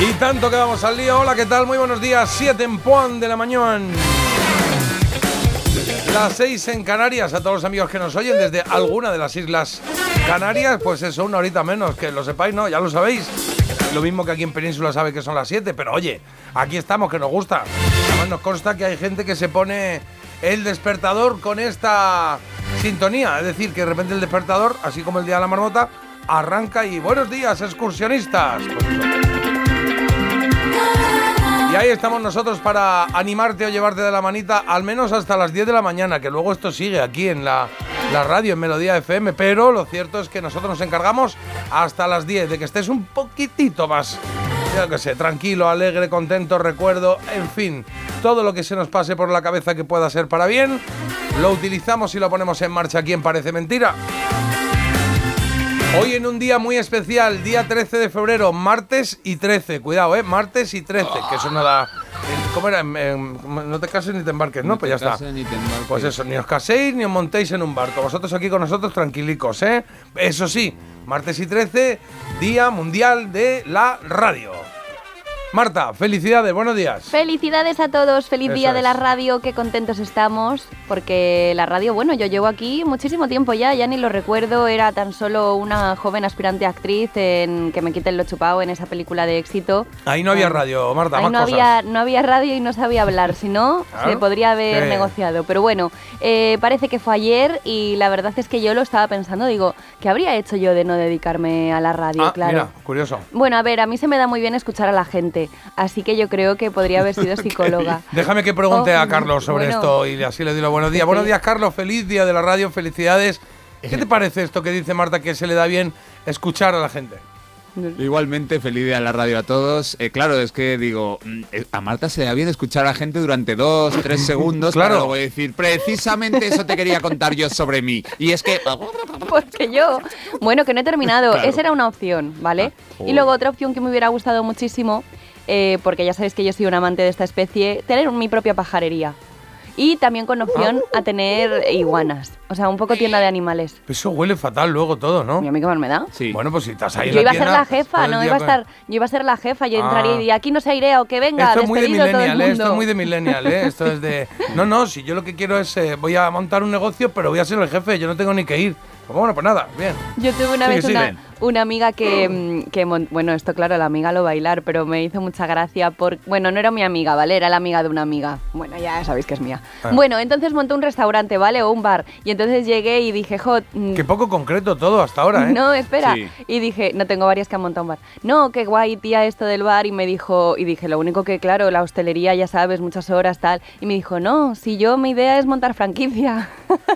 Y tanto que vamos al lío. Hola, ¿qué tal? Muy buenos días. 7 en Puan de la mañana. Las 6 en Canarias. A todos los amigos que nos oyen desde alguna de las islas Canarias, pues eso, una horita menos. Que lo sepáis, ¿no? Ya lo sabéis. Lo mismo que aquí en Península sabe que son las 7. Pero oye, aquí estamos, que nos gusta. Además, nos consta que hay gente que se pone el despertador con esta sintonía. Es decir, que de repente el despertador, así como el día de la marmota, arranca y buenos días, excursionistas. Y ahí estamos nosotros para animarte o llevarte de la manita al menos hasta las 10 de la mañana, que luego esto sigue aquí en la, la radio, en Melodía FM, pero lo cierto es que nosotros nos encargamos hasta las 10 de que estés un poquitito más, yo que sé, tranquilo, alegre, contento, recuerdo, en fin, todo lo que se nos pase por la cabeza que pueda ser para bien, lo utilizamos y lo ponemos en marcha aquí Parece Mentira. Hoy en un día muy especial, día 13 de febrero, martes y 13. Cuidado, ¿eh? Martes y 13, que eso no da... ¿Cómo era? No te cases ni te embarques, ¿no? pues ya está. Pues eso, ni os caséis ni os montéis en un barco. Vosotros aquí con nosotros tranquilicos, ¿eh? Eso sí, martes y 13, Día Mundial de la Radio. Marta, felicidades, buenos días. Felicidades a todos, feliz Eso día de la radio, qué contentos estamos, porque la radio, bueno, yo llevo aquí muchísimo tiempo ya, ya ni lo recuerdo, era tan solo una joven aspirante actriz en Que me quiten lo chupado en esa película de éxito. Ahí no había Eh, radio, Marta, Ahí más no cosas. había, no había radio y no sabía hablar, si no, Claro. se podría haber Sí. negociado. Pero bueno, eh, parece que fue ayer y la verdad es que yo lo estaba pensando, digo, ¿qué habría hecho yo de no dedicarme a la radio? Ah, claro. mira, curioso. Bueno, a ver, a mí se me da muy bien escuchar a la gente, así que yo creo que podría haber sido psicóloga. Déjame que pregunte Oh, a Carlos sobre bueno. esto y así le digo buenos días. Sí. Buenos días, Carlos. Feliz día de la radio. Felicidades. ¿Qué te parece esto que dice Marta que se le da bien escuchar a la gente? Igualmente, feliz día a la radio a todos. Eh, claro, es que digo, mm, eh, a Marta se le da bien escuchar a la gente durante dos, tres segundos Claro. para luego decir, precisamente eso te quería contar yo sobre mí. Y es que... Porque yo, bueno, que no he terminado. Claro. Esa era una opción, ¿vale? Ah, y luego otra opción que me hubiera gustado muchísimo, eh, porque ya sabéis que yo soy un amante de esta especie, tener mi propia pajarería. Y también con opción Ah. a tener iguanas. O sea, un poco tienda de animales. Eso huele fatal luego todo, ¿no? ¿Y a mí qué más me da? Sí. Bueno, pues si estás ahí Yo iba a ser la jefa, no iba a estar, yo iba a ser la jefa, yo entraría Ah. y diría, aquí no se airea o que venga, Esto es muy de millennial, ¿eh? esto es muy de millennial, ¿eh? Esto es de... No, no, si yo lo que quiero es, eh, voy a montar un negocio, pero voy a ser el jefe, yo no tengo ni que ir. Pues bueno, pues nada, bien. Yo tuve una vez una, una amiga que, mm, que mon- bueno, esto claro, la amiga lo bailar, pero me hizo mucha gracia por, bueno, no era mi amiga, ¿vale? Era la amiga de una amiga. Bueno, ya sabéis que es mía. Ah. Bueno, entonces montó un restaurante, ¿vale? O un bar. Y entonces llegué y dije, jo, mm, Qué poco concreto todo hasta ahora, ¿eh? no, espera. Sí. Y dije, no tengo varias que han montado un bar. No, qué guay, tía, esto del bar. Y me dijo, y dije, lo único que, claro, la hostelería, ya sabes, muchas horas, tal. Y me dijo, no, si yo, mi idea es montar franquicia.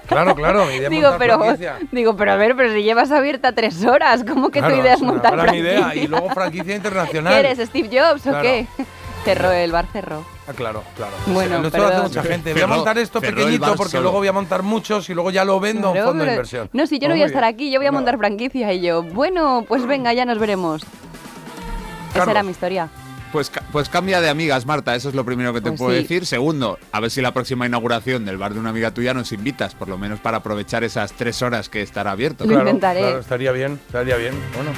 Claro, claro, mi idea es digo, montar pero, franquicia. digo, pero a ver, pero si llevas abierta tres horas, ¿cómo que Claro, tu idea es una montar gran franquicia? idea. Y luego franquicia internacional. ¿Qué eres, Steve Jobs Claro. o qué? Cerró el bar, cerró. Ah, claro, claro. Bueno, Esto lo hace mucha gente. Voy a montar esto pequeñito porque solo. luego voy a montar muchos y luego ya lo vendo a un fondo de inversión. No, si yo Pues no voy a estar aquí, yo voy a Pues montar franquicia. Y yo, bueno, pues venga, ya nos veremos. Esa era mi historia. Pues, pues cambia de amigas, Marta, eso es lo primero que te Pues puedo sí. decir. Segundo, a ver si la próxima inauguración del bar de una amiga tuya nos invitas, por lo menos para aprovechar esas tres horas que estará abierto. Lo Claro, intentaré. claro, estaría bien, estaría bien. Bueno.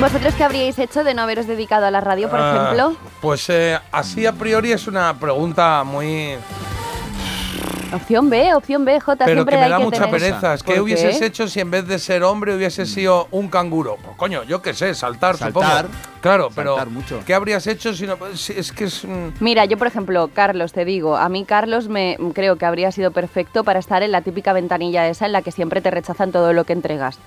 ¿Vosotros qué habríais hecho de no haberos dedicado a la radio, por Ah, ejemplo? Pues eh, así a priori es una pregunta muy... Opción B, opción B, J. Pero siempre que me hay da que mucha tener. pereza. Es que ¿Por hubieses qué? hecho si en vez de ser hombre hubiese sido un canguro? Pues coño, yo qué sé, saltar, Saltar. supongo. Claro, pero Saltar mucho. ¿qué habrías hecho si no...? si- Es que es... mm, Mira, yo por ejemplo, Carlos, te digo, a mí Carlos me creo que habría sido perfecto para estar en la típica ventanilla esa en la que siempre te rechazan todo lo que entregas.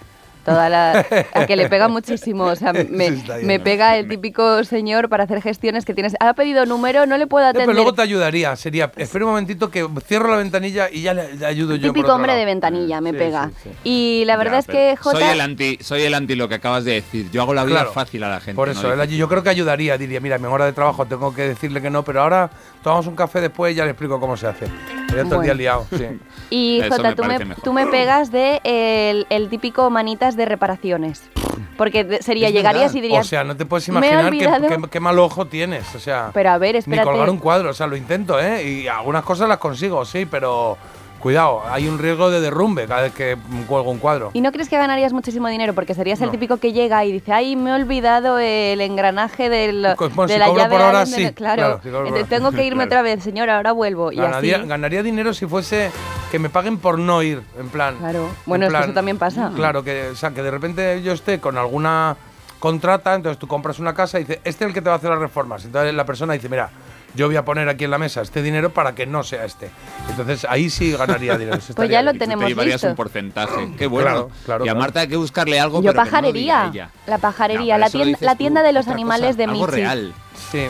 Toda la, a que le pega muchísimo. O sea, me, ¿no? pega el típico señor para hacer gestiones que tienes. Ha pedido número, no le puedo atender. pero luego te ayudaría. Sería, espera un momentito que cierro la ventanilla y ya le, le ayudo yo. Típico hombre lado. de ventanilla, me Sí, pega. sí, sí. Y la verdad Ya, es pero que Jota. Soy el, anti, soy el anti lo que acabas de decir. Yo hago la vida Claro. fácil a la gente. Por no eso, allí- yo creo que ayudaría. Diría, mira, mi hora de trabajo tengo que decirle que no, pero ahora tomamos un café después y ya le explico cómo se hace. El día Bueno. liado. Sí. Y Eso Jota, me tú, me, tú me pegas de el, el típico manitas de reparaciones. Porque sería, Es llegarías verdad. y dirías. O sea, no te puedes "Me he imaginar qué, olvidado". qué- qué mal ojo tienes. O sea, Pero a ver, ni colgar un cuadro. O sea, lo intento, ¿eh? Y algunas cosas las consigo, sí, pero cuidado, hay un riesgo de derrumbe cada vez que cuelgo un cuadro. ¿Y no crees que ganarías muchísimo dinero? Porque serías el No. típico que llega y dice, ay, me he olvidado el engranaje del, bueno, de si la llave por a hora, alguien de- sí, Claro, si tengo que irme Claro. otra vez, señora, ahora vuelvo. Y Ganaría, así, ganaría dinero si fuese que me paguen por no ir, en plan. Claro. en Bueno, es que eso también pasa. Claro, que, o sea, que de repente yo esté con alguna contrata, entonces tú compras una casa y dices, este es el que te va a hacer las reformas. Entonces la persona dice, mira, yo voy a poner aquí en la mesa este dinero para que no sea este. Entonces ahí sí ganaría dinero. Pues ya lo bien. Y tenemos te llevarías listo. un porcentaje. Qué bueno. Claro, claro, y a. Marta hay que buscarle algo. Yo pero que no lo pajarería, diga ella. la pajarería, No, la, tienda, la tú, tienda de los animales cosa, de Algo Michi. real. Sí,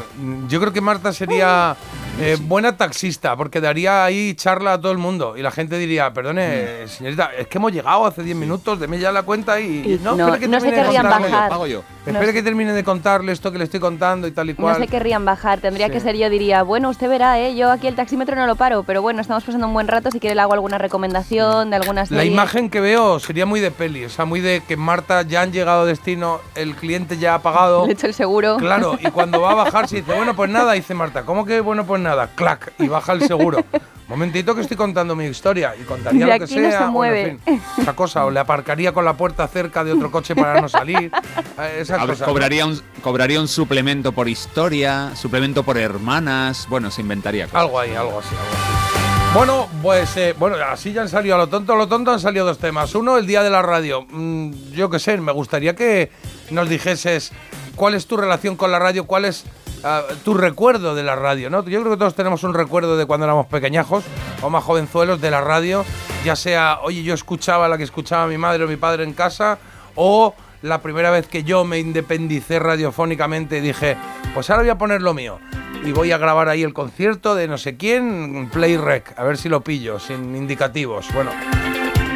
yo creo que Marta sería eh, buena taxista, porque daría ahí charla a todo el mundo. Y la gente diría, perdone, señorita, es que hemos llegado hace 10 minutos, deme ya la cuenta y... Y no, espere que no se termine de querrían contarle". bajar. Pago yo. Espere No que termine de contarle esto que le estoy contando y tal y cual. No se querrían bajar, tendría Sí. que ser yo, diría, bueno, usted verá, ¿eh? yo aquí el taxímetro no lo paro, pero bueno, estamos pasando un buen rato, si quiere le hago alguna recomendación de algunas La imagen que veo sería muy de peli, o sea, muy de que Marta ya han llegado a destino, el cliente ya ha pagado. Le echo el seguro. Claro, y cuando va a bajar se dice, bueno, pues nada, dice Marta, ¿cómo que bueno, pues nada? Clac, y baja el seguro. Momentito que estoy contando mi historia y contaría De lo que aquí no sea. se bueno, mueve. en fin, esa cosa, o le aparcaría con la puerta cerca de otro coche para no salir. eh, Esas Hab- cosas. ¿no? cobraría, un, cobraría un suplemento por historia, suplemento por hermanas. Bueno, se inventaría cosas. Algo ahí, algo así, algo así. Bueno, pues eh, bueno, así ya han salido a lo tonto, a lo tonto han salido dos temas. Uno, el día de la radio. Mm, yo qué sé, me gustaría que nos dijeses cuál es tu relación con la radio, cuál es ah, tu recuerdo de la radio, ¿no? Yo creo que todos tenemos un recuerdo de cuando éramos pequeñajos o más jovenzuelos de la radio, ya sea, oye, yo escuchaba la que escuchaba mi madre o mi padre en casa, o la primera vez que yo me independicé radiofónicamente y dije, pues ahora voy a poner lo mío y voy a grabar ahí el concierto de no sé quién, Play Rec, a ver si lo pillo, sin indicativos. Bueno,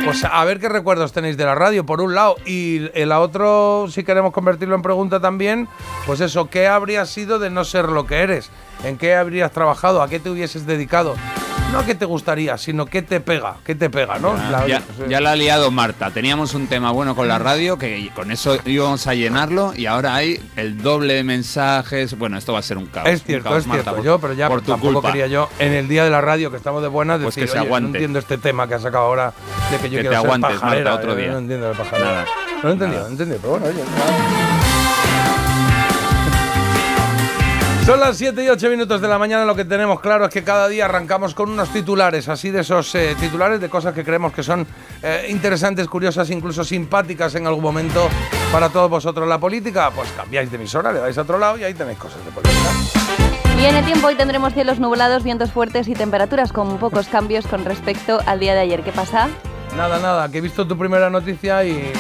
pues a ver qué recuerdos tenéis de la radio, por un lado, y el otro, si queremos convertirlo en pregunta también, pues eso, ¿qué habría sido de no ser lo que eres? ¿En qué habrías trabajado? ¿A qué te hubieses dedicado? No a qué te gustaría, sino qué te pega, qué te pega, ¿no? La- Ya, la ha liado Marta. Teníamos un tema bueno con la radio que con eso íbamos a llenarlo y ahora hay el doble de mensajes. Bueno, esto va a ser un caos. Es cierto, caos, es Marta, cierto. por- Yo, pero ya por tu tampoco culpa. quería yo, en el día de la radio, que estamos de buenas, Pues decir, que se "Oye, aguante". no entiendo este tema que has sacado ahora de que yo Que quiero te ser aguantes, Marta, otro eh, día. No entiendo pajarera. Nada. No lo he entendido, no he entendido, pero bueno, oye. Son las 7 y 8 minutos de la mañana. Lo que tenemos claro es que cada día arrancamos con unos titulares, así de esos eh, titulares de cosas que creemos que son eh, interesantes, curiosas, incluso simpáticas en algún momento para todos vosotros. La política, pues cambiáis de emisora, le dais a otro lado y ahí tenéis cosas de política. Y en el tiempo hoy tendremos cielos nublados, vientos fuertes y temperaturas con pocos cambios con respecto al día de ayer. ¿Qué pasa? Nada, nada, que he visto tu primera noticia y,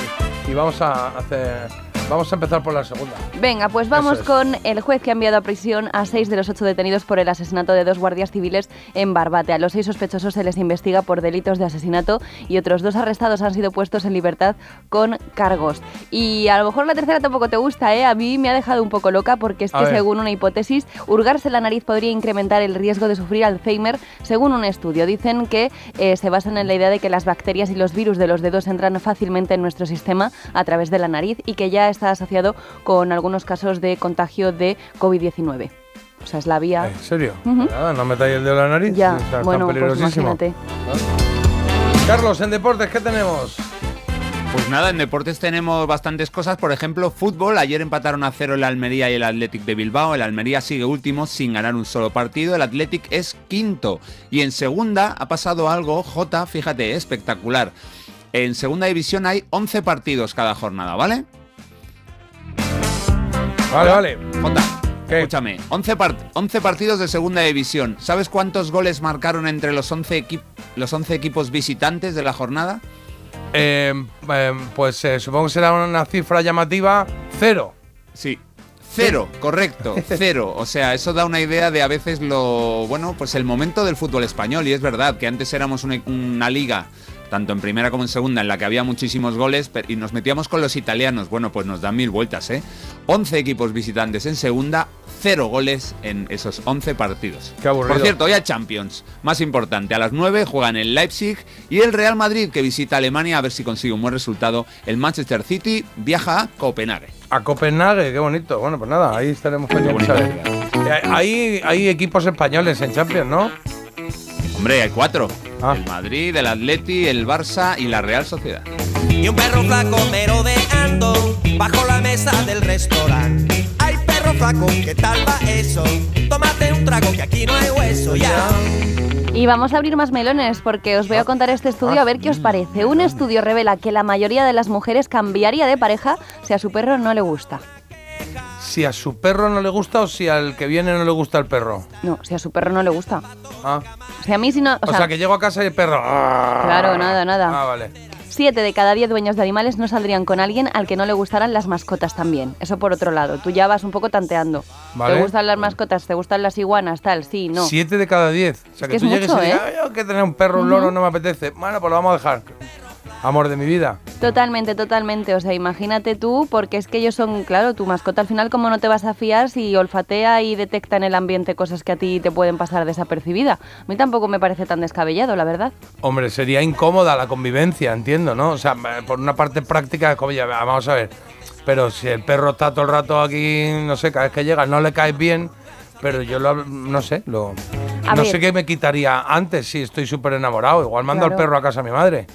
y vamos a hacer. Vamos a empezar por la segunda. Venga, pues vamos es. con el juez que ha enviado a prisión a seis de los ocho detenidos por el asesinato de dos guardias civiles en Barbate. A los seis sospechosos se les investiga por delitos de asesinato y otros dos arrestados han sido puestos en libertad con cargos. Y a lo mejor la tercera tampoco te gusta, ¿eh? A mí me ha dejado un poco loca porque es A que ver. según una hipótesis, hurgarse la nariz podría incrementar el riesgo de sufrir Alzheimer según un estudio. Dicen que eh, se basan en la idea de que las bacterias y los virus de los dedos entran fácilmente en nuestro sistema a través de la nariz y que ya está asociado con algunos casos de contagio de COVID-19. O sea, es la vía... ¿En serio? Ujú. Nada, no metáis el dedo en la nariz. Ya, está, está bueno, pues imagínate. Carlos, en deportes, ¿qué tenemos? Pues nada, en deportes tenemos bastantes cosas. Por ejemplo, fútbol. Ayer empataron a cero el Almería y el Athletic de Bilbao. El Almería sigue último sin ganar un solo partido. El Athletic es quinto. Y en segunda ha pasado algo, J, fíjate, espectacular. En segunda división hay 11 partidos cada jornada, ¿vale? Vale, vale. Jota, ¿Qué? escúchame, 11, part- 11 partidos de segunda división. ¿Sabes cuántos goles marcaron entre los 11, equi- los 11 equipos visitantes de la jornada? Eh, eh, pues eh, supongo que será una cifra llamativa cero. Sí. Cero, correcto, cero. O sea, eso da una idea de a veces lo, bueno, pues el momento del fútbol español. Y es verdad que antes éramos una, una liga, tanto en primera como en segunda, en la que había muchísimos goles y nos metíamos con los italianos. Bueno, pues nos dan mil vueltas, ¿eh? 11 equipos visitantes en segunda, cero goles en esos 11 partidos. Qué aburrido. Por cierto, hoy a Champions. Más importante, a las 9 juegan el Leipzig y el Real Madrid, que visita Alemania a ver si consigue un buen resultado. El Manchester City viaja a Copenhague. A Copenhague, qué bonito. Bueno, pues nada, ahí estaremos pendientes. bonito. Eh, Hay, hay equipos españoles en Champions, ¿no? Hombre, hay cuatro. Ah. El Madrid, el Atleti, el Barça y la Real Sociedad. Y un perro flaco merodeando bajo la mesa del restaurante. Ay, perro flaco, ¿qué tal va eso? Tómate un trago que aquí no hay hueso ya. Y vamos a abrir más melones porque os voy a contar este estudio a ver qué os parece. Un estudio revela que la mayoría de las mujeres cambiaría de pareja si a su perro no le gusta. Si a su perro no le gusta o si al que viene no le gusta el perro. No, si a su perro no le gusta. Ah. Sea, a mí si no... O, sea, que llego a casa y el perro. Claro, nada, nada. Ah, vale. Siete de cada diez dueños de animales no saldrían con alguien al que no le gustaran las mascotas también. Eso por otro lado. Tú ya vas un poco tanteando. Vale. ¿Te gustan las mascotas? ¿Te gustan las iguanas? Tal, sí, no. Siete de cada diez. O sea, que, que tú es llegues y digas, ¿eh? "Ay, yo que tener un perro, un loro, no me apetece. Bueno, pues lo vamos a dejar. Amor de mi vida. Totalmente, totalmente. O sea, imagínate tú, porque es que ellos son, claro, tu mascota al final, ¿cómo no te vas a fiar si olfatea y detecta en el ambiente cosas que a ti te pueden pasar desapercibida? A mí tampoco me parece tan descabellado, la verdad. Hombre, sería incómoda la convivencia, entiendo, ¿no? O sea, eh, por una parte práctica, como ya, vamos a ver. Pero si el perro está todo el rato aquí, no sé, cada vez que llega no le caes bien, pero yo lo, no sé, lo, A no ver. sé qué me quitaría antes si estoy súper enamorado. Igual mando al Claro. perro a casa a mi madre,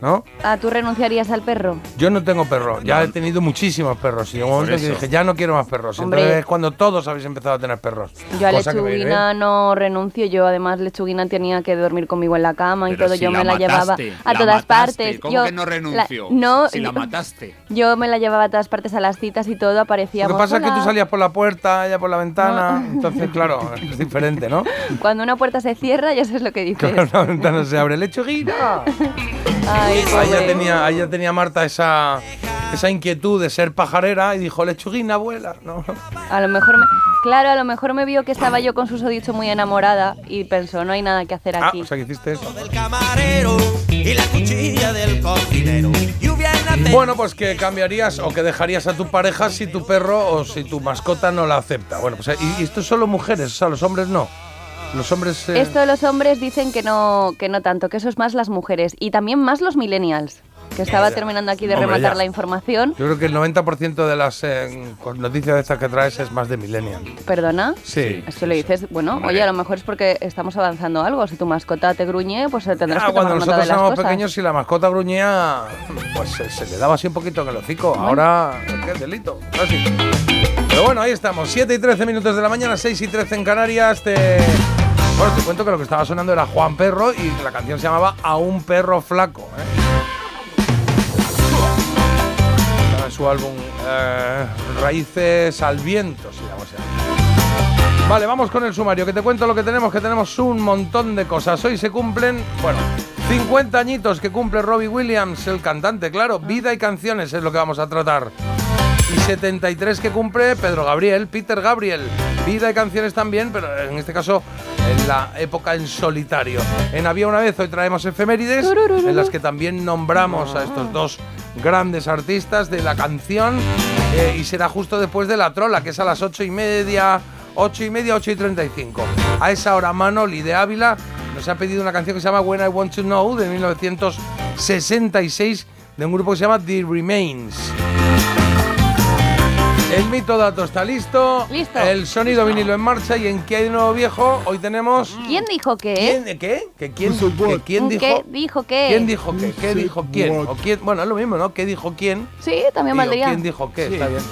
¿no? Ah, ¿tú renunciarías al perro? Yo no tengo perro, ya he tenido muchísimos perros. Y llegó un momento en que dije, ya no quiero más perros. Hombre. Entonces es cuando todos habéis empezado a tener perros. Yo a Cosa Lechuguina viene no renuncio, yo además Lechuguina tenía que dormir conmigo en la cama y todo, si yo la me la llevaba a la todas mataste. partes. ¿Cómo yo, que no renunció? la- no, Si la yo- mataste. Yo me la llevaba a todas partes a las citas y todo, aparecía Lo que pasa es que tú salías por la puerta, ella por la ventana, entonces claro, es diferente, ¿no? Cuando una puerta se cierra, ya sabes lo que dices. Claro, la ventana se abre, lechuguina. Ay, Ahí ya tenía, ahí ya tenía Marta esa, esa inquietud de ser pajarera y dijo, lechuguina, abuela. No, A lo mejor me... Claro, a lo mejor me vio que estaba yo con susodicho muy enamorada y pensó, no hay nada que hacer Ah, aquí. o sea que hiciste eso. Bueno, pues que cambiarías o que dejarías a tu pareja si tu perro o si tu mascota no la acepta. Bueno, pues y, y esto es solo mujeres, o sea, los hombres no. Los hombres... eh, Esto los hombres dicen que no, que no tanto, que eso es más las mujeres y también más los millennials. Que estaba terminando aquí de Hombre, rematar ya. la información. Yo creo que el 90% de las eh, noticias de estas que traes es más de millennial. ¿Perdona? Sí. Esto le dices, bueno, Hombre. oye, a lo mejor es porque estamos avanzando algo. Si tu mascota te gruñe, pues tendrás Ah, que cuando tomar nota nosotros de las éramos cosas. pequeños, si la mascota gruñía, pues se, se le daba así un poquito en el hocico. Ahora, ¿qué delito? Casi. Pero bueno, ahí estamos. 7 y 13 minutos de la mañana, 6 y 13 en Canarias. Te... Bueno, te cuento que lo que estaba sonando era Juan Perro y la canción se llamaba A un perro flaco. ¿eh? Su álbum eh, Raíces al viento, se llama álbum. Vale, vamos con el sumario, que te cuento lo que tenemos, que tenemos un montón de cosas. Hoy se cumplen, bueno, 50 añitos que cumple Robbie Williams, el cantante, claro. Vida y canciones es lo que vamos a tratar. Y 73 que cumple Pedro Gabriel, Peter Gabriel. Vida y canciones también, pero en este caso en la época en solitario. En Había una vez, hoy traemos efemérides, en las que también nombramos a estos dos grandes artistas de la canción. eh, y será justo después de la trola, que es a las 8 y media, 8 y media, 8 y 35. A esa hora Manoli de Ávila nos ha pedido una canción que se llama When I Want to Know de 1966 de un grupo que se llama The Remains. El mito dato está listo. Listo. El sonido vinilo en marcha y en qué hay de nuevo viejo. Hoy tenemos. ¿Quién dijo que? ¿Quién? ¿Qué? ¿Que quién, que quién dijo? ¿Qué dijo qué? ¿Quién dijo qué? ¿Qué dijo quién? ¿O quién? Bueno, es lo mismo, ¿no? ¿Qué dijo quién? Sí, también valdría. ¿Quién dijo qué? Está bien.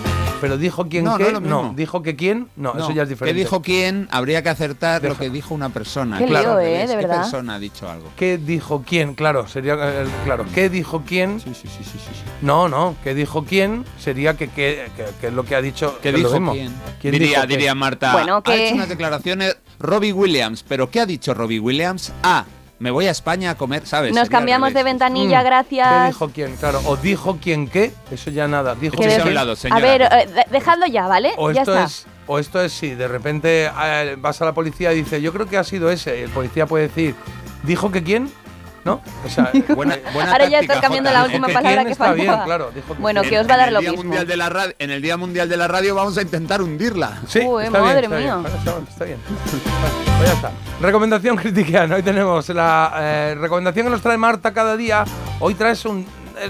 Pero dijo quién No, no qué? lo mismo. ¿Dijo que quién? No, No, eso ya es ¿Qué diferente. dijo quién? Habría que acertar lo Deja- que dijo una persona. Qué lío, ¿eh? ¿Qué verdad. persona ha dicho algo? ¿Qué dijo quién? Claro, sería. eh, claro, ¿qué dijo quién? Sí, sí, sí, sí, sí. sí. No, no, ¿qué dijo quién? Sería que, que, que- que es lo que ha dicho. ¿Qué lo dijo quién? ¿Quién diría, dijo qué? diría Marta. Bueno, Ha que- hecho unas declaraciones Robbie Williams. ¿Pero qué ha dicho Robbie Williams? A. me voy a España a comer, ¿sabes? Nos Sería cambiamos de ventanilla, Mm, ¿Qué gracias. dijo quién? Claro, o dijo quién qué, eso ya nada. Dijo un quién. lado, a ver, eh, de- dejadlo ya, ¿vale? O ya esto está. es, o esto es si de repente eh, vas a la policía y dice, yo creo que ha sido ese. El policía puede decir, ¿dijo que quién? ¿No? O sea, Buena, buena Ahora ya estás cambiando Jota. la última que palabra que está faltaba. bien, claro, dijo que bueno, que os va a dar lo mismo. Mundial de la radio, en el Día Mundial de la Radio vamos a intentar hundirla. Sí, Uy, está madre bien, está mía. bien. Bueno, está, bien. Pues ya está. Recomendación critiquiana. Hoy tenemos la eh, recomendación que nos trae Marta cada día. Hoy traes un...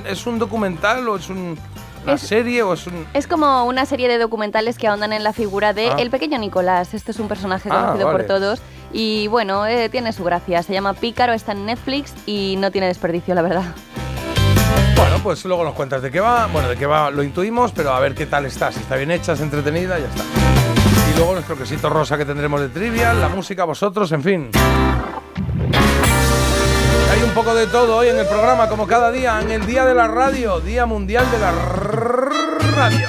¿Es un documental o es un- una Es- serie o es un...? Es como una serie de documentales que ahondan en la figura de Ah. El pequeño Nicolás. Este es un personaje Ah, conocido vale. por todos y bueno, eh, tiene su gracia. Se llama Pícaro, está en Netflix y no tiene desperdicio, la verdad. Bueno, pues luego nos cuentas de qué va. Bueno, de qué va lo intuimos, pero a ver qué tal está. Si está bien hecha, es entretenida, ya está. Y luego nuestro quesito rosa que tendremos de trivia, la música, vosotros, en fin. Hay un poco de todo hoy en el programa, como cada día, en el Día de la Radio, Día Mundial de la Radio.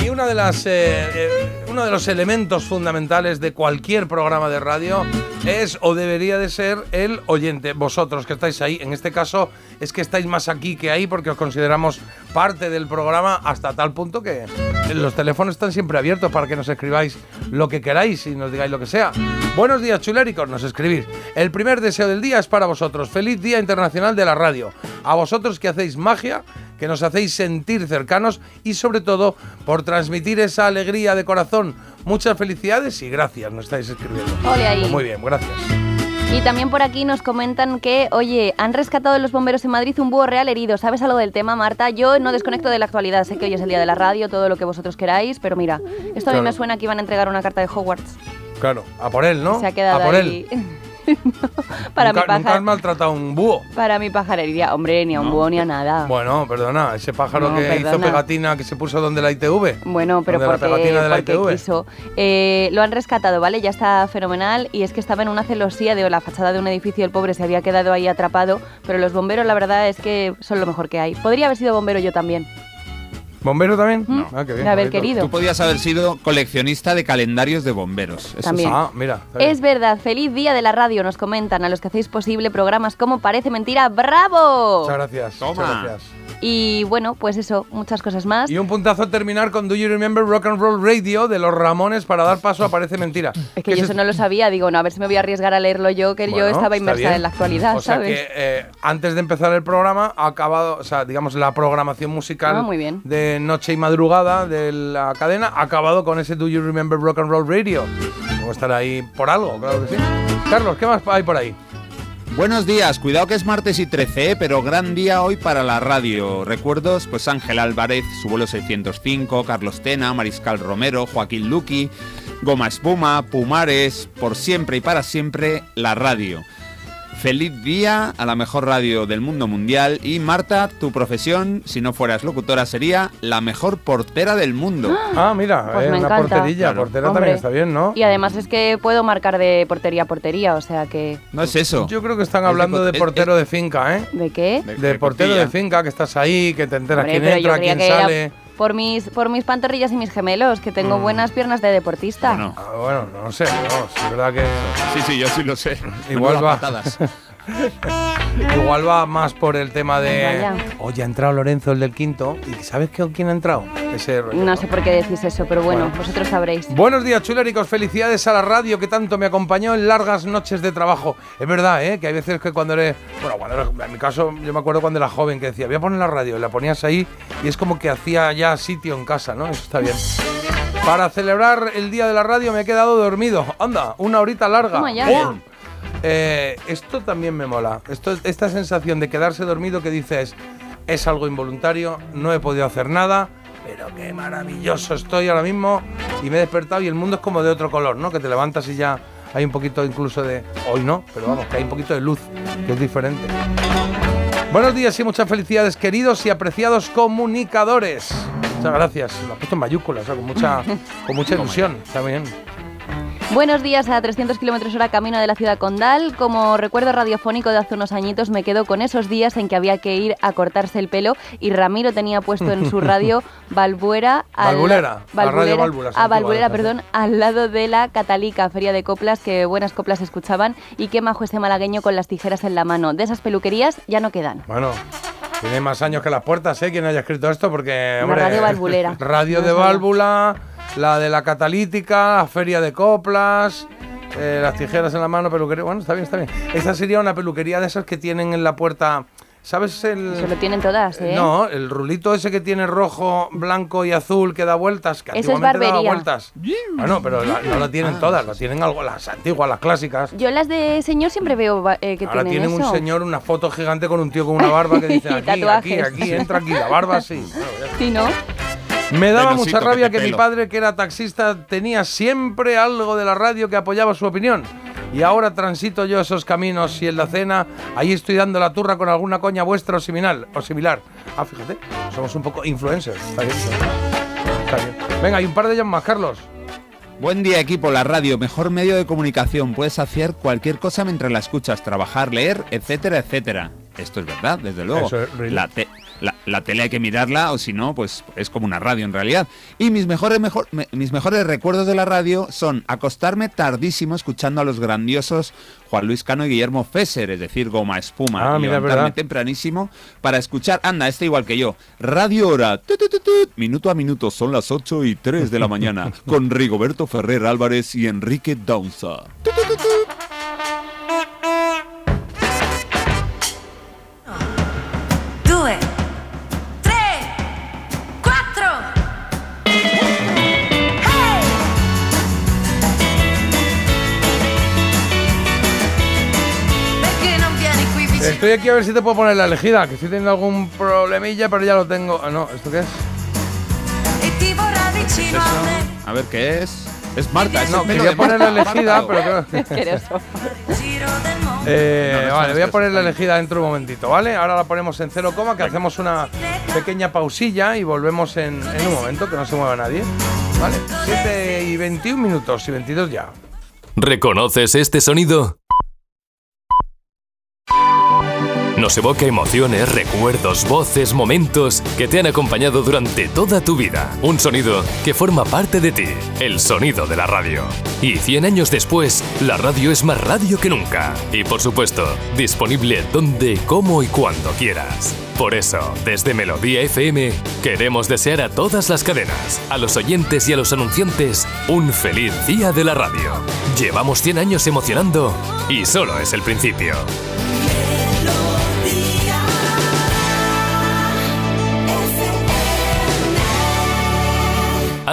Y una de las, eh, eh, uno de los elementos fundamentales de cualquier programa de radio es o debería de ser el oyente. Vosotros que estáis ahí, en este caso es que estáis más aquí que ahí porque os consideramos parte del programa hasta tal punto que los teléfonos están siempre abiertos para que nos escribáis lo que queráis y nos digáis lo que sea. Buenos días, chuléricos, nos escribís. El primer deseo del día es para vosotros. Feliz Día Internacional de la Radio. A vosotros que hacéis magia, que nos hacéis sentir cercanos y sobre todo por transmitir esa alegría de corazón. Muchas felicidades y gracias, nos estáis escribiendo. Ahí. Pues muy bien, gracias. Y también por aquí nos comentan que, oye, han rescatado los bomberos en Madrid un búho real herido. ¿Sabes algo del tema, Marta? Yo no desconecto de la actualidad. Sé que hoy es el día de la radio, todo lo que vosotros queráis, pero mira, esto a mí Claro. me suena que iban a entregar una carta de Hogwarts. Claro, a por él, ¿no? Se ha quedado a por ahí. él. No, para, nunca, mi nunca has pajar, maltratado a un búho. para mi pajarería. Hombre, ni a un búho ni a nada. Bueno, perdona, ese pájaro No, que hizo perdona. pegatina que se puso donde la ITV. Bueno, pero Donde la porque, pegatina de la porque ITV. quiso. Eh, lo han rescatado, ¿vale? Ya está fenomenal. Y es que estaba en una celosía de la fachada de un edificio. El pobre se había quedado ahí atrapado. Pero los bomberos, la verdad es que son lo mejor que hay. Podría haber sido bombero yo también. ¿Bombero también? No. Ah, qué bien. De haber bonito. querido. Tú podías haber sido coleccionista de calendarios de bomberos. Eso También. sí. Ah, mira. Es verdad, feliz día de la radio, nos comentan a los que hacéis posible programas como Parece Mentira, ¡bravo! Muchas gracias. Toma. Muchas gracias. Y bueno, pues eso, muchas cosas más. Y un puntazo a terminar con Do You Remember Rock and Roll Radio de los Ramones para dar paso a Parece Mentira. Es que yo eso no lo sabía, digo, no, a ver si me voy a arriesgar a leerlo yo, que yo estaba inmersa en la actualidad, o sea ¿sabes? que eh, antes de empezar el programa ha acabado, o sea, digamos, la programación musical Ah, muy bien. de noche y madrugada de la cadena ha acabado con ese Do You Remember Rock and Roll Radio. Vamos a estar ahí por algo, claro que sí. Carlos, ¿qué más hay por ahí? Buenos días, cuidado que es martes y 13, ¿eh? pero gran día hoy para la radio. Recuerdos, pues Ángel Álvarez, su vuelo 605, Carlos Tena, Mariscal Romero, Joaquín Luqui, Goma Espuma, Pumares, por siempre y para siempre, la radio. Feliz día a la mejor radio del mundo mundial y Marta, tu profesión, si no fueras locutora, sería la mejor portera del mundo. Ah, mira, Pues eh, me una encanta. porterilla, Claro. portera Hombre. también está bien, ¿no? Y además es que puedo marcar de portería a portería, o sea que... No es eso. Yo creo que están Es de hablando de es- portero de finca, ¿eh? ¿De qué? De- portero de finca, que estás ahí, que te enteras Hombre, quién entra, quién que sale. Por mis, por mis pantorrillas y mis gemelos, que tengo Mm. buenas piernas de deportista. Bueno, Ah, bueno, no sé, no, es verdad que sí, sí, yo sí lo sé. Igual va. patadas. igual va más por el tema de. Oye, ha entrado Lorenzo, el del quinto. ¿Y sabes con quién ha entrado? Ese rollo, No sé por qué decís eso, pero bueno, Bueno. vosotros sabréis. Buenos días, chuléricos. Felicidades a la radio que tanto me acompañó en largas noches de trabajo. Es verdad, ¿eh? Que hay veces que cuando eres. Bueno, cuando eres- en mi caso, yo me acuerdo cuando era joven que decía, voy a poner la radio. La ponías ahí y es como que hacía ya sitio en casa, ¿no? Eso está bien. Para celebrar el día de la radio me he quedado dormido. Anda, una horita larga. Eh, esto también me mola. Esto, esta sensación de quedarse dormido que dices es algo involuntario, no he podido hacer nada, pero qué maravilloso estoy ahora mismo y me he despertado y el mundo es como de otro color, ¿no? Que te levantas y ya hay un poquito incluso de hoy no, pero vamos, que hay un poquito de luz, que es diferente. Buenos días y muchas felicidades, queridos y apreciados comunicadores. Muchas gracias. Lo has puesto en mayúsculas, o sea, con mucha, con mucha ilusión. Bien. Buenos días a 300 kilómetros hora camino de la ciudad condal. Como recuerdo radiofónico de hace unos añitos, me quedo con esos días en que había que ir a cortarse el pelo y Ramiro tenía puesto en su radio Valbuera. al- Valvulera, Valvulera, Valvulera, sí. perdón, al lado de la Catalica, feria de coplas, que buenas coplas escuchaban. Y qué majo ese malagueño con las tijeras en la mano. De esas peluquerías ya no quedan. Bueno, tiene más años que las puertas, ¿eh? Quien haya escrito esto, porque. Radio valvulera. Radio de válvula, la de la catalítica, la feria de coplas. eh, las tijeras en la mano, peluquería. Bueno, está bien, está bien. Esa sería una peluquería de esas que tienen en la puerta. ¿Sabes el.? Se lo tienen todas, ¿eh? No, el rulito ese que tiene rojo, blanco y azul que da vueltas, que Eso es antiguamente daba barbería. vueltas. Bueno, pero la- no lo Ah, tienen todas, lo tienen algo, las antiguas, las clásicas. Yo las de señor siempre veo eh, que Ahora tienen tienen eso. un señor, una foto gigante con un tío con una barba que dice aquí, aquí, aquí, entra aquí, la barba sí. Bueno. Sí, ¿no? Me daba Penosito mucha rabia que mi padre, que era taxista, tenía siempre algo de la radio que apoyaba su opinión. Y ahora transito yo esos caminos y en la cena, ahí estoy dando la turra con alguna coña vuestra o similar. O similar. Ah, fíjate, somos un poco influencers. Está bien, está bien. Venga, hay un par de ellos más, Carlos. Buen día equipo, la radio, mejor medio de comunicación. Puedes hacer cualquier cosa mientras la escuchas, trabajar, leer, etcétera, etcétera. Esto es verdad, desde luego. Eso es real. la, te- la- la tele hay que mirarla o si no, pues es como una radio en realidad. Y mis mejores, mejor, me- mis mejores recuerdos de la radio son acostarme tardísimo escuchando a los grandiosos Juan Luis Cano y Guillermo Fesser, es decir, Goma Espuma. Ah, levantarme tempranísimo para escuchar, anda, este igual que yo, Radio Hora, minuto a minuto, son las 8 y 3 de la mañana, con Rigoberto Ferrer Álvarez y Enrique Daunza. Estoy aquí a ver si te puedo poner la elegida, que estoy teniendo algún problemilla, pero ya lo tengo. Ah, no, ¿esto qué es? A ver, ¿qué es? Es Marta, es No, quería poner la elegida, pero mondo. Eh, No, no, eso vale, voy a poner la elegida dentro de un momentito, ¿vale? Ahora la ponemos en cero coma, que hacemos una pequeña pausilla y volvemos en, en un momento, que no se mueva nadie. ¿Vale? 7 y 21 minutos y 22 ya. ¿Reconoces este sonido? Nos evoca emociones, recuerdos, voces, momentos que te han acompañado durante toda tu vida. Un sonido que forma parte de ti, el sonido de la radio. Y 100 años después, la radio es más radio que nunca. Y por supuesto, disponible donde, cómo y cuando quieras. Por eso, desde Melodía FM, queremos desear a todas las cadenas, a los oyentes y a los anunciantes, un feliz día de la radio. Llevamos 100 años emocionando y solo es el principio.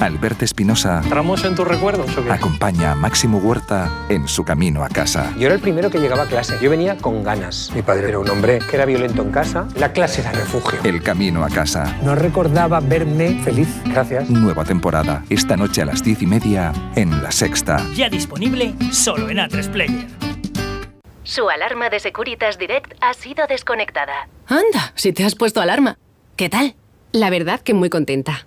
Alberto Espinosa ¿Entramos en tus recuerdos o qué? acompaña a Máximo Huerta en su camino a casa. Yo era el primero que llegaba a clase. Yo venía con ganas. Mi padre era un hombre que era violento en casa. La clase era refugio. El camino a casa. No recordaba verme feliz. Gracias. Nueva temporada. Esta noche a las diez y media en La Sexta. Ya disponible solo en A3 Player. Su alarma de Securitas Direct ha sido desconectada. Anda, si te has puesto alarma. ¿Qué tal? La verdad que muy contenta.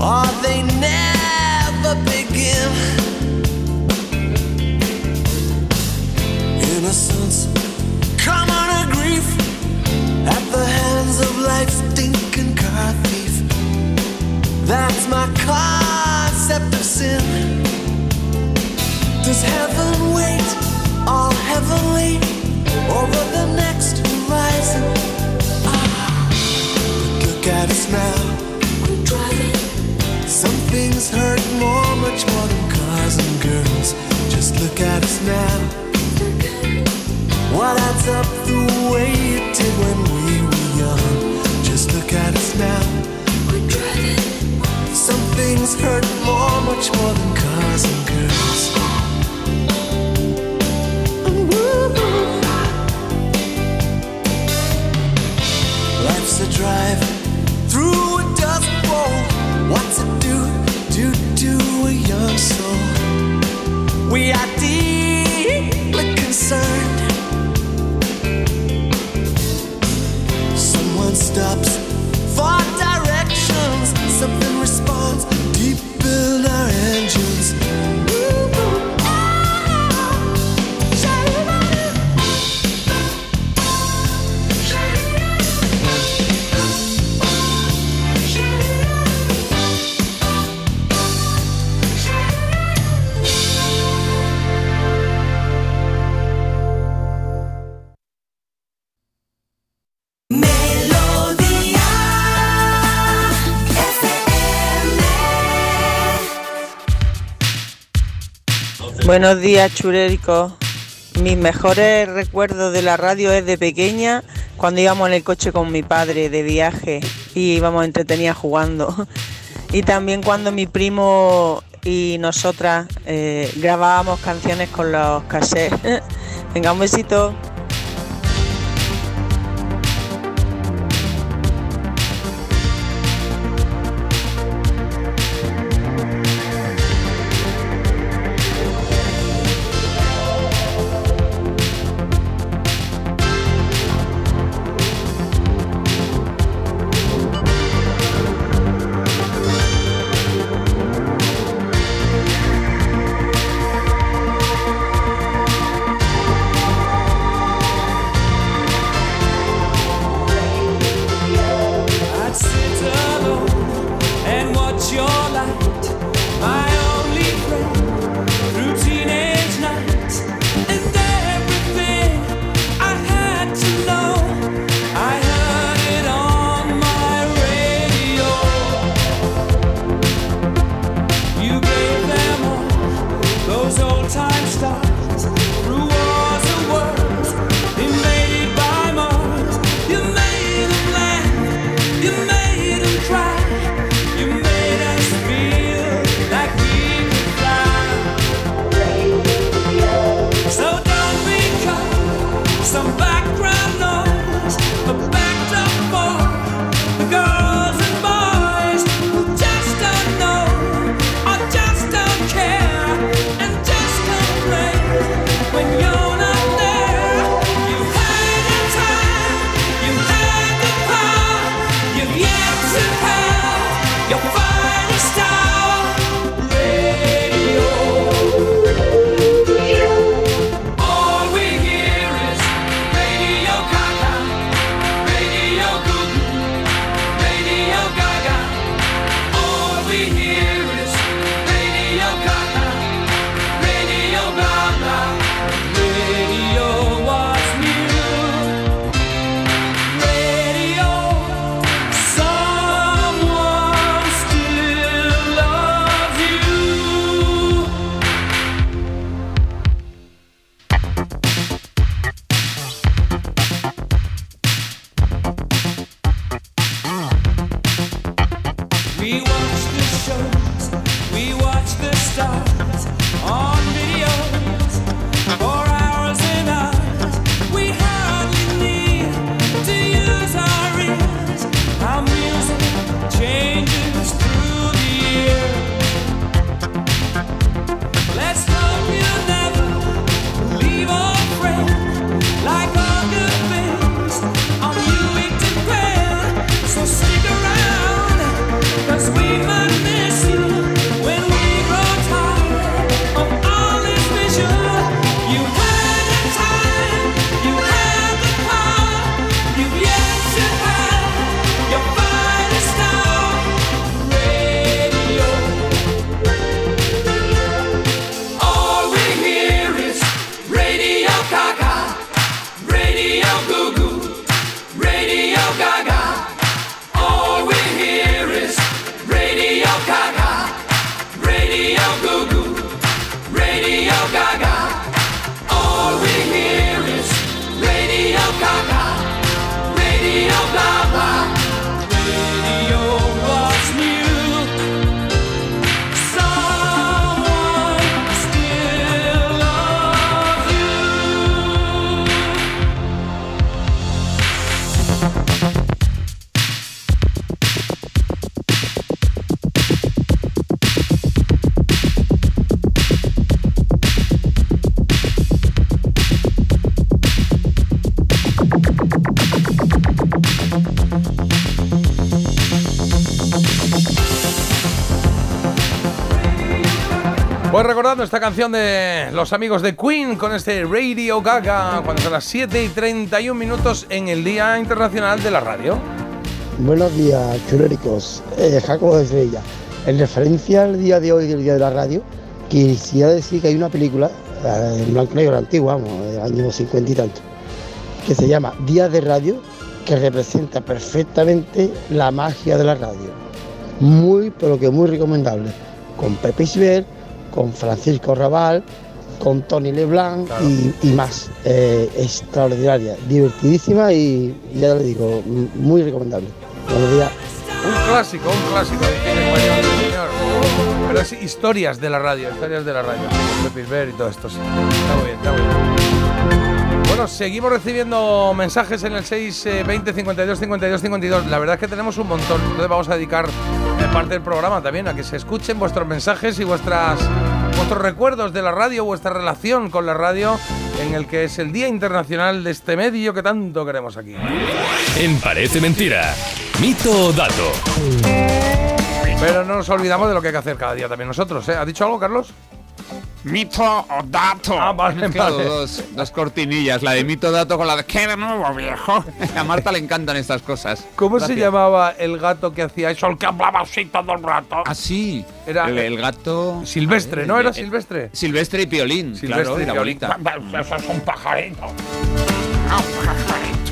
Or they never begin. Innocence, common a grief at the hands of life's stinking car thief. That's my concept of sin. Does heaven wait all heavenly over the next horizon? Ah, look at us now. We're driving. Things hurt more, much more than cars and girls. Just look at us now. What adds up the way it did when we were young? Just look at us now. Some things hurt more, much more than cars and girls. Life's a drive Deeply concerned. Someone stops for directions. Something responds deep in our engines. Buenos días, churéricos. Mis mejores recuerdos de la radio es de pequeña, cuando íbamos en el coche con mi padre de viaje y íbamos entretenidas jugando. Y también cuando mi primo y nosotras eh, grabábamos canciones con los cassettes. Venga, un besito. Esta canción de los amigos de Queen con este Radio Gaga cuando son las 7 y 31 minutos en el Día Internacional de la Radio. Buenos días, chuléricos. Eh, Jacobo de Sevilla. En referencia al día de hoy, del Día de la Radio, quisiera decir que hay una película, eh, en blanco y negro antigua, vamos, del año 50 y tanto, que se llama Día de Radio, que representa perfectamente la magia de la radio. Muy, pero que muy recomendable. Con Pepe Isbert, con Francisco Raval, con Tony Leblanc y, y más. Eh, extraordinaria, divertidísima y ya le digo, muy recomendable. Buenos días. Un clásico, un clásico de señor. Pero es historias de la radio, historias de la radio. Pepe y todo esto, sí. Está muy bien, está muy bien. Bueno, seguimos recibiendo mensajes en el 620 52 52 52. La verdad es que tenemos un montón. Entonces vamos a dedicar eh, parte del programa también a que se escuchen vuestros mensajes y vuestras vuestros recuerdos de la radio, vuestra relación con la radio, en el que es el Día Internacional de este medio que tanto queremos aquí. En Parece Mentira. Mito o dato. Pero no nos olvidamos de lo que hay que hacer cada día también nosotros. ¿eh? ¿Has dicho algo, Carlos? Mito o dato. Ah, vale, vale. Dos, dos cortinillas, la de mito dato con la de ¿qué de nuevo, viejo? A Marta le encantan estas cosas. ¿Cómo se Gracias. llamaba el gato que hacía eso? El que hablaba así todo el rato. Ah, sí. Era el, el gato. Silvestre, ¿no? Eh, ¿Era Silvestre? Silvestre y Piolín. Silvestre claro, y la bolita. Eso es un pajarito.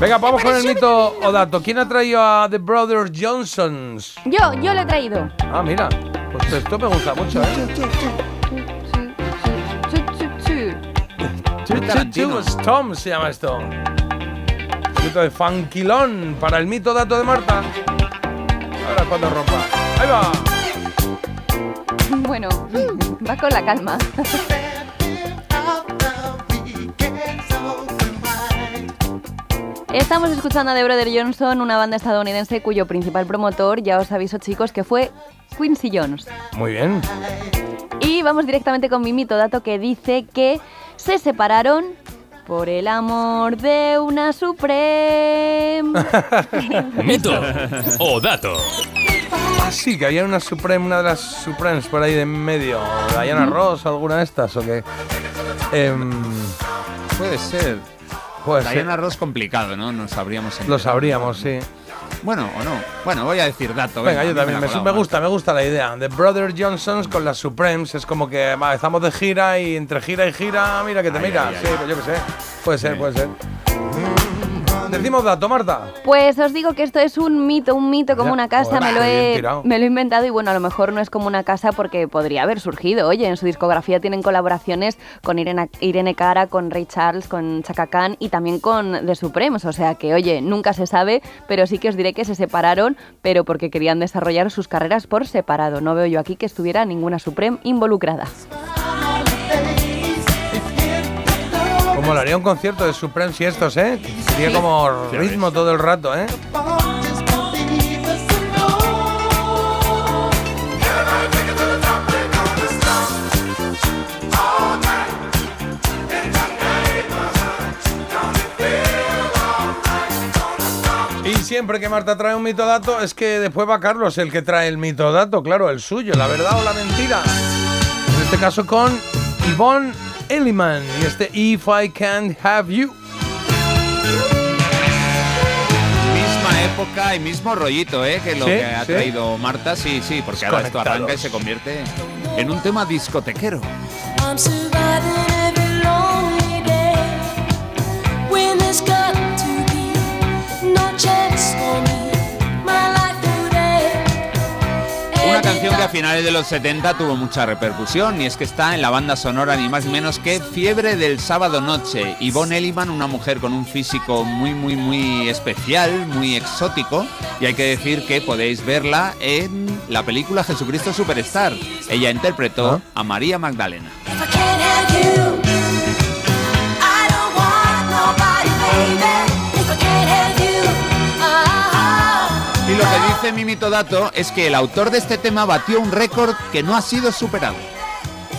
Venga, vamos con el mito o dato. ¿Quién ha traído a The Brothers Johnsons? Yo, yo lo he traído. Ah, mira. Pues esto me gusta mucho, ¿eh? Tom se llama esto. Mito de Funkilón para el mito dato de Marta. Ahora cuando rompa. Ahí va. Bueno, va con la calma. Estamos escuchando a The Brother Johnson, una banda estadounidense cuyo principal promotor, ya os aviso chicos, que fue Quincy Jones. Muy bien. Y vamos directamente con mi mito dato que dice que se separaron por el amor de una Supreme. Mito o dato. Ah, sí, que había una Supreme, una de las Supremes por ahí de en medio. Diana Ross, alguna de estas, o qué. Em, Puede ser. Puede ser. Diana Ross complicado, ¿no? No sabríamos. Lo sabríamos, sí. Bueno, o no. Bueno, voy a decir dato. Venga, yo también. Me, gusta, me gusta la idea. The Brother Johnsons con las Supremes. Es como que va, estamos de gira y entre gira y gira, mira que te Ay, mira. ay, sí, ay. pues yo qué sé. Puede ser, puede ser. Decimos dato, Marta. Pues os digo que esto es un mito, un mito como Ya, una casa, me lo, he, me lo he inventado y bueno, a lo mejor no es como una casa porque podría haber surgido. Oye, en su discografía tienen colaboraciones con Irene, Irene Cara, con Ray Charles, con Chaka Khan y también con The Supremes. O sea que, oye, nunca se sabe, pero sí que os diré que se separaron, pero porque querían desarrollar sus carreras por separado. No veo yo aquí que estuviera ninguna Supreme involucrada. Como lo haría un concierto de Supremes y estos, ¿eh? Sería como ritmo todo el rato, ¿eh? Y siempre que Marta trae un mito dato es que después va Carlos el que trae el mito dato, claro, el suyo, la verdad o la mentira. En este caso con Yvonne Elliman y este If I Can't Have You. Misma época y mismo rollito, ¿eh? Que lo Sí, que ha sí. traído Marta, sí, sí, porque ahora esto arranca y se convierte en un tema discotequero. I'm surviving every lonely day when there's got to be no chance for me. Una canción que a finales de los 70 tuvo mucha repercusión y es que está en la banda sonora ni más ni menos que Fiebre del sábado noche. Yvonne Elliman, una mujer con un físico muy muy muy especial, muy exótico y hay que decir que podéis verla en la película Jesucristo Superstar. Ella interpretó a María Magdalena. Y lo que dice mi mito dato es que el autor de este tema batió un récord que no ha sido superado.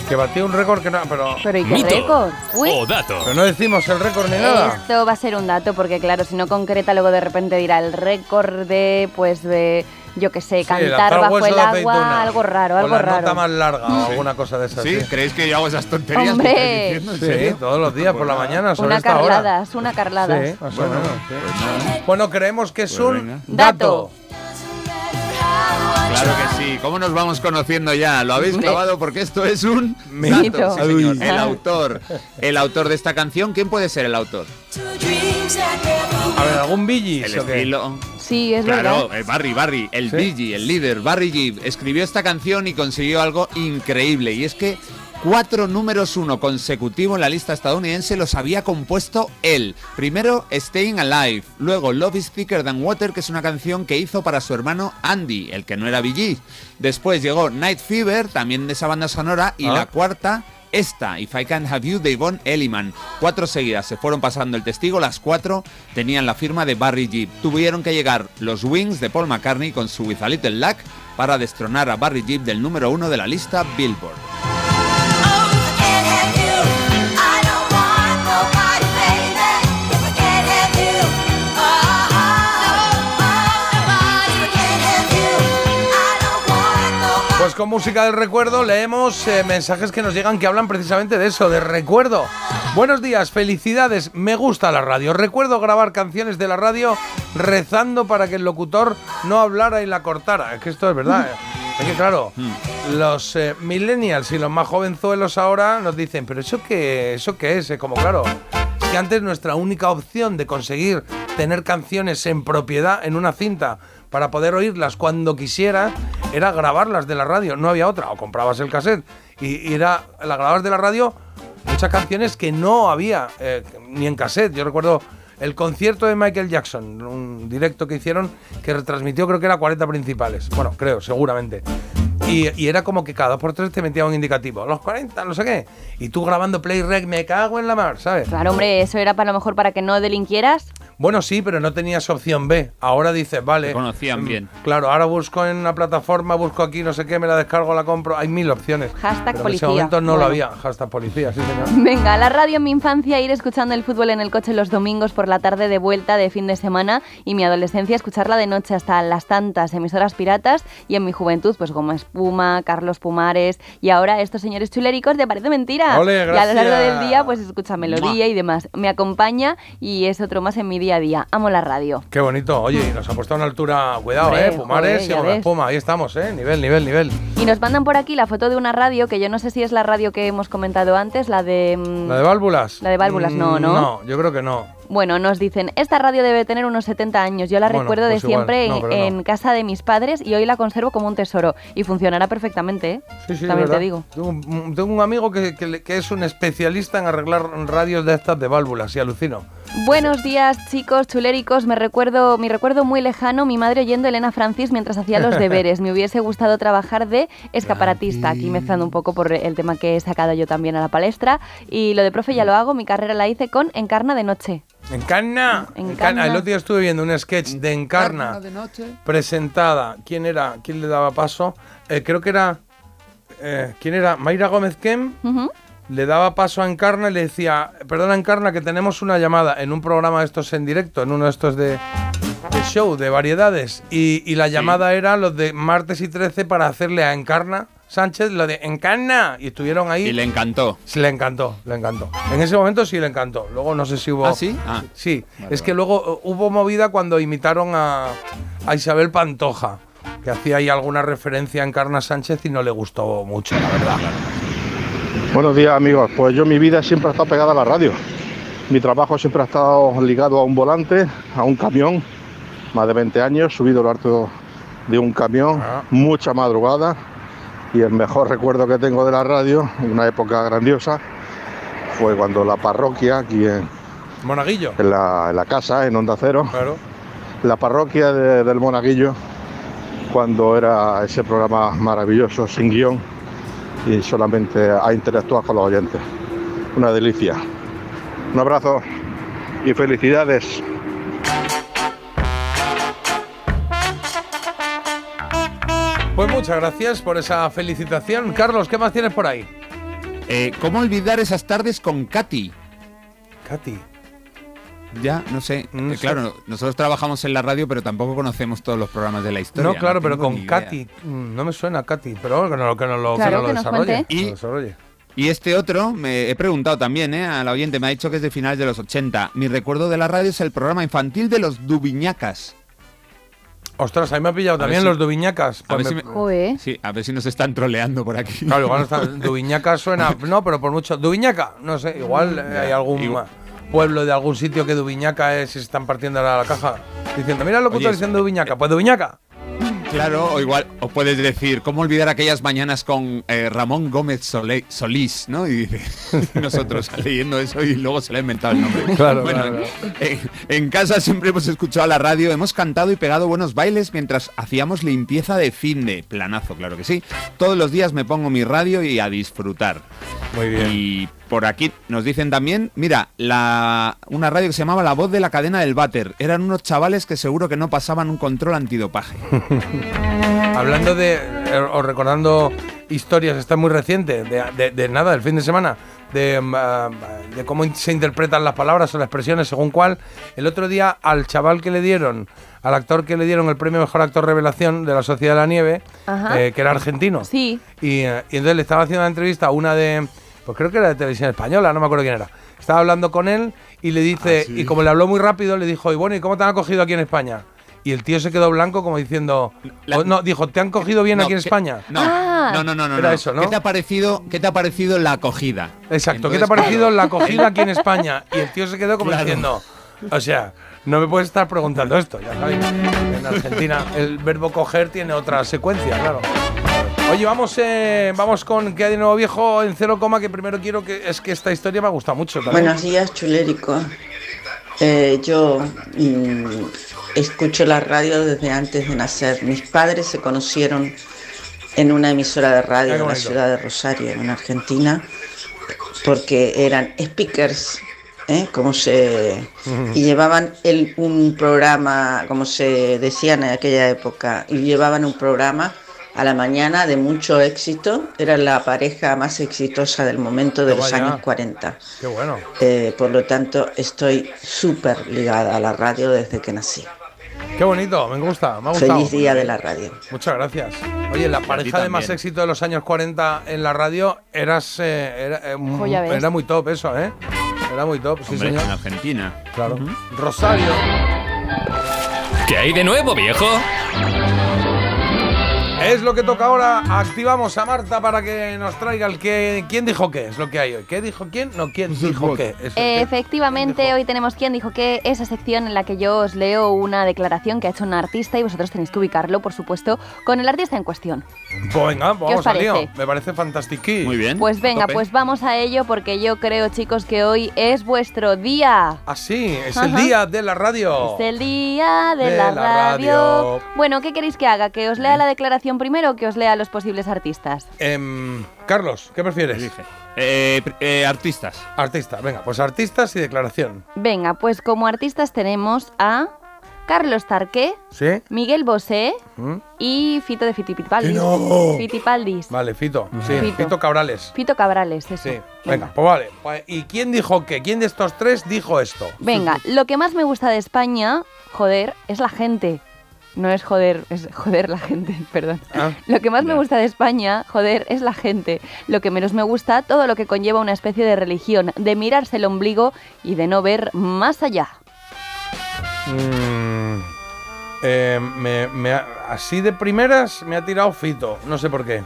Que batió un récord que no. Pero. Pero ¿y qué récord? Uy. dato. Pero no decimos el récord ni nada. Esto va a ser un dato porque claro, si no concreta luego de repente dirá el récord de pues de yo que sé, cantar bajo hueso el de agua, aceituna. algo raro, O algo la raro. nota más larga o alguna cosa de esas. ¿Sí? ¿Creéis que yo hago esas tonterías Hombre. que estáis diciendo? ¿En Sí, serio? todos los días por la Pues mañana sobre Una esta hora. carladas, una carladas. Sí, más o Bueno, menos, sí. Bueno, creemos que es Pues un venga. dato. Claro que sí. ¿Cómo nos vamos conociendo ya? Lo habéis clavado porque esto es un Mito. sí, señor. El autor, el autor de esta canción, ¿quién puede ser el autor? A ver, ¿algún Bee El estilo. Sí, es Claro, verdad. eh, Barry, Barry, el ¿Sí? Gee, el líder, Barry Gibb, escribió esta canción y consiguió algo increíble. Y es que cuatro números uno consecutivos en la lista estadounidense los había compuesto él. Primero Staying Alive, luego Love is Thicker Than Water, que es una canción que hizo para su hermano Andy, el que no era Gee. Después llegó Night Fever, también de esa banda sonora, y Ah. la cuarta esta, If I Can Have You, de Yvonne Elliman. Cuatro seguidas se fueron pasando el testigo, las cuatro tenían la firma de Barry Gibb. Tuvieron que llegar los Wings de Paul McCartney con su With a Little Luck para destronar a Barry Gibb del número uno de la lista Billboard. Pues con música del recuerdo leemos eh, mensajes que nos llegan que hablan precisamente de eso, de recuerdo. Buenos días, felicidades, me gusta la radio. Recuerdo grabar canciones de la radio rezando para que el locutor no hablara y la cortara. Es que esto es verdad. eh. Es que claro, los eh, millennials y los más jovenzuelos ahora nos dicen, pero eso qué, eso qué es, Eh, como claro, es que antes nuestra única opción de conseguir tener canciones en propiedad en una cinta para poder oírlas cuando quisieras era grabarlas de la radio, no había otra, o comprabas el cassette y, y era la grababas de la radio muchas canciones que no había eh, ni en cassette. Yo recuerdo el concierto de Michael Jackson, un directo que hicieron que retransmitió creo que era 40 principales. Bueno, creo, seguramente. Y, y era como que cada dos por tres te metía un indicativo. Los 40, no sé qué. Y tú grabando Play Rec, me cago en la mar, ¿sabes? Claro, hombre, eso era para lo mejor para que no delinquieras. Bueno, sí, pero no tenías opción B. Ahora dices, vale. Te conocían mm, bien. Claro, ahora busco en una plataforma, busco aquí, no sé qué, me la descargo, la compro. Hay mil opciones. Hashtag Pero En policía. ese momento no lo había. Hashtag policía, sí, señor. Venga, la radio en mi infancia, ir escuchando el fútbol en el coche los domingos por la tarde de vuelta de fin de semana y mi adolescencia escucharla de noche hasta las tantas emisoras piratas y en mi juventud pues como Espuma, Carlos Pumares y ahora estos señores chuléricos de Parece Mentira. Ole, y a lo largo del día pues escucha melodía y demás. Me acompaña y es otro más en mi día a día. Amo la radio. Qué bonito. Oye, y nos ha puesto a una altura. Cuidado, Hombre, ¿eh? Pumares joder, y la espuma. Ahí estamos, ¿eh? Nivel, nivel, nivel. Y nos mandan por aquí la foto de una radio que yo no sé si es la radio que hemos comentado antes, la de... mm, ¿La de válvulas? La de válvulas, no, Mm, ¿no? No, yo creo que no. Bueno, nos dicen, esta radio debe tener unos 70 años. Yo la Bueno, recuerdo pues de igual. siempre No, en, no. casa de mis padres y hoy la conservo como un tesoro. Y funcionará perfectamente, ¿eh? Sí, sí, También te digo. Tengo un, tengo un amigo que, que que es un especialista en arreglar radios de estas de válvulas y alucino. Buenos días, chicos chuléricos. Me recuerdo, mi recuerdo muy lejano, mi madre oyendo Elena Francis mientras hacía los deberes. Me hubiese gustado trabajar de escaparatista, aquí mezclando un poco por el tema que he sacado yo también a la palestra. Y lo de profe ya lo hago, mi carrera la hice con Encarna de Noche. Encarna. Encarna. El otro día estuve viendo un sketch de Encarna de noche. presentada. ¿Quién era? ¿Quién le daba paso? Eh, creo que era. eh, ¿Quién era? Mayra Gómez Kem. Le daba paso a Encarna y le decía: Perdona, Encarna, que tenemos una llamada en un programa de estos en directo, en uno de estos de, de show, de variedades. Y, y la llamada era los de martes y 13 para hacerle a Encarna Sánchez lo de Encarna. Y estuvieron ahí. Y le encantó. Sí, le encantó, le encantó. En ese momento sí le encantó. Luego no sé si hubo. ¿Ah, sí? Ah. Sí, es que luego uh, hubo movida cuando imitaron a, a Isabel Pantoja, que hacía ahí alguna referencia a Encarna Sánchez y no le gustó mucho, la verdad. Buenos días amigos, pues yo mi vida siempre ha estado pegada a la radio. Mi trabajo siempre ha estado ligado a un volante, a un camión, más de 20 años, subido lo alto de un camión, mucha madrugada y el mejor recuerdo que tengo de la radio, una época grandiosa, fue cuando la parroquia, aquí en, Monaguillo. en la, en la casa, en Onda Cero, Claro. la parroquia de- del Monaguillo, cuando era ese programa maravilloso, sin guion, y solamente a interactuar con los oyentes. Una delicia. Un abrazo y felicidades. Pues muchas gracias por esa felicitación. Carlos, ¿qué más tienes por ahí? Eh, ¿Cómo olvidar esas tardes con Katy? Katy. Ya, no sé. No Eh, sé. Claro, nosotros trabajamos en la radio, pero tampoco conocemos todos los programas de la historia. No, claro, pero con. Katy. mm, No me suena Katy, pero bueno, que no, que no lo, Claro, que no lo desarrolle. Y- desarrolle. Y este otro, me he preguntado también ¿eh? al oyente, me ha dicho que es de finales de los 80. Mi recuerdo de la radio es el programa infantil de los Dubiñacas. Ostras, ahí me ha pillado A también si- los dubiñacas. A ver, Pues si me- me- Joder. sí, a ver si nos están troleando por aquí. Claro, igual no está. Dubiñaca suena. No, pero por mucho. Dubiñaca, no sé, igual eh, hay algún Igual. Pueblo de algún sitio que Dubiñaca es se están partiendo la, la caja. Diciendo, mira el locutor Oye, diciendo Dubiñaca. Pues Dubiñaca. Claro, o igual, o puedes decir, ¿cómo olvidar aquellas mañanas con eh, Ramón Gómez Sole- Solís, ¿no? Y nosotros leyendo eso y luego se le ha inventado el nombre. Claro, Bueno, claro. En, en casa siempre hemos escuchado la radio, hemos cantado y pegado buenos bailes mientras hacíamos limpieza de fin de planazo, claro que sí. Todos los días me pongo mi radio y a disfrutar. Muy bien. Y por aquí nos dicen también, mira, la, una radio que se llamaba La Voz de la Cadena del Váter. Eran unos chavales que seguro que no pasaban un control antidopaje. Hablando de. eh, o recordando historias, está muy reciente, de, de- de nada, del fin de semana, de, mm, ah, de cómo se interpretan las palabras o las expresiones según cuál. El otro día, al chaval que le dieron, al actor que le dieron el premio Mejor Actor Revelación de la Sociedad de la Nieve, eh, que era argentino. Sí. Y, eh, y entonces le estaba haciendo una entrevista a una de. Pues creo que era de televisión española, no me acuerdo quién era. Estaba hablando con él y le dice. Ah, sí. Y como le habló muy rápido, le dijo, y bueno, ¿y cómo te han acogido aquí en España? Y el tío se quedó blanco como diciendo. La- o no, dijo, ¿te han cogido bien No, aquí en que- España? No, Ah. no, no, no, no. Era no. eso, ¿no? ¿Qué te ha parecido, qué te ha parecido la acogida? Exacto, ¿qué te ha parecido claro. la acogida aquí en España? Y el tío se quedó como Claro. diciendo, o sea, no me puedes estar preguntando esto, ya sabéis. En Argentina el verbo coger tiene otra secuencia, claro. Oye, vamos, eh, vamos con ¿Qué hay de nuevo viejo en cero coma? Que primero quiero que es que esta historia me ha gustado mucho también. Buenos días, chulérico. Eh, yo mm, escucho la radio desde antes de nacer. Mis padres se conocieron en una emisora de radio en la ciudad de Rosario, en Argentina, porque eran speakers, ¿eh? como se y llevaban el, un programa, como se decía en aquella época, y llevaban un programa a la mañana de mucho éxito. Era la pareja más exitosa del momento de los años 40. Qué bueno. Eh, por lo tanto, estoy súper ligada a la radio desde que nací. Qué bonito, me gusta, me ha gustado. Feliz día de la radio. Muchas gracias. Oye, la pareja de más éxito de los años 40 en la radio eras, eh, era, eh, ves. era muy top eso, ¿eh? Era muy top, sí Hombre, señor. en Argentina. Claro. Rosario. ¿Qué hay de nuevo, viejo? Es lo que toca ahora. Activamos a Marta para que nos traiga el que. ¿Quién dijo qué? Es lo que hay hoy. ¿Qué dijo quién? No, ¿quién dijo qué? Eso, ¿qué? Efectivamente, hoy tenemos quien dijo que esa sección en la que yo os leo una declaración que ha hecho un artista y vosotros tenéis que ubicarlo, por supuesto, con el artista en cuestión. Pues venga, os vamos al lío. Me parece fantástico. Muy bien. Pues venga, pues vamos a ello porque yo creo, chicos, que hoy es vuestro día. Ah, sí, es el día de la radio. Es el día de, De la, la radio. radio. Bueno, ¿qué queréis que haga? ¿Que os lea la declaración primero o que os lea los posibles artistas? Em, Carlos, ¿qué prefieres? Elige. Eh, eh, artistas. Artista, venga, pues artistas y declaración. Venga, pues como artistas tenemos a Carlos Tarqué, ¿Sí? Miguel Bosé ¿Mm? y Fito de Fitipaldis. ¡Que no! Fitipaldis. Vale, Fito. Sí, Fito. Fito, Cabrales. Fito Cabrales, eso. Sí, venga, pues vale. Pues, ¿Y quién dijo qué? ¿Quién de estos tres dijo esto? Venga, lo que más me gusta de España, joder, es la gente. No es joder, es joder la gente, perdón. Ah, Lo que más me gusta de España, joder, es la gente. Lo que menos me gusta, todo lo que conlleva una especie de religión, de mirarse el ombligo y de no ver más allá. mm, eh, me- me ha- así de primeras me ha tirado Fito, no sé por qué.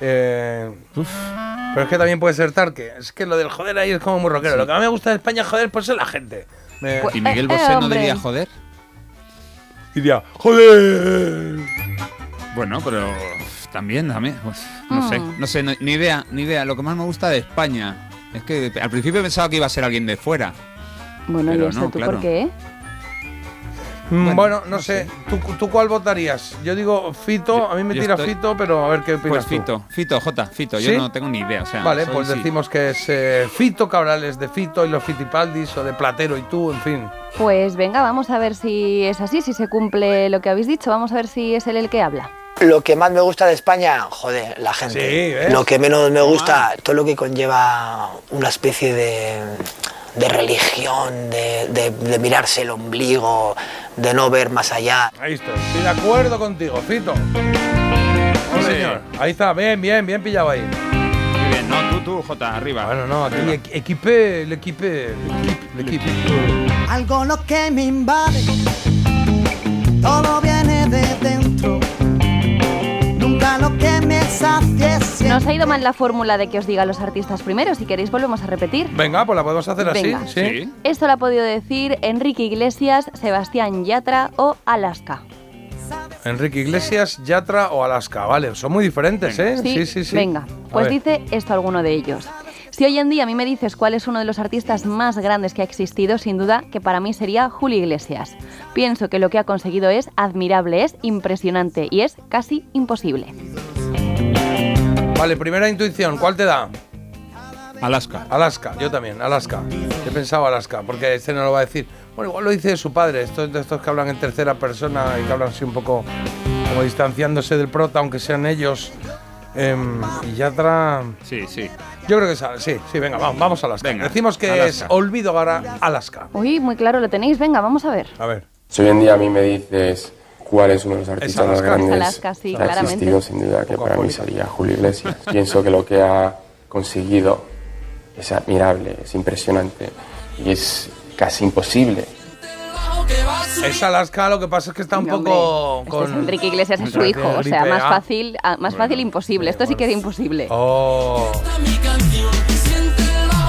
Eh, pero es que también puede ser Tarque. Es que lo del joder ahí es como muy rockero. Lo que más me gusta de España, joder, pues es la gente. Me Pues- ¿Y Miguel Eh, eh, Bosé no hombre. diría joder? Diría, joder. Bueno, pero también, también. pues, no sé, Mm. no sé, no- ni idea, ni idea. Lo que más me gusta de España es que al principio pensaba que iba a ser alguien de fuera. Bueno, ¿y no, tú claro. por qué? Mm, Bueno, no, sé. ¿Tú, tú cuál votarías? Yo digo Fito, Yo- a mí me tira estoy- Fito, pero a ver qué opinas Pues tú. Fito, Fito, J, Fito, ¿Sí? yo no tengo ni idea. O sea, Vale, soy- pues sí. decimos que es eh, Fito Cabrales de Fito y los Fitipaldis o de Platero y tú, en fin. Pues venga, vamos a ver si es así, si se cumple lo que habéis dicho. Vamos a ver si es él el que habla. Lo que más me gusta de España, joder, la gente. Sí. Lo que menos me gusta, todo lo que conlleva una especie de, de religión, de, de- de mirarse el ombligo, de no ver más allá. Ahí estoy. Estoy de acuerdo contigo, Fito. Sí, señor. Ahí está, bien, bien, bien pillado ahí. Tú, Jota, arriba. Bueno, no, aquí equi- equipé, el equipé, el equipo, Algo lo que me invade, todo viene de dentro. Nunca lo que me sacie Nos ha ido mal la fórmula de que os diga los artistas primero. Si queréis, volvemos a repetir. Venga, pues la podemos hacer así, Venga. ¿sí? Esto lo ha podido decir Enrique Iglesias, Sebastián Yatra o Alaska. Enrique Iglesias, Yatra o Alaska. Vale, son muy diferentes, ¿eh? Sí, Sí, sí, sí. Venga, pues dice esto alguno de ellos. Si hoy en día a mí me dices cuál es uno de los artistas más grandes que ha existido, sin duda que para mí sería Julio Iglesias. Pienso que lo que ha conseguido es admirable, es impresionante y es casi imposible. Vale, primera intuición, ¿cuál te da? Alaska. Alaska, yo también, Alaska. He pensado Alaska, porque este no lo va a decir. Bueno, igual lo dice su padre, estos de estos que hablan en tercera persona y que hablan así un poco como distanciándose del prota, aunque sean ellos. Em, y Yatra. Sí, sí. Yo creo que es, sí, sí, venga, vamos, vamos a Alaska. Venga, Decimos que Alaska. es Olvido Gara, Alaska. Uy, muy claro lo tenéis, venga, vamos a ver. A ver. Si hoy en día a mí me dices cuál es uno de los artistas más grandes Alaska, sí, ha claramente. existido, sin duda que para mí sería Julio Iglesias. Pienso que lo que ha conseguido es admirable, es impresionante y es casi imposible. Es Alaska, lo que pasa es que está un poco Este con. es Enrique Iglesias es su hijo, o sea, más A. fácil, ah, más fácil imposible. Esto sí que era imposible. Oh.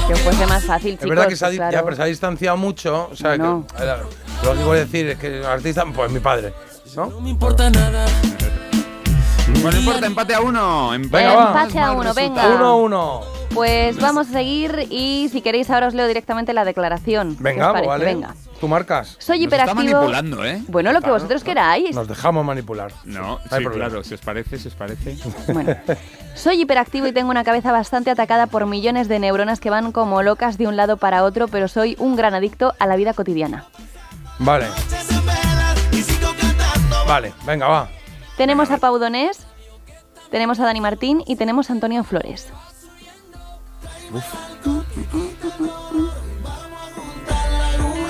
Que fuese más fácil, Es chicos. verdad que se ha, di- claro. ya, pero se ha distanciado mucho. O sea, No. que, lo que voy a decir es que el artista, pues mi padre. ¿No? Bueno, no importa, empate a uno. em- Venga, va. Empate a uno, venga. Uno, uno. Pues vamos a seguir y si queréis ahora os leo directamente la declaración. ¿Qué Venga, vale. Venga. Tú marcas. Soy Nos está hiperactivo. manipulando, ¿eh? Bueno, lo que vosotros queráis. Nos dejamos manipular. No, No sí, hay problema. claro, si os parece, si os parece. Soy hiperactivo y tengo una cabeza bastante atacada por millones de neuronas que van como locas de un lado para otro, pero soy un gran adicto a la vida cotidiana. Vale. Vale, venga, va. Tenemos a Pau Donés, tenemos a Dani Martín y tenemos a Antonio Flores.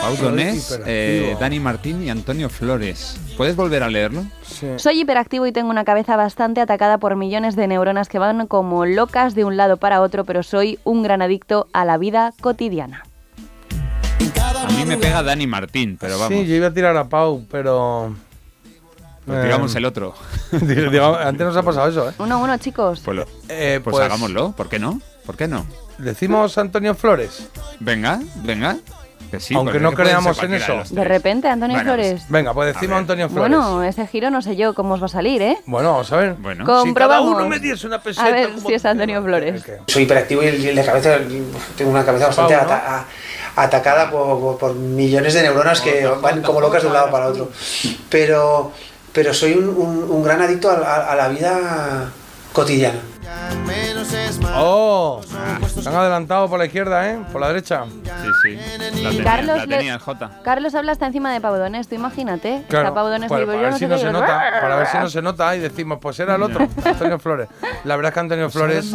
Pau Donés, eh, Dani Martín y Antonio Flores. ¿Puedes volver a leerlo? Soy hiperactivo y tengo una cabeza bastante atacada por millones de neuronas que van como locas de un lado para otro, pero soy un gran adicto a la vida cotidiana. A mí me pega Dani Martín, pero vamos. Sí, yo iba a tirar a Pau, pero. Pues digamos Eh, el otro. antes nos ha pasado eso, ¿eh? Uno, uno, chicos. Pues, lo- Eh, pues pues- hagámoslo, ¿por qué no? ¿Por qué no? Decimos Antonio Flores. Venga, venga. Que sí, Aunque no creamos en eso. de repente, Antonio Bueno, pues, Flores. Venga, pues decimos Antonio Flores. Bueno, ese giro no sé yo cómo os va a salir, ¿eh? Bueno, vamos a ver. Bueno. Si cada Comprobamos. uno me diese una peseta. A ver como- si es Antonio Flores. Soy hiperactivo y de cabeza, tengo una cabeza bastante Pau, ¿no? ata- a- atacada por, por- por millones de neuronas que van como locas de un lado para otro. Pero, pero soy un, un- un gran adicto a, a- a la vida cotidiana. Oh, se han adelantado por la izquierda, ¿eh? Por la derecha. Sí, sí. La tenía, Carlos la tenía el Jota. Carlos habla hasta encima de Pau Donés, tú imagínate. Claro, Está pues, para, yo ver si no se nota, para ver si no se nota y decimos, pues era el otro, Antonio Flores. La verdad es que Antonio Flores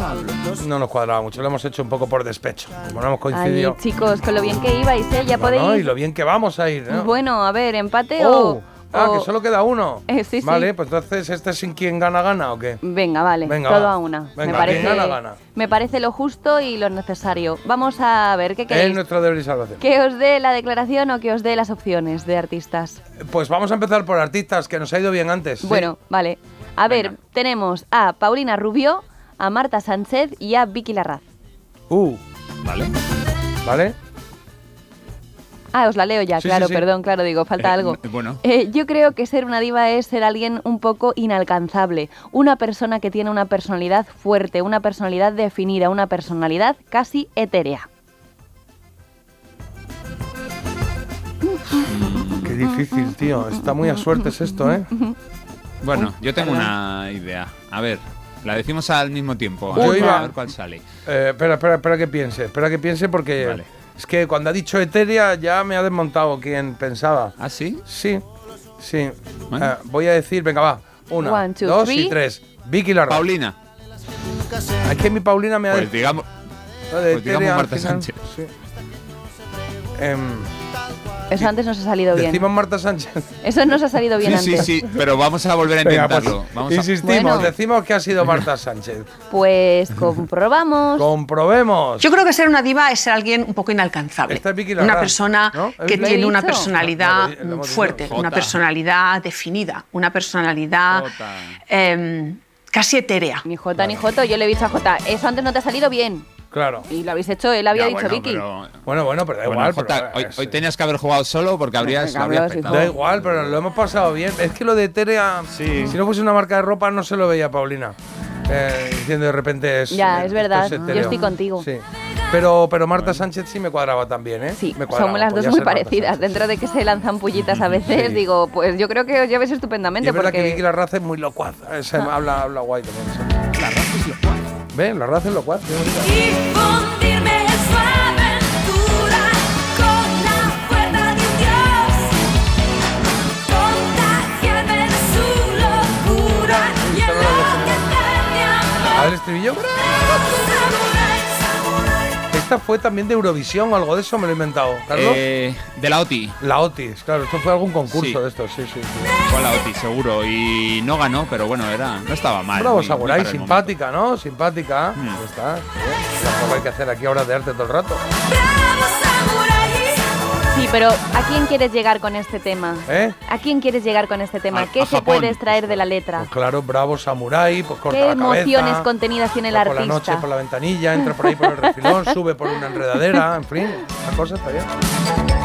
no nos cuadraba mucho, lo hemos hecho un poco por despecho. Como no hemos Ay, coincidido. chicos, con lo bien que ibais, ¿eh? Ya podéis... Bueno, y lo bien que vamos a ir, ¿no? Bueno, a ver, empate Oh, o... ah, o- que solo queda uno. Eh, sí, sí. Vale, pues entonces este es sin quien gana, gana o qué. Venga, vale, Venga, todo va. a una. Venga, me, parece, gana, gana. me parece lo justo y lo necesario. Vamos a ver, ¿qué Es queréis? nuestro deber y salvación. ¿Que os dé la declaración o que os dé las opciones de artistas? Pues vamos a empezar por artistas, que nos ha ido bien antes. ¿sí? Bueno, vale. A ver, tenemos a Paulina Rubio, a Marta Sánchez y a Vicky Larraz. Uh, Vale. ¿vale? Ah, os la leo ya, Sí, claro, sí, sí. perdón, claro, digo, falta Eh, algo. Bueno. Eh, yo creo que ser una diva es ser alguien un poco inalcanzable, una persona que tiene una personalidad fuerte, una personalidad definida, una personalidad casi etérea. Qué difícil, tío. Está muy a suertes esto, ¿eh? Bueno, yo tengo una idea. A ver, la decimos al mismo tiempo. Yo A ver, iba- a ver cuál sale. Eh, espera, espera, espera que piense. Espera que piense porque es que cuando ha dicho etérea ya me ha desmontado quien pensaba. ¿Ah, sí? Sí, sí. Bueno. Eh, voy a decir, venga, va. Una, One, two, dos three. y tres. Vicky Larra. Paulina. Es que mi Paulina me ha Pues digamos, pues digamos Marta Sánchez. sí. Em, Eso antes nos ha salido bien. decimos Marta Sánchez. Eso nos ha salido bien Sí, sí, antes. sí, pero vamos a volver a Venga, pues, intentarlo. A- insistimos, Bueno. decimos que ha sido Marta Sánchez. Pues comprobamos. Comprobemos. Yo creo que ser una diva es ser alguien un poco inalcanzable. Esta es Vicky Una persona ¿no? que ¿Es lo he tiene una personalidad No, fuerte, una personalidad definida, una personalidad em, casi etérea. Ni Jota ni Joto, yo le he dicho a Jota, eso antes no te ha salido bien. Claro. Y lo habéis hecho, él había Ya, dicho bueno, Vicky. pero- Bueno, bueno, pero da Bueno, igual. Jota, pero, hoy, hoy tenías que haber jugado solo porque habrías, petado. Da igual, pero lo hemos pasado bien. Es que lo de Terea, si no fuese una marca de ropa, no se lo veía Paulina. Eh, diciendo de repente es. Ya, es esto verdad, yo estoy contigo. Sí. Pero, pero Marta Sánchez sí me cuadraba también, ¿eh? Sí, me cuadraba, somos las podía dos muy parecidas. Dentro de que se lanzan pullitas a veces, Sí. digo, pues yo creo que os lleves Y estupendamente es verdad que porque Vicky Larraz es muy locuaz. Esa Ah. habla, habla guay también. ¿Ven? La raza es locuaz. A ver, estribillo. Esta fue también de Eurovisión o algo de eso, me lo he inventado. ¿Carlos? Eh, de la OTI. La Otis, claro, esto fue algún concurso Sí. de estos, sí, sí. sí. Fue la OTI, seguro. Y no ganó, pero bueno, era, no estaba mal. Bravo, muy- momento. simpática, ¿no? Simpática. Mm. Está. ¿eh? Tampoco hay que hacer aquí obras de arte todo el rato. Sí, pero ¿a quién quieres llegar con este tema? ¿Eh? ¿A quién quieres llegar con este tema? A- ¿Qué a se Japón. puede extraer de la letra? Pues claro, bravo samurai, pues corta ¿Qué la cabeza. emociones contenidas tiene el va por la artista? noche por la ventanilla, entra por ahí por el refilón, sube por una enredadera, en fin, la cosa está bien.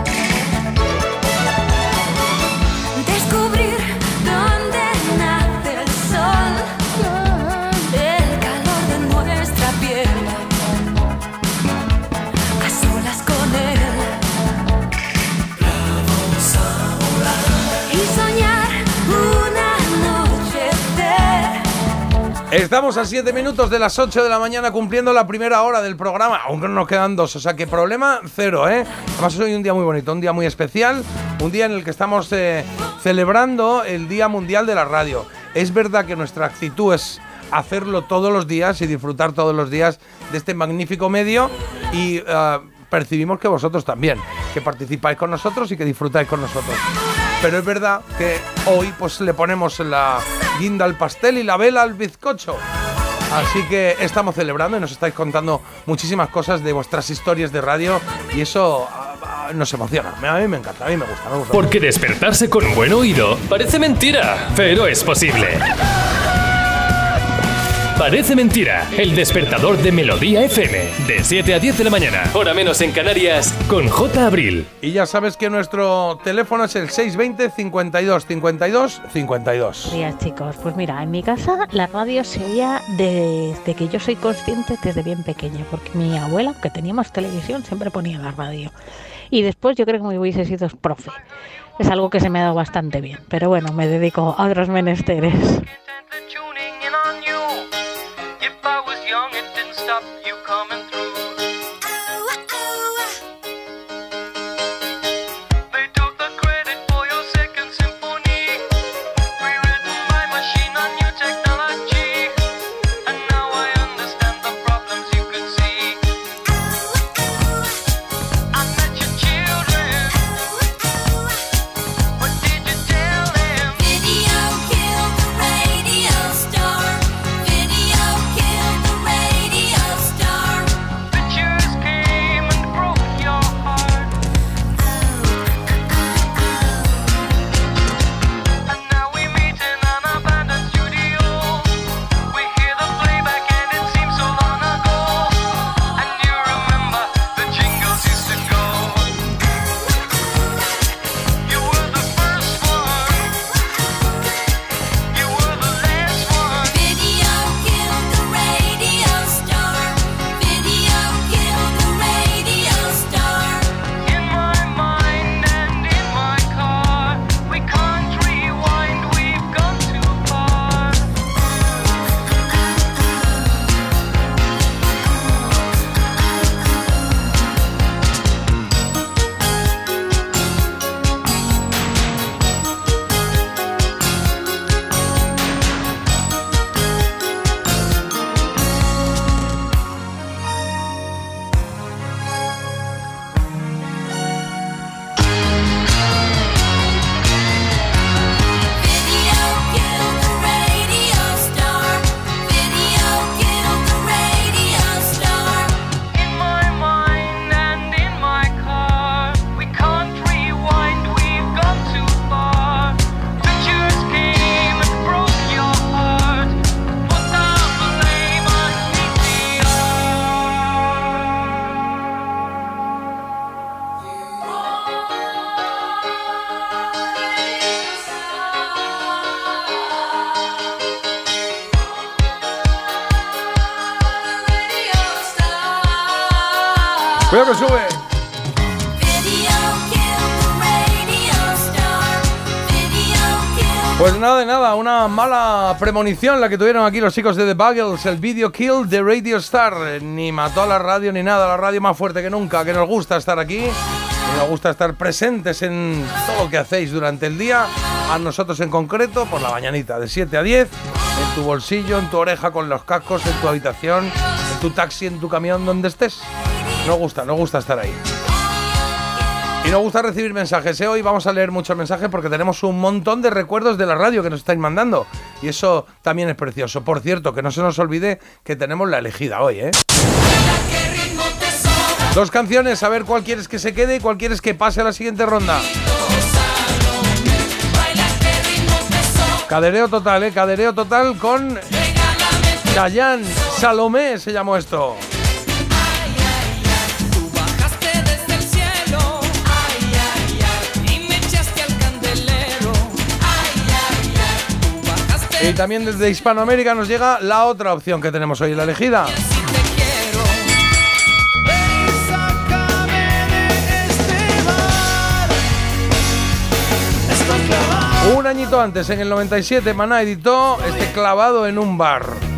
Estamos a 7 minutos de las 8 de la mañana cumpliendo la primera hora del programa, aunque nos quedan dos, o sea que problema cero, ¿eh? Además hoy un día muy bonito, un día muy especial, un día en el que estamos eh, celebrando el Día Mundial de la Radio. Es verdad que nuestra actitud es hacerlo todos los días y disfrutar todos los días de este magnífico medio y eh, percibimos que vosotros también, que participáis con nosotros y que disfrutáis con nosotros. Pero es verdad que hoy pues le ponemos la guinda al pastel y la vela al bizcocho. Así que estamos celebrando y nos estáis contando muchísimas cosas de vuestras historias de radio y eso ah, ah, nos emociona. A mí me encanta, a mí me gusta, me gusta. Porque despertarse con buen oído parece mentira, pero es posible. Parece mentira, el despertador de Melodía FM, de 7 a 10 de la mañana, hora menos en Canarias, con J. Abril. Y ya sabes que nuestro teléfono es el 620 52 52 52. Buenos días, chicos. Pues mira, en mi casa la radio se oía desde que yo soy consciente desde bien pequeña, porque mi abuela, aunque teníamos televisión, siempre ponía la radio. Y después yo creo que me hubiese sido profe. Es algo que se me ha dado bastante bien, pero bueno, me dedico a otros menesteres. Que sube. Pues nada de nada, una mala premonición la que tuvieron aquí los chicos de The Buggles, el video kill de Radio Star. Ni mató a la radio ni nada, la radio más fuerte que nunca, que nos gusta estar aquí, que nos gusta estar presentes en todo lo que hacéis durante el día, a nosotros en concreto, por la mañanita, de 7 a 10, en tu bolsillo, en tu oreja con los cascos, en tu habitación, en tu taxi, en tu camión, donde estés. Nos gusta, nos gusta estar ahí. Y nos gusta recibir mensajes. ¿eh? Hoy vamos a leer muchos mensajes porque tenemos un montón de recuerdos de la radio que nos estáis mandando. Y eso también es precioso. Por cierto, que no se nos olvide que tenemos la elegida hoy, ¿eh? Dos canciones, a ver cuál quieres que se quede y cuál quieres que pase a la siguiente ronda. Cadereo total, ¿eh? Cadereo total con Dayan Salomé se llamó esto. Y también desde Hispanoamérica nos llega la otra opción que tenemos hoy, la elegida. Un añito antes, en el 97, Maná editó este clavado en un bar.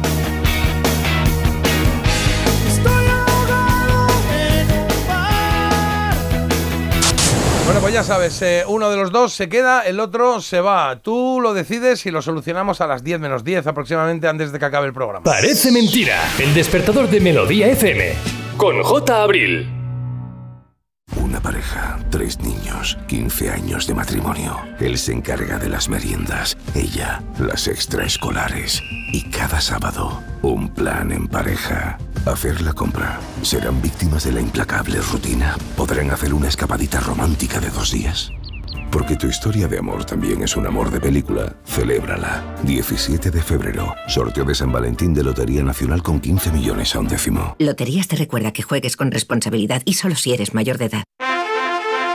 Bueno, pues ya sabes, eh, uno de los dos se queda, el otro se va. Tú lo decides y lo solucionamos a las 10 menos 10 aproximadamente antes de que acabe el programa. Parece mentira. El despertador de Melodía FM. Con J. Abril. Una pareja, tres niños, 15 años de matrimonio. Él se encarga de las meriendas, ella las extraescolares. Y cada sábado, un plan en pareja. Hacer la compra. ¿Serán víctimas de la implacable rutina? ¿Podrán hacer una escapadita romántica de dos días? Porque tu historia de amor también es un amor de película. Celébrala. 17 de febrero. Sorteo de San Valentín de Lotería Nacional con 15 millones a un décimo. Loterías te recuerda que juegues con responsabilidad y solo si eres mayor de edad.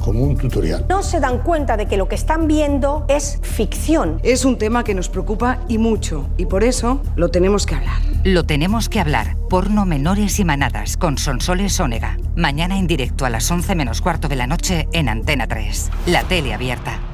como un tutorial. No se dan cuenta de que lo que están viendo es ficción. Es un tema que nos preocupa y mucho, y por eso lo tenemos que hablar. Lo tenemos que hablar. Porno menores y manadas con Sonsoles Ónega. Mañana en directo a las 11 menos cuarto de la noche en Antena 3. La tele abierta.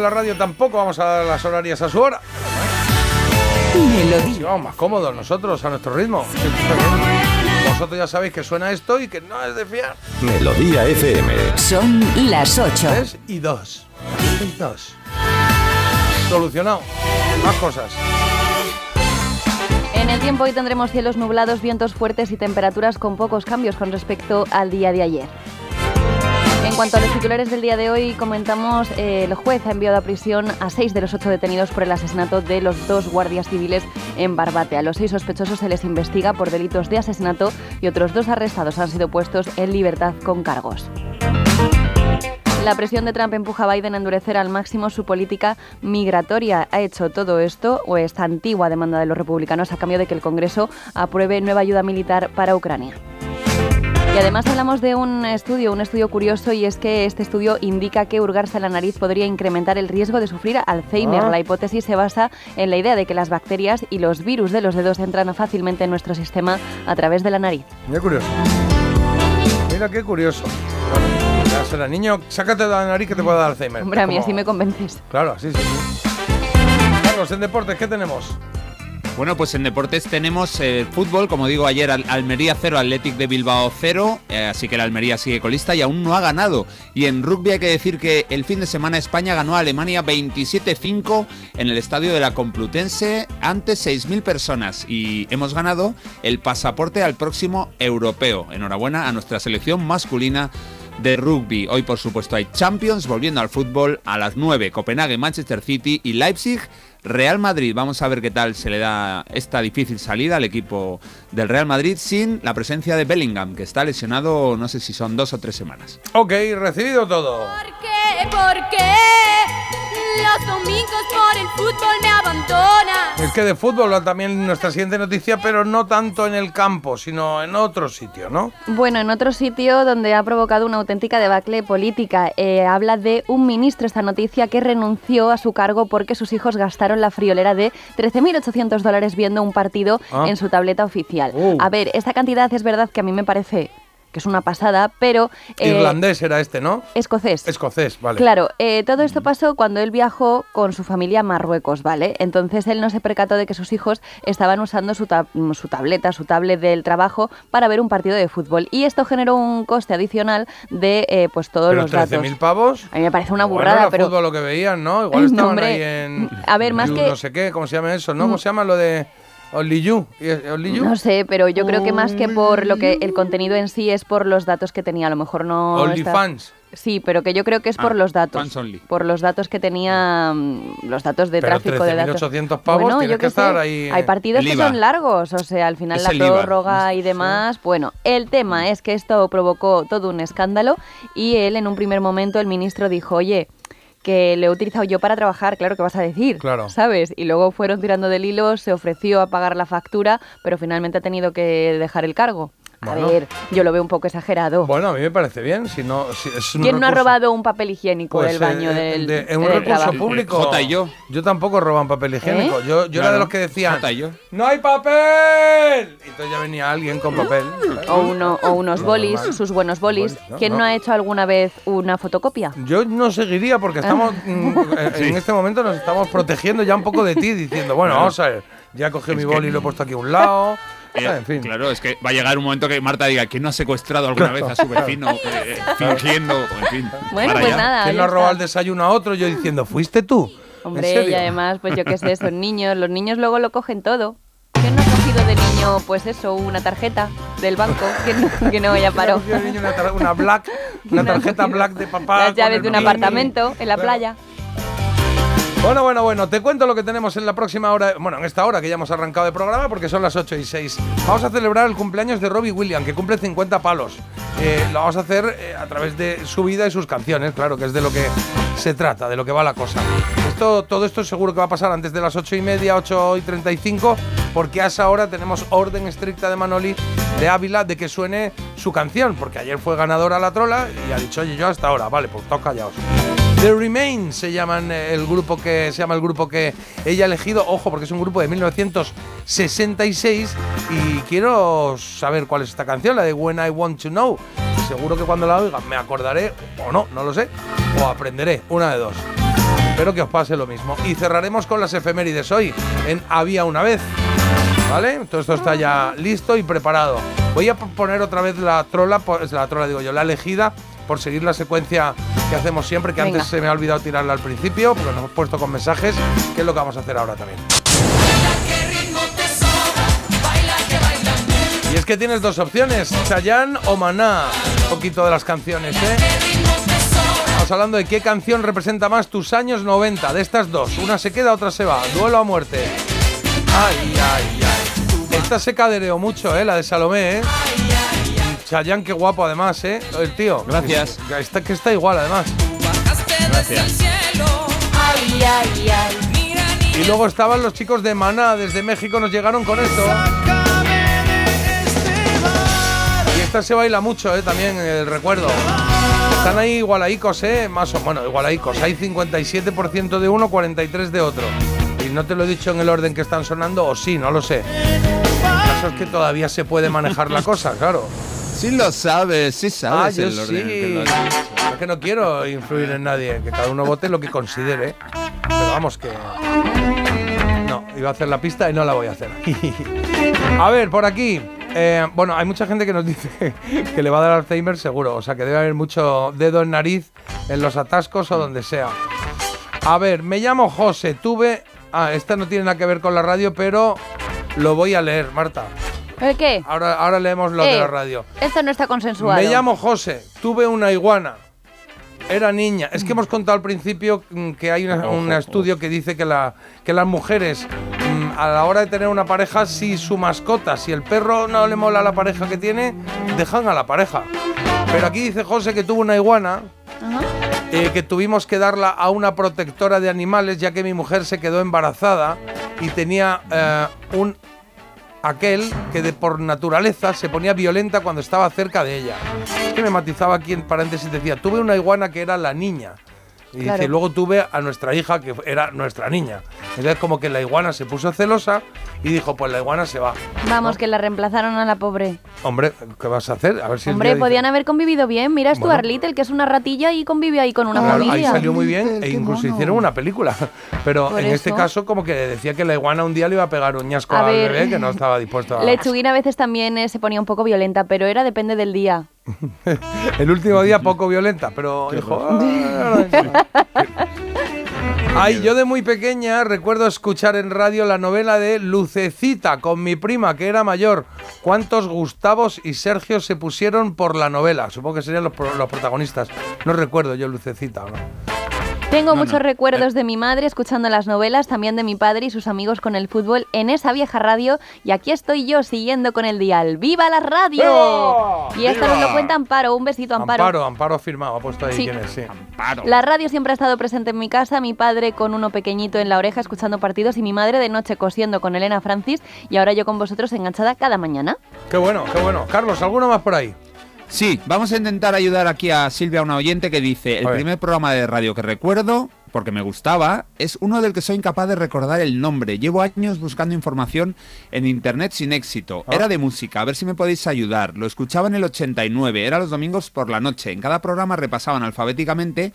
de la radio tampoco vamos a dar las horarias a su hora. Melodía. Sí, vamos más cómodos nosotros, a nuestro ritmo. Vosotros ya sabéis que suena esto y que no es de fiar. Melodía FM. Son las 8. Tres y dos. Y dos. Solucionado. Más cosas. En el tiempo hoy tendremos cielos nublados, vientos fuertes y temperaturas con pocos cambios con respecto al día de ayer. Cuanto a los titulares del día de hoy, comentamos eh, el juez ha enviado a prisión a seis de los ocho detenidos por el asesinato de los dos guardias civiles en Barbate. A los seis sospechosos se les investiga por delitos de asesinato y otros dos arrestados han sido puestos en libertad con cargos. La presión de Trump empuja a Biden a endurecer al máximo su política migratoria. Ha hecho todo esto, o esta antigua demanda de los republicanos, a cambio de que el Congreso apruebe nueva ayuda militar para Ucrania. Y además hablamos de un estudio, un estudio curioso, y es que este estudio indica que hurgarse la nariz podría incrementar el riesgo de sufrir Alzheimer. Ah. La hipótesis se basa en la idea de que las bacterias y los virus de los dedos entran fácilmente en nuestro sistema a través de la nariz. Mira curioso. Mira qué curioso. Bueno, ya será niño, sácate de la nariz que te pueda dar Alzheimer. Hombre, a mí así me convences. Claro, sí, sí, sí. Carlos, en deportes, ¿qué tenemos? Bueno, pues en deportes tenemos eh, fútbol, como digo ayer, Al- Almería 0, Athletic de Bilbao 0, eh, así que la Almería sigue colista y aún no ha ganado. Y en rugby hay que decir que el fin de semana España ganó a Alemania 27-5 en el estadio de la Complutense ante 6.000 personas y hemos ganado el pasaporte al próximo europeo. Enhorabuena a nuestra selección masculina de rugby. Hoy, por supuesto, hay Champions, volviendo al fútbol a las 9, Copenhague, Manchester City y Leipzig. Real Madrid, vamos a ver qué tal se le da esta difícil salida al equipo del Real Madrid sin la presencia de Bellingham, que está lesionado, no sé si son dos o tres semanas. Ok, recibido todo. ¿Qué? ¿Por qué? Los domingos por el fútbol me abandona. Es que de fútbol va también nuestra siguiente noticia, pero no tanto en el campo, sino en otro sitio, ¿no? Bueno, en otro sitio donde ha provocado una auténtica debacle política, eh, habla de un ministro esta noticia que renunció a su cargo porque sus hijos gastaron la friolera de 13.800 dólares viendo un partido Ah. en su tableta oficial. Uh. A ver, esta cantidad es verdad que a mí me parece que es una pasada, pero... eh, Irlandés era este, ¿no? Escocés. Escocés, vale. Claro, eh, todo esto pasó cuando él viajó con su familia a Marruecos, ¿vale? Entonces él no se percató de que sus hijos estaban usando su, tab- su tableta, su tablet del trabajo para ver un partido de fútbol. Y esto generó un coste adicional de eh, pues todos Pero los datos. 13.000 pavos. A mí me parece una burrada, pero... fútbol lo que veían, ¿no? Igual No, estaban hombre, ahí en. a ver, más que- No sé qué, ¿cómo se llama eso, no? ¿Cómo se llama lo de. Only You? ¿Y- ¿Only? No sé, pero yo creo que más que por lo que el contenido en sí es por los datos que tenía. A lo mejor no. está- OnlyFans. Sí, pero que yo creo que es por Ah, los datos. fans only. Por los datos que tenía. mm, Los datos de Pero tráfico de datos. 13.800 pavos, Bueno, yo que qué sé, estar ahí, Hay partidos que son largos, o sea, al final Es la prórroga y demás. Bueno, el tema es que esto provocó todo un escándalo y él en un primer momento, el ministro dijo, oye, que lo he utilizado yo para trabajar, claro que vas a decir, Claro. ¿sabes? Y luego fueron tirando del hilo, se ofreció a pagar la factura, pero finalmente ha tenido que dejar el cargo. A Bueno. ver, yo lo veo un poco exagerado. Bueno, a mí me parece bien. Si no, si es un ¿Quién no ha robado un papel higiénico Pues, del baño eh, del, de- en un del recurso trabajo? público. Jota y yo. Yo tampoco roban papel higiénico. ¿Eh? Yo, yo era de los que decían. Jota y yo. ¡No hay papel! Y entonces ya venía alguien con papel. O, uno, o unos Lo bolis, normal. sus buenos bolis. No, ¿Quién no. no. ha hecho alguna vez una fotocopia? Yo no seguiría porque estamos mm, eh, en este momento nos estamos protegiendo ya un poco de ti diciendo, bueno, vamos a ver, ya cogí mi que- boli y lo he puesto aquí a un lado. Eh, en fin. Claro, es que va a llegar un momento que Marta diga ¿quién no ha secuestrado alguna vez a su vecino eh, fingiendo? En fin. Bueno, pues ya. nada. ¿Quién no ha robado el desayuno a otro? Yo diciendo, ¿fuiste tú? ¿En Hombre, y además, pues yo qué sé, son niños. Los niños luego lo cogen todo. ¿Quién no ha cogido de niño pues eso, una tarjeta del banco que no, que no ya paró. Una, black, una tarjeta black de papá. Las llaves de un apartamento en la playa. Bueno, bueno, bueno, te cuento lo que tenemos en la próxima hora, bueno, en esta hora que ya hemos arrancado de programa porque son las 8 y 6. Vamos a celebrar el cumpleaños de Robbie Williams, que cumple 50 palos. Eh, lo vamos a hacer eh, a través de su vida y sus canciones, claro, que es de lo que se trata, de lo que va la cosa. Esto, todo esto seguro que va a pasar antes de las 8 y media, 8 y 35, porque a esa hora tenemos orden estricta de Manoli de Ávila de que suene su canción, porque ayer fue ganadora la trola y ha dicho, oye, yo hasta ahora, vale, pues todos callaos. The Remain se llaman eh, el grupo que se llama el grupo que ella ha elegido. Ojo, porque es un grupo de 1966 y quiero saber cuál es esta canción, la de When I Want to Know. Seguro que cuando la oiga me acordaré o no, no lo sé, o aprenderé, una de dos. Espero que os pase lo mismo. Y cerraremos con las efemérides hoy en Había una vez. ¿Vale? Todo esto está ya listo y preparado. Voy a poner otra vez la trola, pues la trola digo yo, la elegida por seguir la secuencia que hacemos siempre, que Venga. antes se me ha olvidado tirarla al principio, porque nos hemos puesto con mensajes, que es lo que vamos a hacer ahora también. Y es que tienes dos opciones, Chayanne o Maná. Un poquito de las canciones, ¿eh? Estamos hablando de qué canción representa más tus años 90, de estas dos. Una se queda, otra se va. Duelo a muerte. Ay, ay, ay. Esta se cadereó mucho, ¿eh? La de Salomé, ¿eh? Chayanne, qué guapo además, ¿eh? El tío. Gracias. Que está, que está igual además. Gracias. Ay, ay, ay. Y luego estaban los chicos de Maná, desde México nos llegaron con esto. Y esta se baila mucho, ¿eh? También el recuerdo. Están ahí igualaicos, ¿eh? Más o bueno, igualaicos. Hay 57% de uno, 43% de otro. Y no te lo he dicho en el orden que están sonando, o sí, no lo sé. El caso es que todavía se puede manejar la cosa, claro. Sí lo sabes, sí Ah, sabes yo el orden en el que sí. lo has dicho. Es que no quiero influir en nadie, que cada uno vote lo que considere. Pero vamos, que. No, iba a hacer la pista y no la voy a hacer. a ver, por aquí. eh, bueno, hay mucha gente que nos dice que le va a dar Alzheimer seguro. O sea, que debe haber mucho dedo en nariz en los atascos o donde sea. A ver, me llamo José. Tuve. Ah, esta no tiene nada que ver con la radio, pero lo voy a leer, Marta. ¿El qué? Ahora, ahora leemos lo de Eh, la radio. Esto no está consensuado. Me llamo José, tuve una iguana. Era niña. Es que hemos contado al principio mm, que hay una- un estudio que dice que, la, que las mujeres, mm, a la hora de tener una pareja, si su mascota, si el perro no le mola a la pareja que tiene, dejan a la pareja. Pero aquí dice José que tuvo una iguana, eh, que tuvimos que darla a una protectora de animales, ya que mi mujer se quedó embarazada y tenía eh, un aquel que de por naturaleza se ponía violenta cuando estaba cerca de ella. Que me matizaba aquí en paréntesis decía, tuve una iguana que era la niña. Y Claro. dice, luego tuve a nuestra hija que era nuestra niña. Entonces como que la iguana se puso celosa y dijo, pues la iguana se va. Vamos, que la reemplazaron a la pobre. Hombre, ¿qué vas a hacer? A ver si Hombre, día dice- podían haber convivido bien. Mira Bueno. Stuart Little, que es una ratilla y convive ahí con una Claro, ahí familia. salió muy bien e incluso hicieron una película. Pero Por en este eso. caso como que decía que la iguana un día le iba a pegar un ñasco A al ver. bebé que no estaba dispuesto a... Lechuguina a veces también eh, se ponía un poco violenta, pero era depende del día. El último día poco violenta, pero dijo... "Ah, Ay, yo de muy pequeña recuerdo escuchar en radio la novela de Lucecita con mi prima que era mayor. ¿Cuántos Gustavos y Sergio se pusieron por la novela? Supongo que serían los, los protagonistas. No recuerdo yo Lucecita, ¿o ¿no? Tengo No, muchos no. recuerdos de mi madre escuchando las novelas, también de mi padre y sus amigos con el fútbol en esa vieja radio. Y aquí estoy yo siguiendo con el dial. ¡Viva la radio! ¡Viva! Y esta nos lo cuenta Amparo. Un besito, Amparo. Amparo, Amparo firmado, ha puesto ahí Sí. quién es, sí. La radio siempre ha estado presente en mi casa, mi padre con uno pequeñito en la oreja escuchando partidos y mi madre de noche cosiendo con Elena Francis y ahora yo con vosotros enganchada cada mañana. Qué bueno, qué bueno. Carlos, ¿alguno más por ahí? Sí, vamos a intentar ayudar aquí a Silvia, una oyente que dice, el A primer programa de radio que recuerdo, porque me gustaba, es uno del que soy incapaz de recordar el nombre. Llevo años buscando información en internet sin éxito. Ah. Era de música, a ver si me podéis ayudar. Lo escuchaba en el 89, era los domingos por la noche. En cada programa repasaban alfabéticamente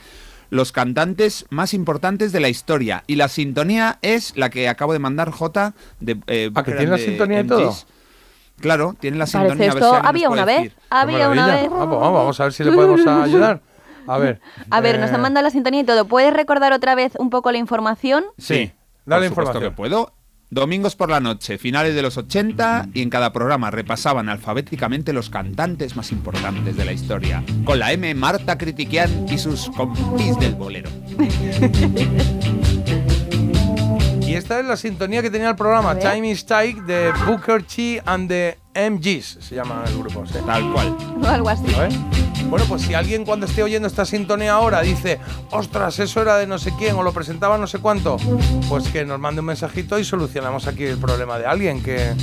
los cantantes más importantes de la historia. Y la sintonía es la que acabo de mandar J de... eh, ¿Ah, que tiene la sintonía y todo? Claro, tiene la Parece sintonía. a ver esto, si nos había una vez, decir. había una vez. Ah, pues vamos, vamos a ver si le podemos ayudar. A ver. A ver, nos eh, han mandado la sintonía y todo. ¿Puedes recordar otra vez un poco la información? Sí, dale información. que puedo. Domingos por la noche, finales de los 80, y en cada programa repasaban alfabéticamente los cantantes más importantes de la historia. Con la M, Marta Critiquian y sus compis del bolero. Y esta es la sintonía que tenía el programa Time is Tight de Booker T and the MGs, se llama el grupo. sí. Tal cual. O algo así. A ver. Bueno, pues si alguien cuando esté oyendo esta sintonía ahora dice, ostras, eso era de no sé quién o lo presentaba no sé cuánto, pues que nos mande un mensajito y solucionamos aquí el problema de alguien que.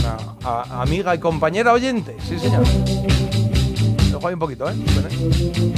Una a- amiga y compañera oyente. Sí, señor. Lo juego ahí un poquito, ¿eh? ¿eh?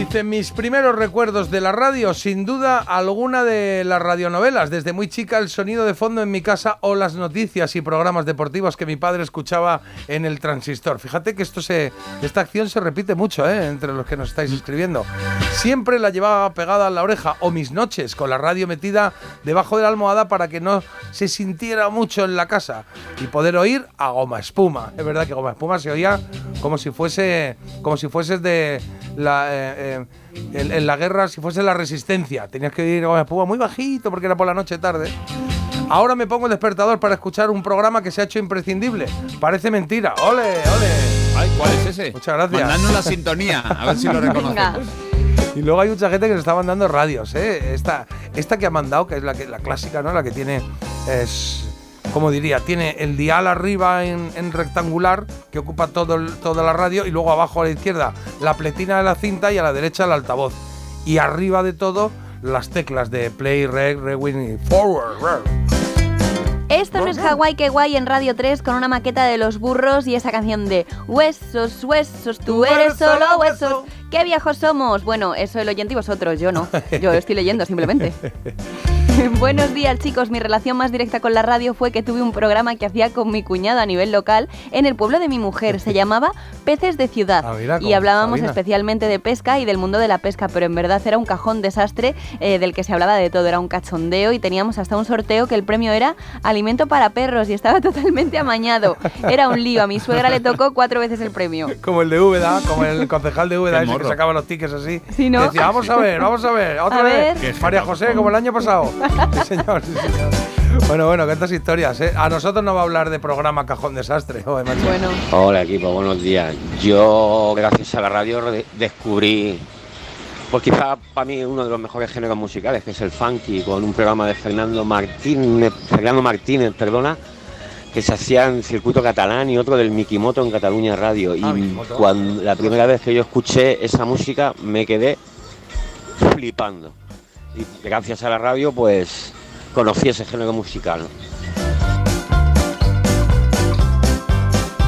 Dice, mis primeros recuerdos de la radio, sin duda alguna de las radionovelas. Desde muy chica el sonido de fondo en mi casa o las noticias y programas deportivos que mi padre escuchaba en el transistor. Fíjate que esto se, esta acción se repite mucho ¿eh? entre los que nos estáis escribiendo. Siempre la llevaba pegada a la oreja o mis noches con la radio metida debajo de la almohada para que no se sintiera mucho en la casa y poder oír a Goma Espuma. Es verdad que Goma Espuma se oía como si fuese como si fueses de la eh, eh, en, en la guerra, si fuese la resistencia. Tenías que Goma Espuma muy bajito porque era por la noche tarde. Ahora me pongo el despertador para escuchar un programa que se ha hecho imprescindible. Parece mentira. ¡Ole, ole! Ay, ¿cuál es ese? Muchas gracias. Mandadnos la sintonía, a ver si lo reconocemos. Y luego hay mucha gente que nos está mandando radios, ¿eh? Esta, esta que ha mandado, que es la, que, la clásica, ¿no? La que tiene, es, como diría, tiene el dial arriba en, en rectangular, que ocupa todo el- toda la radio, y luego abajo a la izquierda la pletina de la cinta y a la derecha el altavoz. Y arriba de todo las teclas de play, rec, rewind y forward. Esto no es Hawái que guay en Radio 3 con una maqueta de los burros y esa canción de Huesos, huesos, tú eres solo huesos. ¿Qué viejos somos? Bueno, eso el oyente y vosotros, yo no. Yo estoy leyendo simplemente. Buenos días, chicos. Mi relación más directa con la radio fue que tuve un programa que hacía con mi cuñado a nivel local en el pueblo de mi mujer. Se llamaba Peces de Ciudad. Ah, mira, y hablábamos Sabina. especialmente de pesca y del mundo de la pesca, pero en verdad era un cajón desastre eh, del que se hablaba de todo. Era un cachondeo y teníamos hasta un sorteo que el premio era alimento para perros y estaba totalmente amañado. Era un lío. A mi suegra le tocó cuatro veces el premio. Como el de Úbeda, como el concejal de Úbeda, que sacaba los tickets así. Sí, ¿no? Decía, vamos a ver, vamos a ver, otra A vez. ver. María José, como el año pasado. Sí, señor, sí, señor. Bueno, bueno, cuántas historias, ¿eh? A nosotros no va a hablar de programa Cajón Desastre. Joder, macho. Bueno. Hola equipo, buenos días. Yo gracias a la radio descubrí, pues quizá para mí uno de los mejores géneros musicales, que es el funky, con un programa de Fernando Martínez, Fernando Martínez, perdona, que se hacía en circuito catalán y otro del Mikimoto en Cataluña Radio. Y Ah, Mikimoto. cuando la primera vez que yo escuché esa música me quedé flipando. Y gracias a la radio pues conocí ese género musical.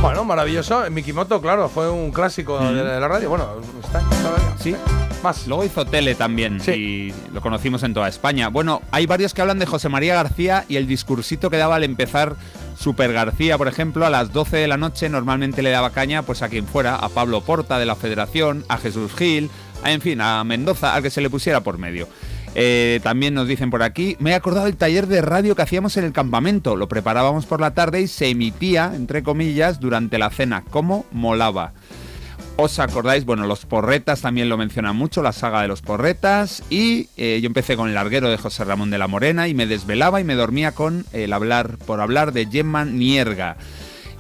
Bueno, maravilloso. Mikimoto, claro, fue un clásico de de la radio. Bueno, está todavía. Sí. Más. Luego hizo tele también y lo conocimos en toda España. Bueno, hay varios que hablan de José María García y el discursito que daba al empezar Super García, por ejemplo, a las 12 de la noche normalmente le daba caña pues a quien fuera, a Pablo Porta de la Federación, a Jesús Gil, a, en fin, a Mendoza, al que se le pusiera por medio. Eh, también nos dicen por aquí, me he acordado del taller de radio que hacíamos en el campamento. Lo preparábamos por la tarde y se emitía, entre comillas, durante la cena. ¿Cómo molaba? ¿Os acordáis? Bueno, los porretas también lo mencionan mucho, la saga de los porretas. Y eh, yo empecé con el larguero de José Ramón de la Morena y me desvelaba y me dormía con el hablar por hablar de Gemma Nierga.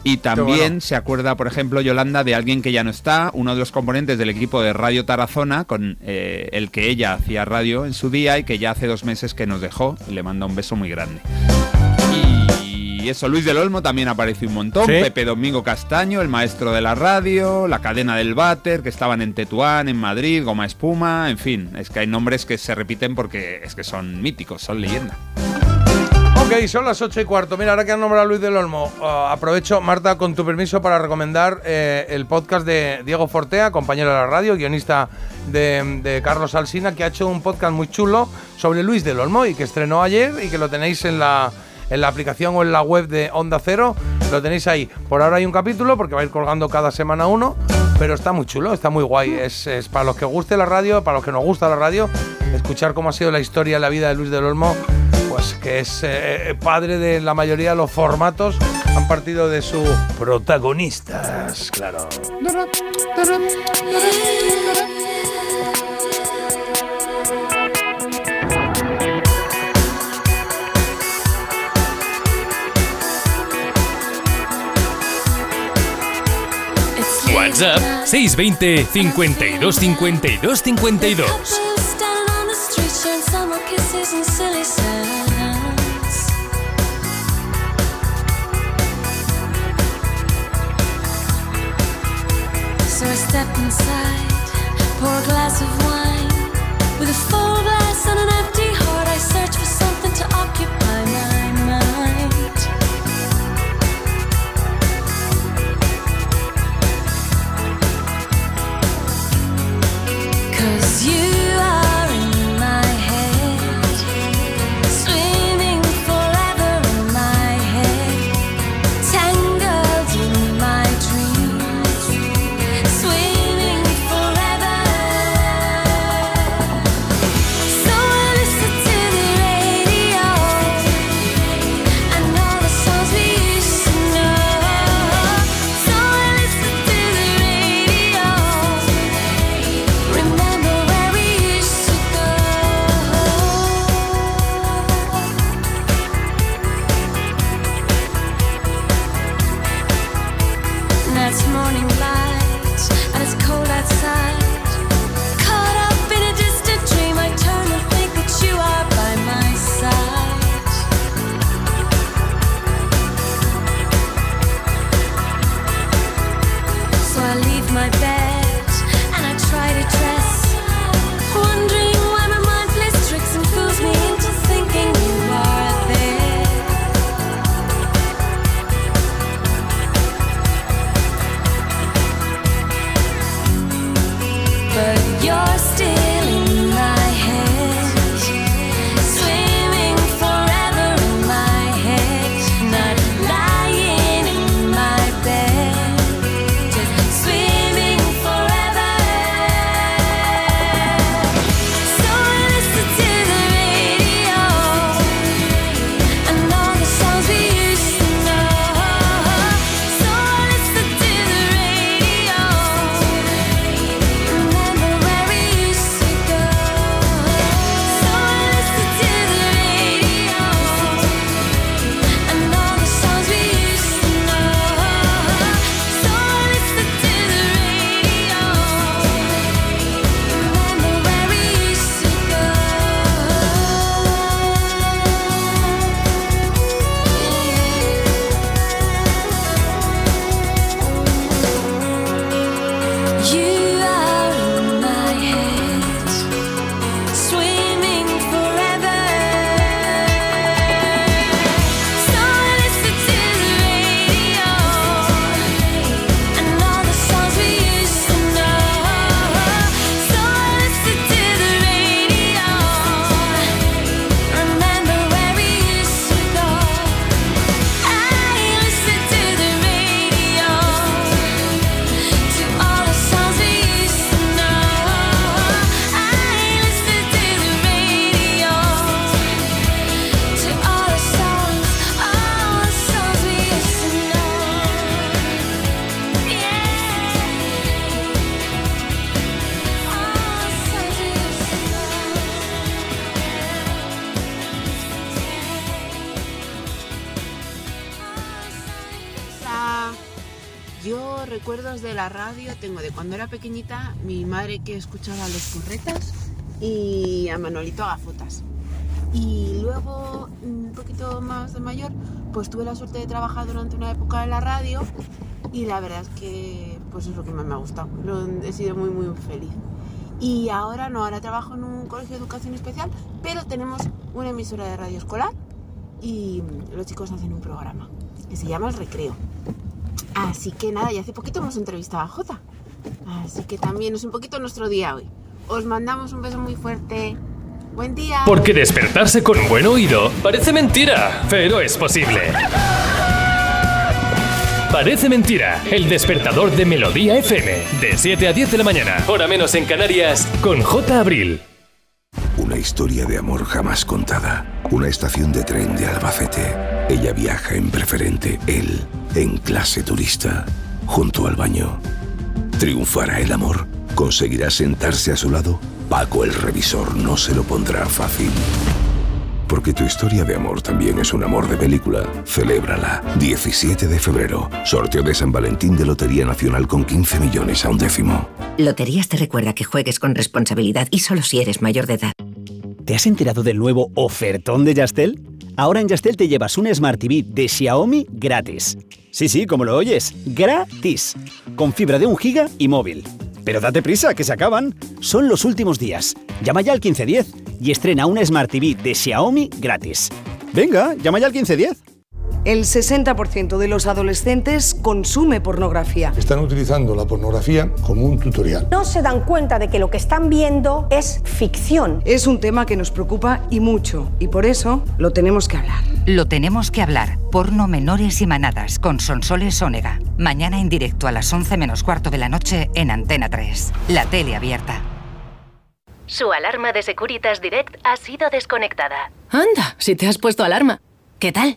Y también bueno. se acuerda, por ejemplo, Yolanda de alguien que ya no está, uno de los componentes del equipo de Radio Tarazona, con eh, el que ella hacía radio en su día y que ya hace dos meses que nos dejó. Y le manda un beso muy grande. Y eso, Luis del Olmo también apareció un montón. Sí. Pepe Domingo Castaño, el maestro de la radio, la cadena del váter, que estaban en Tetuán, en Madrid, Goma Espuma, en fin. Es que hay nombres que se repiten porque es que son míticos, son leyenda. Ok, son las 8 y cuarto. Mira, ahora que han nombrado a Luis del Olmo, uh, aprovecho, Marta, con tu permiso, para recomendar eh, el podcast de Diego Fortea, compañero de la radio, guionista de, de Carlos Alsina, que ha hecho un podcast muy chulo sobre Luis del Olmo y que estrenó ayer y que lo tenéis en la, en la aplicación o en la web de Onda Cero. Lo tenéis ahí. Por ahora hay un capítulo porque va a ir colgando cada semana uno, pero está muy chulo, está muy guay. Es, para los que guste la radio, para los que nos gusta la radio, escuchar cómo ha sido la historia, la vida de Luis del Olmo pues que es eh, padre de la mayoría de los formatos, han partido de sus protagonistas, claro. WhatsApp 620 52 52 52. Standing on the street, sharing summer kisses and silly silence. So I step inside, pour a glass of wine. With a full glass and an empty Cause you que escuchaba a los corretas y a Manolito Gafotas. Y luego, un poquito más de mayor, pues tuve la suerte de trabajar durante una época en la radio y la verdad es que pues es lo que más me ha gustado. He sido muy muy feliz. Y ahora no, ahora trabajo en un colegio de educación especial, pero tenemos una emisora de radio escolar y los chicos hacen un programa que se llama El Recreo. Así que nada, y hace poquito hemos entrevistado a Jota. Así que también es un poquito nuestro día hoy. Os mandamos un beso muy fuerte. Buen día. Porque despertarse con un buen oído parece mentira, pero es posible. Parece mentira, el despertador de Melodía FM, de 7 a 10 de la mañana, hora menos en Canarias, con J. Abril. Una historia de amor jamás contada. Una estación de tren de Albacete. Ella viaja en preferente, él en clase turista, junto al baño. ¿Triunfará el amor? ¿Conseguirá sentarse a su lado? Paco el revisor no se lo pondrá fácil. Porque tu historia de amor también es un amor de película. Celébrala. 17 de febrero. Sorteo de San Valentín de Lotería Nacional con 15 millones a un décimo. Loterías te recuerda que juegues con responsabilidad y solo si eres mayor de edad. ¿Te has enterado del nuevo ofertón de Yastel? Ahora en Yastel te llevas un Smart TV de Xiaomi gratis. Sí, sí, como lo oyes, gratis. Con fibra de un giga y móvil. Pero date prisa, que se acaban. Son los últimos días. Llama ya al 1510 y estrena una Smart TV de Xiaomi gratis. Venga, llama ya al 1510. El 60% de los adolescentes consume pornografía. Están utilizando la pornografía como un tutorial. No se dan cuenta de que lo que están viendo es ficción. Es un tema que nos preocupa y mucho, y por eso lo tenemos que hablar. Lo tenemos que hablar. Porno menores y manadas con Sonsoles Ónega. Mañana en directo a las 11 menos cuarto de la noche en Antena 3. La tele abierta. Su alarma de Securitas Direct ha sido desconectada. Anda, si te has puesto alarma. ¿Qué tal?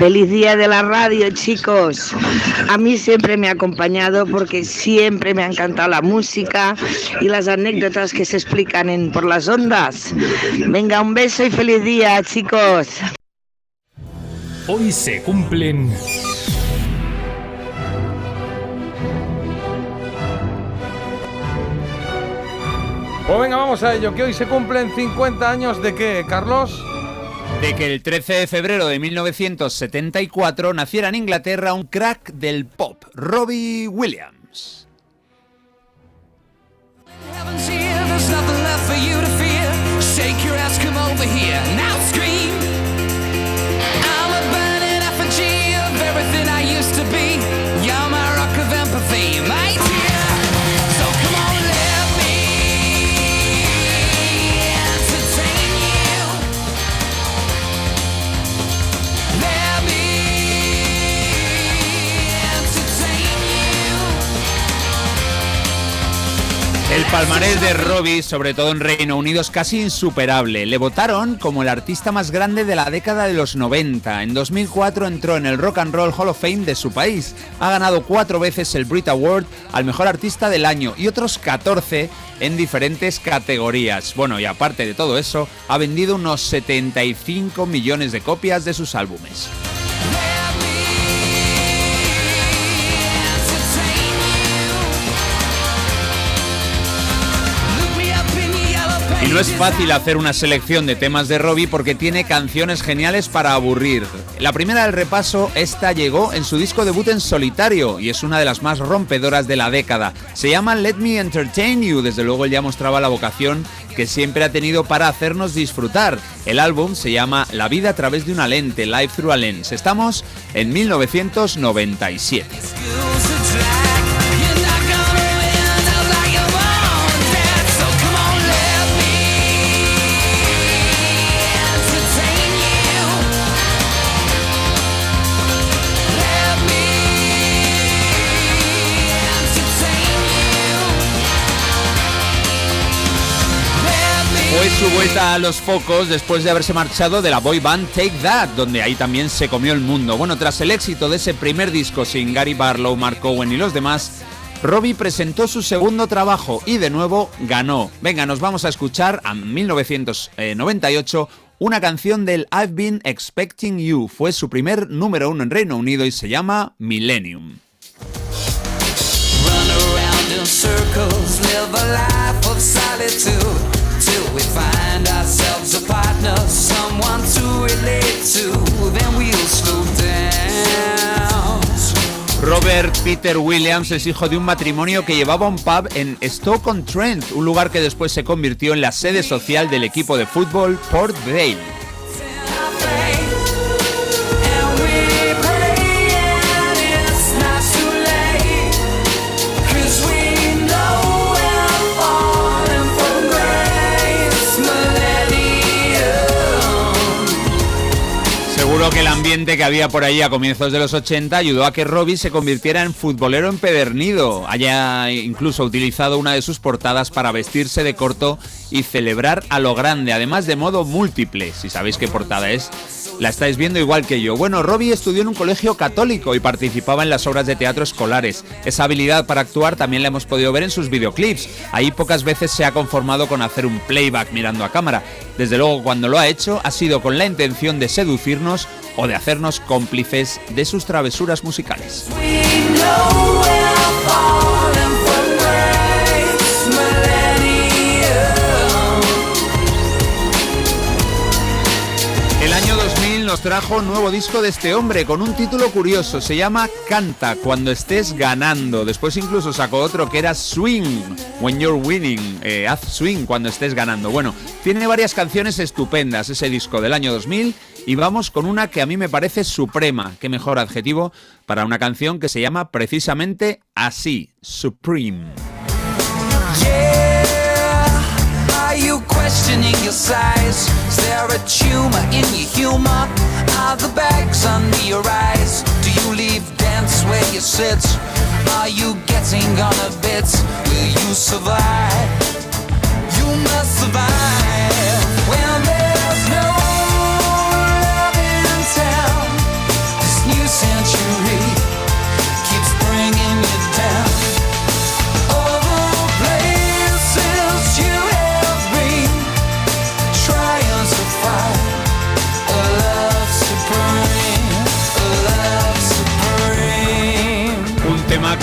Feliz día de la radio, chicos. A mí siempre me ha acompañado porque siempre me ha encantado la música y las anécdotas que se explican en por las ondas. Venga, un beso y feliz día, chicos. Hoy se cumplen... Pues venga, vamos a ello, que hoy se cumplen 50 años de qué, Carlos? De que el 13 de febrero de 1974 naciera en Inglaterra un crack del pop, Robbie Williams. Palmarés de Robbie, sobre todo en Reino Unido, es casi insuperable. Le votaron como el artista más grande de la década de los 90. En 2004 entró en el Rock and Roll Hall of Fame de su país. Ha ganado cuatro veces el Brit Award al mejor artista del año y otros 14 en diferentes categorías. Bueno, y aparte de todo eso, ha vendido unos 75 millones de copias de sus álbumes. No es fácil hacer una selección de temas de Robbie porque tiene canciones geniales para aburrir. La primera del repaso, esta llegó en su disco debut en solitario y es una de las más rompedoras de la década. Se llama Let Me Entertain You, desde luego él ya mostraba la vocación que siempre ha tenido para hacernos disfrutar. El álbum se llama La vida a través de una lente, Life Through a Lens. Estamos en 1997. Vuelta a los focos después de haberse marchado de la boy band Take That, donde ahí también se comió el mundo. Bueno, tras el éxito de ese primer disco sin Gary Barlow, Mark Owen y los demás, Robbie presentó su segundo trabajo y de nuevo ganó. Venga, nos vamos a escuchar a 1998 una canción del I've Been Expecting You. Fue su primer número uno en Reino Unido y se llama Millennium. Robert Peter Williams es hijo de un matrimonio que llevaba un pub en Stoke-on-Trent, un lugar que después se convirtió en la sede social del equipo de fútbol Port Vale. Que el ambiente que había por ahí a comienzos de los 80 ayudó a que Robbie se convirtiera en futbolero empedernido. Haya incluso utilizado una de sus portadas para vestirse de corto y celebrar a lo grande, además de modo múltiple. Si sabéis qué portada es, la estáis viendo igual que yo. Bueno, Robbie estudió en un colegio católico y participaba en las obras de teatro escolares. Esa habilidad para actuar también la hemos podido ver en sus videoclips. Ahí pocas veces se ha conformado con hacer un playback mirando a cámara. Desde luego, cuando lo ha hecho, ha sido con la intención de seducirnos o de hacernos cómplices de sus travesuras musicales. Nos trajo nuevo disco de este hombre con un título curioso, se llama Canta cuando estés ganando. Después incluso sacó otro que era Swing, When You're Winning, eh, haz swing cuando estés ganando. Bueno, tiene varias canciones estupendas ese disco del año 2000 y vamos con una que a mí me parece suprema, qué mejor adjetivo para una canción que se llama precisamente así, Supreme. Where you sit? Are you getting on a bit? Will you survive?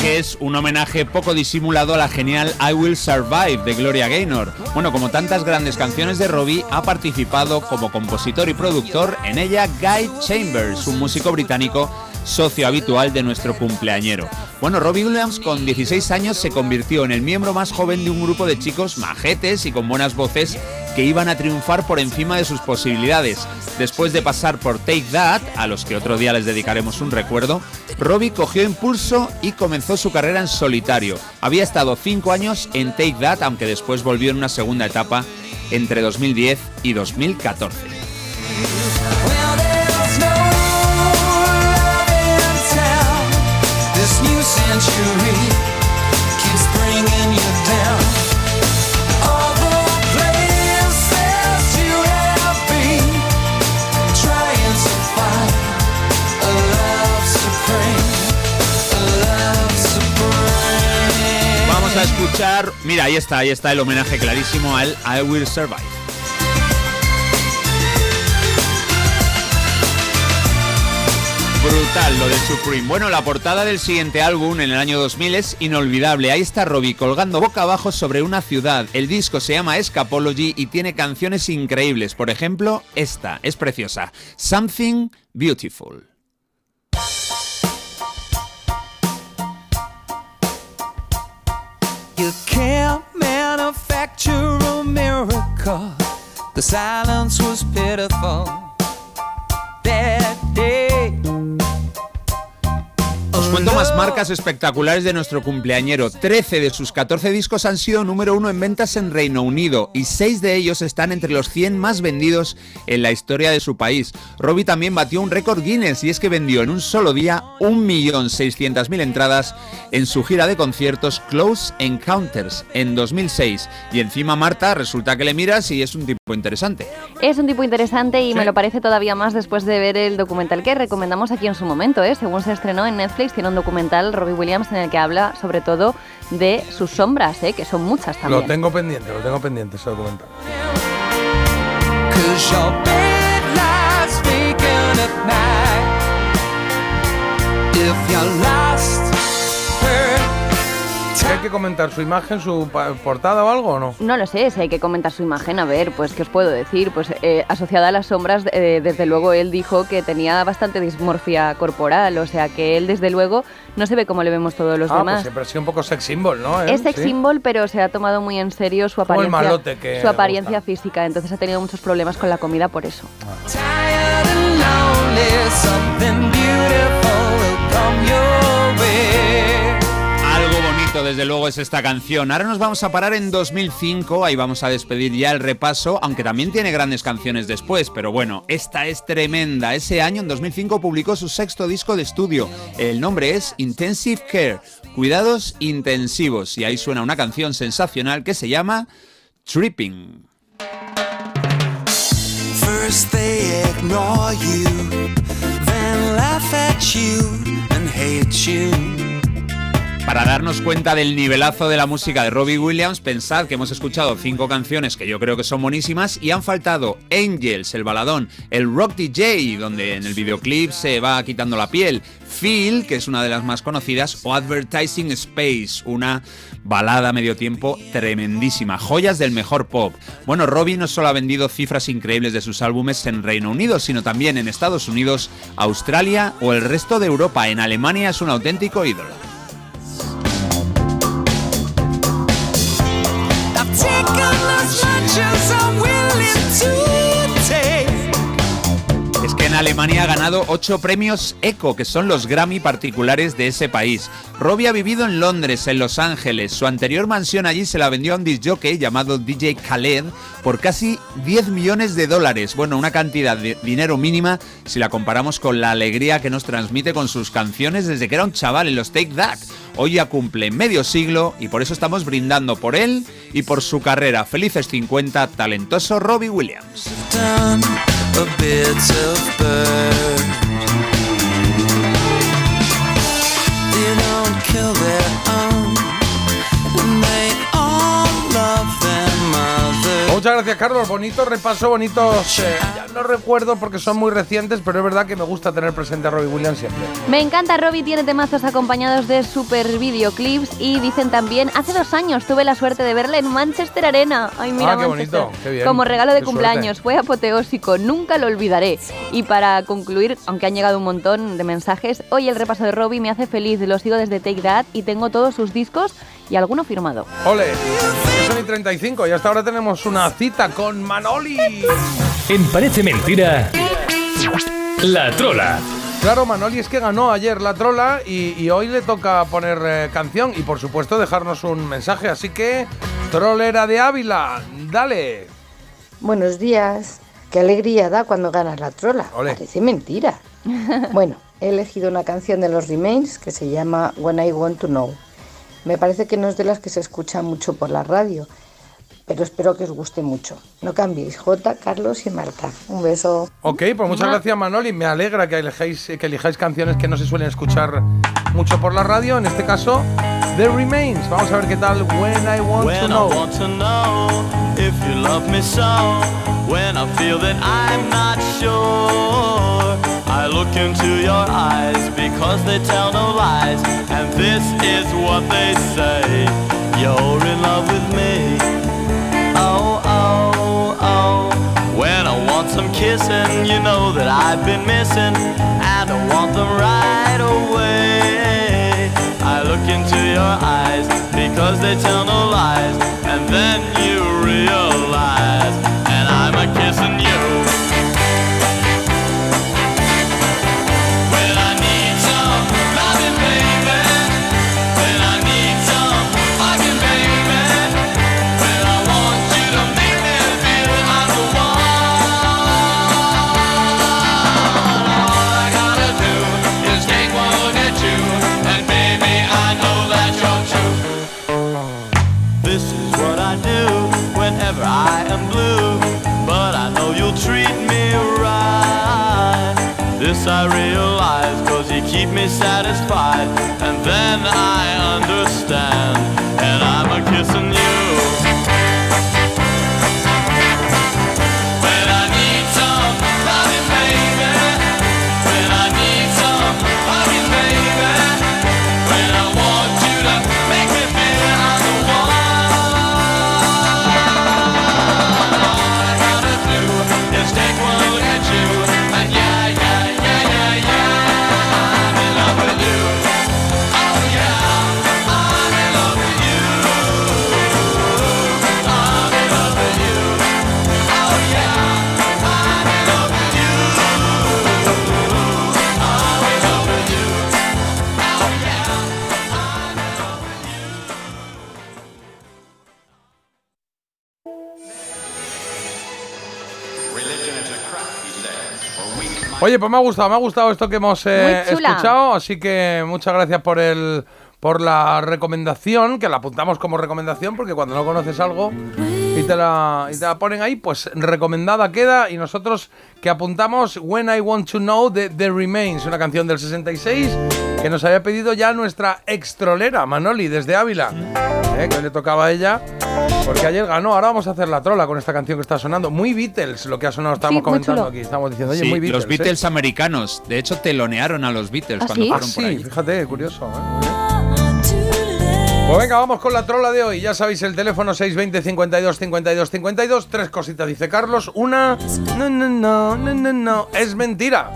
Que es un homenaje poco disimulado a la genial I Will Survive de Gloria Gaynor. Bueno, como tantas grandes canciones de Robbie, ha participado como compositor y productor en ella Guy Chambers, un músico británico socio habitual de nuestro cumpleañero. Bueno, Robbie Williams con 16 años se convirtió en el miembro más joven de un grupo de chicos majetes y con buenas voces que iban a triunfar por encima de sus posibilidades. Después de pasar por Take That, a los que otro día les dedicaremos un recuerdo, Robbie cogió impulso y comenzó su carrera en solitario. Había estado 5 años en Take That, aunque después volvió en una segunda etapa entre 2010 y 2014. Mira, ahí está, ahí está el homenaje clarísimo al I Will Survive. Brutal lo de Supreme. Bueno, la portada del siguiente álbum en el año 2000 es inolvidable. Ahí está Robbie colgando boca abajo sobre una ciudad. El disco se llama Escapology y tiene canciones increíbles. Por ejemplo, esta es preciosa. Something Beautiful. You can't manufacture a miracle. The silence was pitiful that Os cuento más marcas espectaculares de nuestro cumpleañero. 13 de sus 14 discos han sido número uno en ventas en Reino Unido y 6 de ellos están entre los 100 más vendidos en la historia de su país. Robbie también batió un récord Guinness y es que vendió en un solo día 1.600.000 entradas en su gira de conciertos Close Encounters en 2006. Y encima Marta resulta que le miras y es un tipo interesante. Es un tipo interesante y Sí. me lo parece todavía más después de ver el documental que recomendamos aquí en su momento, ¿eh? según se estrenó en Netflix, tiene un documental Robbie Williams en el que habla sobre todo de sus sombras, ¿eh? que son muchas también. Lo tengo pendiente, lo tengo pendiente ese documental. Cause your bed lies vacant at night. If you lost her ¿Qué hay que comentar? ¿Su imagen, su portada o algo o no? No lo sé, si hay que comentar su imagen, a ver, pues qué os puedo decir, pues eh, asociada a las sombras, eh, desde luego él dijo que tenía bastante dismorfia corporal, o sea que él desde luego no se ve como le vemos todos los ah, pues demás. siempre ha sido un poco sex symbol, ¿no? ¿Eh? Es sex Sí. symbol, pero se ha tomado muy en serio su Como el apariencia, malote que su apariencia física, entonces ha tenido muchos problemas con la comida por eso. tired desde luego, es esta canción. Ahora nos vamos a parar en 2005, ahí vamos a despedir ya el repaso, aunque también tiene grandes canciones después, pero bueno, esta es tremenda. Ese año, en 2005, publicó su sexto disco de estudio. El nombre es Intensive Care, Cuidados Intensivos, y ahí suena una canción sensacional que se llama Tripping. Para darnos cuenta del nivelazo de la música de Robbie Williams, pensad que hemos escuchado cinco canciones que yo creo que son buenísimas y han faltado Angels, el baladón, el Rock DJ, donde en el videoclip se va quitando la piel, Feel, que es una de las más conocidas, o Advertising Space, una balada a medio tiempo tremendísima, joyas del mejor pop. Bueno, Robbie no solo ha vendido cifras increíbles de sus álbumes en Reino Unido, sino también en Estados Unidos, Australia o el resto de Europa. En Alemania es un auténtico ídolo. Es que en Alemania ha ganado ocho premios ECO, que son los Grammy particulares de ese país. Robbie ha vivido en Londres, en Los Ángeles. Su anterior mansión allí se la vendió a un disc jockey llamado DJ Khaled por casi 10 millones de dólares. Bueno, una cantidad de dinero mínima si la comparamos con la alegría que nos transmite con sus canciones desde que era un chaval en los Take That. Hoy ya cumple medio siglo y por eso estamos brindando por él y por su carrera. Felices 50, talentoso Robbie Williams. Muchas gracias, Carlos. Bonito repaso, bonitos. eh, ya no recuerdo porque son muy recientes, pero es verdad que me gusta tener presente a Robbie Williams siempre. Me encanta, Robbie tiene temazos acompañados de super videoclips y dicen también, hace dos años tuve la suerte de verla en Manchester Arena. Ay, mira, Ah, qué Manchester. bonito, qué bien, Como regalo de qué cumpleaños, suerte. fue apoteósico, nunca lo olvidaré. Y para concluir, aunque han llegado un montón de mensajes, hoy el repaso de Robbie me hace feliz, lo sigo desde Take That y tengo todos sus discos y alguno firmado. Ole, son y 35 y hasta ahora tenemos una cita con Manoli. En Parece Mentira, La Trola. Claro, Manoli es que ganó ayer la trola y, y hoy le toca poner eh, canción y por supuesto dejarnos un mensaje. Así que, trolera de Ávila, dale. Buenos días. Qué alegría da cuando ganas la trola. Parece mentira. bueno, he elegido una canción de los Remains que se llama When I Want to Know. Me parece que no es de las que se escucha mucho por la radio, pero espero que os guste mucho. No cambiéis. J, Carlos y Marta. Un beso. Ok, pues muchas gracias Manoli. Me alegra que elijáis, que elijáis canciones que no se suelen escuchar mucho por la radio. En este caso, The Remains. Vamos a ver qué tal When I Want When to I Know. want to know if you love me so, when I feel that I'm not sure, I look into your eyes because they tell no lies, and this is what they say You're in love with me. Oh, oh, oh. When I want some kissing, you know that I've been missing, and I want them right away. I look into your eyes because they tell no lies, and then you satisfied, and Oye, pues me ha gustado, me ha gustado esto que hemos eh, escuchado, así que muchas gracias por el por la recomendación, que la apuntamos como recomendación, porque cuando no conoces algo y te la, y te la ponen ahí, pues recomendada queda. Y nosotros que apuntamos When I Want to Know de The Remains, una canción del 66 que nos había pedido ya nuestra extrolera, Manoli, desde Ávila, eh, que le tocaba a ella, porque ayer ganó. Ahora vamos a hacer la trola con esta canción que está sonando. Muy Beatles, lo que ha sonado, estábamos muy comentando aquí. Estamos diciendo, oye, Sí, muy Beatles. los Beatles ¿eh? americanos. De hecho, telonearon a los Beatles ¿Ah, cuando sí? fueron Ah, por sí, allí. fíjate, curioso. ¿eh? Pues venga, vamos con la trola de hoy. Ya sabéis, el teléfono 620 52 52 52. Tres cositas, dice Carlos. Una, no, no, no, no, no, no. Es mentira.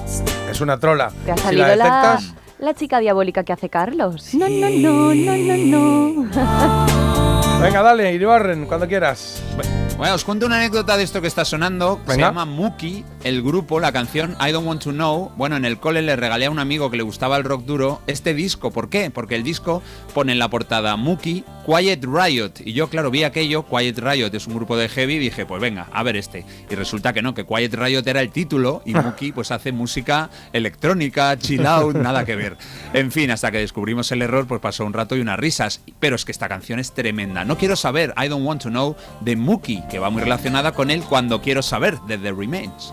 Es una trola. Te ha Si salido la la, detectas, la chica diabólica que hace Carlos. No, no, no, no, no, no. venga, dale, Iribarren, cuando quieras. Bueno, os cuento una anécdota de esto que está sonando. Se llama Mookie, el grupo, la canción I Don't Want to Know. Bueno, en el cole le regalé a un amigo que le gustaba el rock duro este disco. ¿Por qué? Porque el disco pone en la portada Mookie, Quiet Riot. Y yo, claro, vi aquello, Quiet Riot es un grupo de heavy, y dije, pues venga, a ver este. Y resulta que no, que Quiet Riot era el título y Mookie pues hace música electrónica, chill out, nada que ver. En fin, hasta que descubrimos el error, pues pasó un rato y unas risas. Pero es que esta canción es tremenda. No quiero saber, I Don't Want to Know, de Mookie, que va muy relacionada con el Cuando Quiero Saber, de The Remains.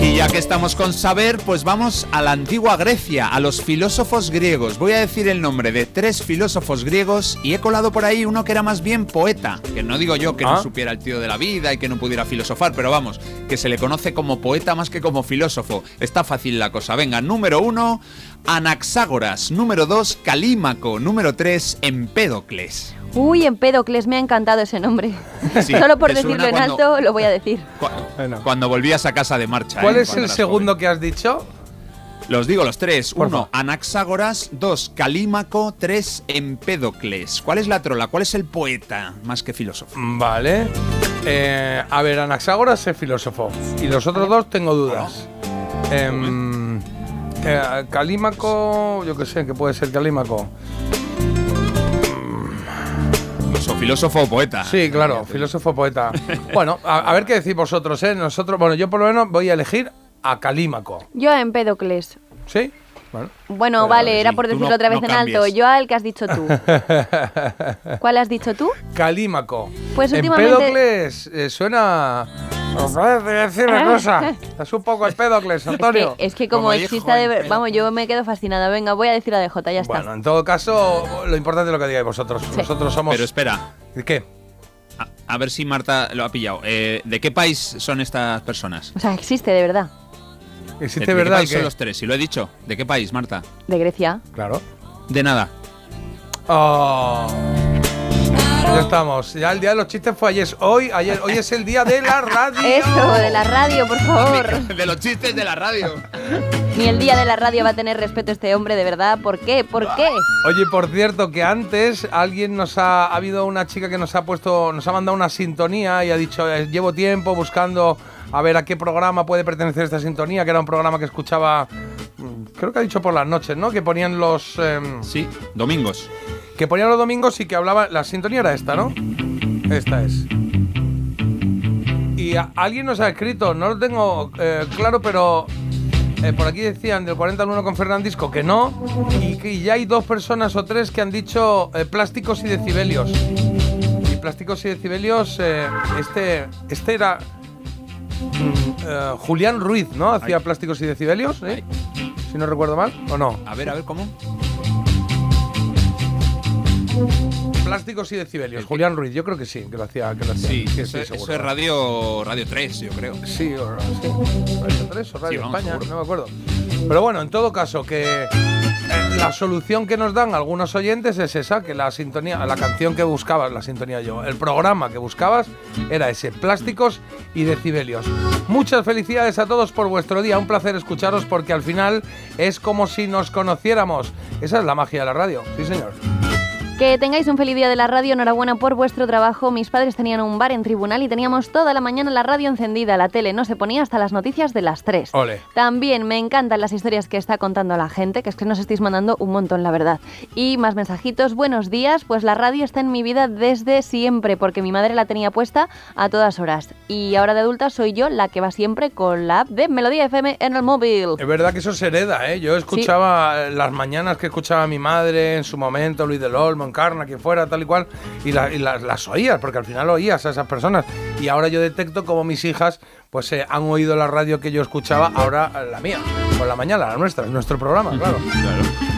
Y ya que estamos con saber, pues vamos a la antigua Grecia, a los filósofos griegos. Voy a decir el nombre de tres filósofos griegos y he colado por ahí uno que era más bien poeta, que no digo yo que no Ah. supiera el tío de la vida y que no pudiera filosofar, pero vamos, que se le conoce como poeta más que como filósofo. Está fácil la cosa. Venga, número uno, Anaxágoras. Número dos, Calímaco. Número tres, Empédocles. Uy, Empédocles, me ha encantado ese nombre. Sí, Solo por decirlo en cuando- alto, lo voy a decir. Cuando volvías a casa de marcha. ¿Cuál ¿eh? es el segundo que has dicho? Los digo los tres. Por Uno. Anaxágoras. Dos, Calímaco. Tres, Empédocles. ¿Cuál es la trola? ¿Cuál es el poeta más que filósofo? Vale. Eh, a ver, Anaxágoras es filósofo. Y los otros dos tengo dudas. Em, eh, Calímaco, yo qué sé, ¿qué puede ser Calímaco? Filósofo o poeta. Sí, claro, filósofo poeta. Bueno, a, a ver qué decís vosotros, ¿eh? Nosotros, bueno, yo por lo menos voy a elegir a Calímaco. Yo a Empédocles. ¿Sí? Bueno. Bueno, Pero, vale, era sí, por decirlo no- otra vez no en alto. Yo al que has dicho tú. ¿Cuál has dicho tú? Calímaco. Pues últimamente- Empédocles eh, suena Os voy a decir una cosa. Es un poco Empédocles, Antonio. Es que, es que como, exista de ver- Vamos, yo me quedo fascinada. Venga, voy a decir la de J, ya está. Bueno, en todo caso, lo importante es lo que digáis vosotros. Nosotros somos. Pero espera. ¿Qué? A, a ver si Marta lo ha pillado. Eh, ¿De qué país son estas personas? O sea, existe de verdad. ¿Existe ¿De, de verdad qué país que- son los tres? Si lo he dicho. ¿De qué país, Marta? De Grecia. Claro. De nada. Oh. Ya estamos. Ya el día de los chistes fue ayer. Hoy, ayer, hoy es el día de la radio. Eso, de la radio, por favor. De los chistes de la radio. Ni el día de la radio va a tener respeto este hombre, de verdad. ¿Por qué? ¿Por qué? Oye, por cierto, que antes alguien nos ha, ha habido una chica que nos ha puesto, nos ha mandado una sintonía y ha dicho, eh, llevo tiempo buscando a ver a qué programa puede pertenecer esta sintonía, que era un programa que escuchaba, creo que ha dicho por las noches, ¿no? Que ponían los... em, sí, domingos. Que ponían los domingos y que hablaba, la sintonía era esta, ¿no? Esta es. Y a- alguien nos ha escrito, no lo tengo eh, claro, pero eh, por aquí decían del 40 al 1 con Fernandisco que no, y que ya hay dos personas o tres que han dicho eh, plásticos y decibelios. Y plásticos y decibelios, eh, este, este era mm, eh, Julián Ruiz, ¿no? Hacía plásticos y decibelios, ¿sí? Si no recuerdo mal, ¿o no? A ver, a ver, ¿cómo? Plásticos y decibelios, Julián Ruiz, yo creo que sí, que lo hacía. Que lo hacía. Sí, Sí, eso, sí, eso seguro. es radio, radio 3, yo creo. Sí, o, sí. Radio 3 o Radio Sí, vamos, España, seguro. no me acuerdo. Pero bueno, en todo caso, que la solución que nos dan algunos oyentes es esa, que la sintonía, la canción que buscabas, la sintonía yo, el programa que buscabas era ese, plásticos y decibelios. Muchas felicidades a todos por vuestro día, un placer escucharos porque al final es como si nos conociéramos. Esa es la magia de la radio, sí señor. Que tengáis un feliz día de la radio, enhorabuena por vuestro trabajo. Mis padres tenían un bar en tribunal y teníamos toda la mañana la radio encendida, la tele no se ponía hasta las noticias de las 3. Ole. También me encantan las historias que está contando la gente, que es que nos estáis mandando un montón, la verdad. Y más mensajitos, buenos días, pues la radio está en mi vida desde siempre, porque mi madre la tenía puesta a todas horas. Y ahora de adulta soy yo la que va siempre con la app de Melodía FM en el móvil. Es verdad que eso se hereda, ¿eh? Yo escuchaba las mañanas que escuchaba a mi madre en su momento, Luis del Olmo, Encarna, quien fuera, tal y cual, y, la- y las, las oías, porque al final oías a esas personas. Y ahora yo detecto como mis hijas pues eh, han oído la radio que yo escuchaba, ahora eh, la mía, por la mañana, la nuestra, nuestro programa, claro.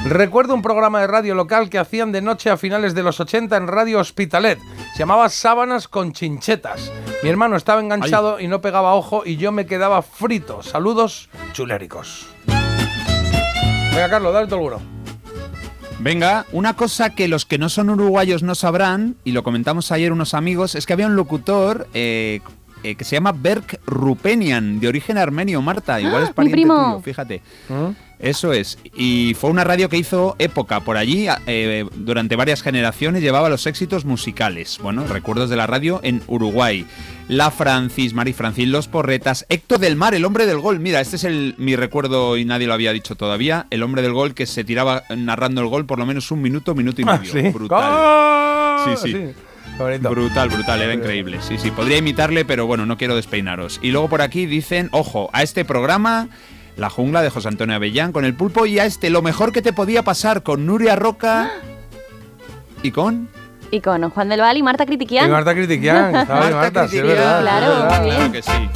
Recuerdo un programa de radio local que hacían de noche a finales de los 80 en Radio Hospitalet. Se llamaba Sábanas con Chinchetas. Mi hermano estaba enganchado y no pegaba ojo y yo me quedaba frito. Saludos chuléricos. Venga, Carlos, dale tú alguno. Venga, una cosa que los que no son uruguayos no sabrán, y lo comentamos ayer unos amigos, es que había un locutor eh, eh, que se llama Berk Rupenian, de origen armenio, Marta. Igual ¡Ah! es mi pariente primo. tuyo, fíjate. Eso es. Y fue una radio que hizo época por allí. eh, durante varias generaciones llevaba los éxitos musicales. Bueno, recuerdos de la radio en Uruguay. La Francis, Mari Francis, Los Porretas, Héctor del Mar, el hombre del gol. Mira, este es el, mi recuerdo y nadie lo había dicho todavía. El hombre del gol que se tiraba narrando el gol por lo menos un minuto, minuto y Ah, medio. ¿sí? Brutal. ¡Gol! Sí, sí. Sí. Brutal, brutal, era increíble. Sí, sí, podría imitarle, pero bueno, no quiero despeinaros. Y luego por aquí dicen, ojo, a este programa, La Jungla de José Antonio Avellán con el pulpo y a este, lo mejor que te podía pasar con Nuria Roca y con... Y con Juan del Val y Marta Critiquian. Y Marta Critiquian, ahí Marta, sí, es verdad, Claro, es verdad. muy bien. Claro que sí.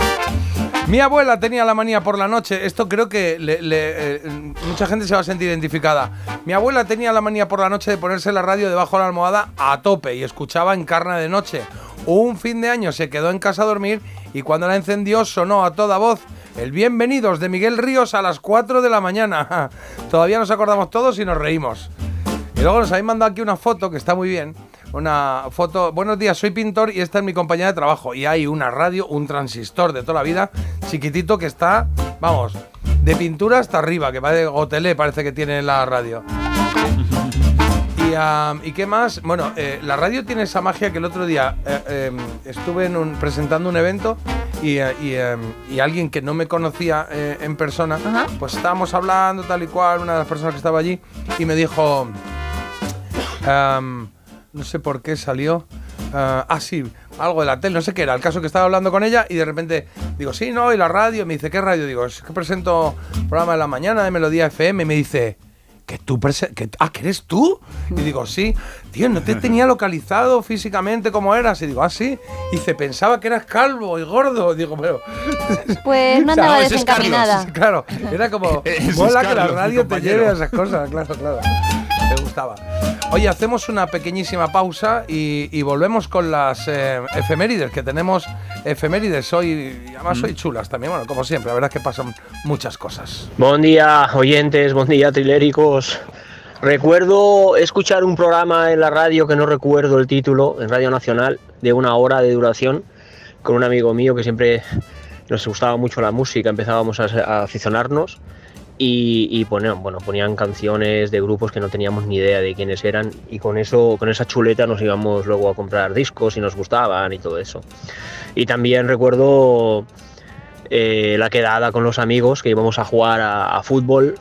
Mi abuela tenía la manía por la noche, esto creo que le- eh, mucha gente se va a sentir identificada. Mi abuela tenía la manía por la noche de ponerse la radio debajo de la almohada a tope y escuchaba en carne de noche. Un fin de año se quedó en casa a dormir y cuando la encendió sonó a toda voz el bienvenidos de Miguel Ríos a las 4 de la mañana. Todavía nos acordamos todos y nos reímos. Y luego nos habéis mandado aquí una foto que está muy bien. Una foto. Buenos días, soy pintor y esta es mi compañía de trabajo. Y hay una radio, un transistor de toda la vida, chiquitito que está, vamos, de pintura hasta arriba, que va de gotelé, parece que tiene la radio. Y, ¿y qué más? Bueno, eh, la radio tiene esa magia que el otro día eh, eh, estuve en un- presentando un evento y, eh, y, eh, y alguien que no me conocía en persona, pues estábamos hablando tal y cual, una de las personas que estaba allí, y me dijo, am, no sé por qué salió, ah, ah, sí, algo de la tele, no sé qué era, el caso que estaba hablando con ella y de repente digo, sí, no, y la radio, me dice, ¿qué radio? Digo, es que presento programa de la mañana de Melodía FM, y me dice, que tú, que, ah, que eres tú. Y digo, sí, tío, no te tenía localizado físicamente como eras. Y digo, ah, sí. Y dice, pensaba que eras calvo y gordo. Digo, pero. Pues no andaba ese es Carlos, desencaminada. Claro, era como, mola que la radio te lleve a esas cosas, claro, claro. Gustaba. Oye, hacemos una pequeñísima pausa y, y volvemos con las eh, efemérides, que tenemos efemérides hoy, y además Mm. hoy chulas también, bueno, como siempre, la verdad es que pasan muchas cosas. Buen día, oyentes, buen día, triléricos. Recuerdo escuchar un programa en la radio que no recuerdo el título, en Radio Nacional, de una hora de duración, con un amigo mío que siempre nos gustaba mucho la música, empezábamos a, a aficionarnos y, ponían, bueno, ponían canciones de grupos que no teníamos ni idea de quiénes eran y con eso, con esa chuleta nos íbamos luego a comprar discos y nos gustaban y todo eso. Y también recuerdo eh, la quedada con los amigos que íbamos a jugar a, fútbol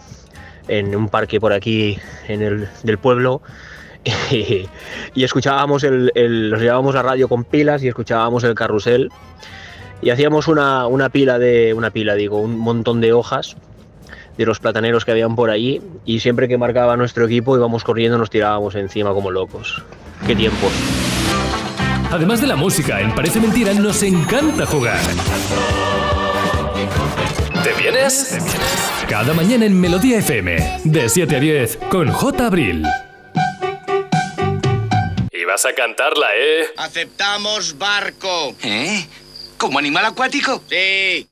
en un parque por aquí en el, del pueblo y, escuchábamos el, el- llevábamos la radio con pilas y escuchábamos el carrusel y hacíamos una, una pila de una pila digo un montón de hojas de los plataneros que habían por allí y siempre que marcaba nuestro equipo íbamos corriendo nos tirábamos encima como locos qué tiempos Además de la música, en Parece Mentira nos encanta jugar. ¿Te vienes? Cada mañana en Melodía FM, de 7 a 10, con J. Abril. Y vas a cantarla, ¿eh? Aceptamos barco. ¿Eh? ¿Como animal acuático? Sí.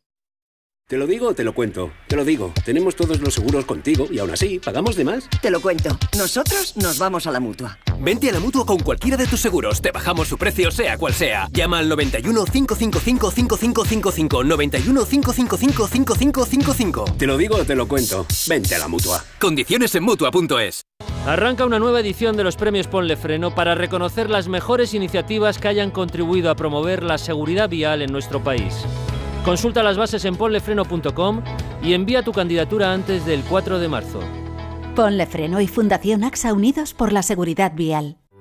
Te lo digo o te lo cuento. Te lo digo. Tenemos todos los seguros contigo y aún así, ¿pagamos de más? Te lo cuento. Nosotros nos vamos a la mutua. Vente a la mutua con cualquiera de tus seguros. Te bajamos su precio, sea cual sea. Llama al 91 555 5555. 91 555 5555. Te lo digo o te lo cuento. Vente a la mutua. Condiciones en mutua.es. Arranca una nueva edición de los premios Ponle Freno para reconocer las mejores iniciativas que hayan contribuido a promover la seguridad vial en nuestro país. Consulta las bases en ponlefreno.com y envía tu candidatura antes del 4 de marzo. Ponle Freno y Fundación AXA Unidos por la Seguridad Vial.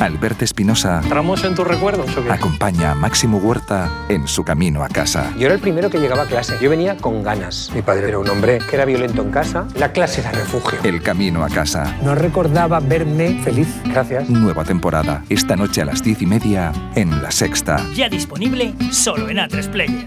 Alberto Espinosa ¿Tramos en tus recuerdos o qué? acompaña a Máximo Huerta en su camino a casa. Yo era el primero que llegaba a clase. Yo venía con ganas. Mi padre era un hombre que era violento en casa. La clase era refugio. El camino a casa. No recordaba verme feliz. Gracias. Nueva temporada, esta noche a las diez y media en La Sexta. Ya disponible solo en A3 Player.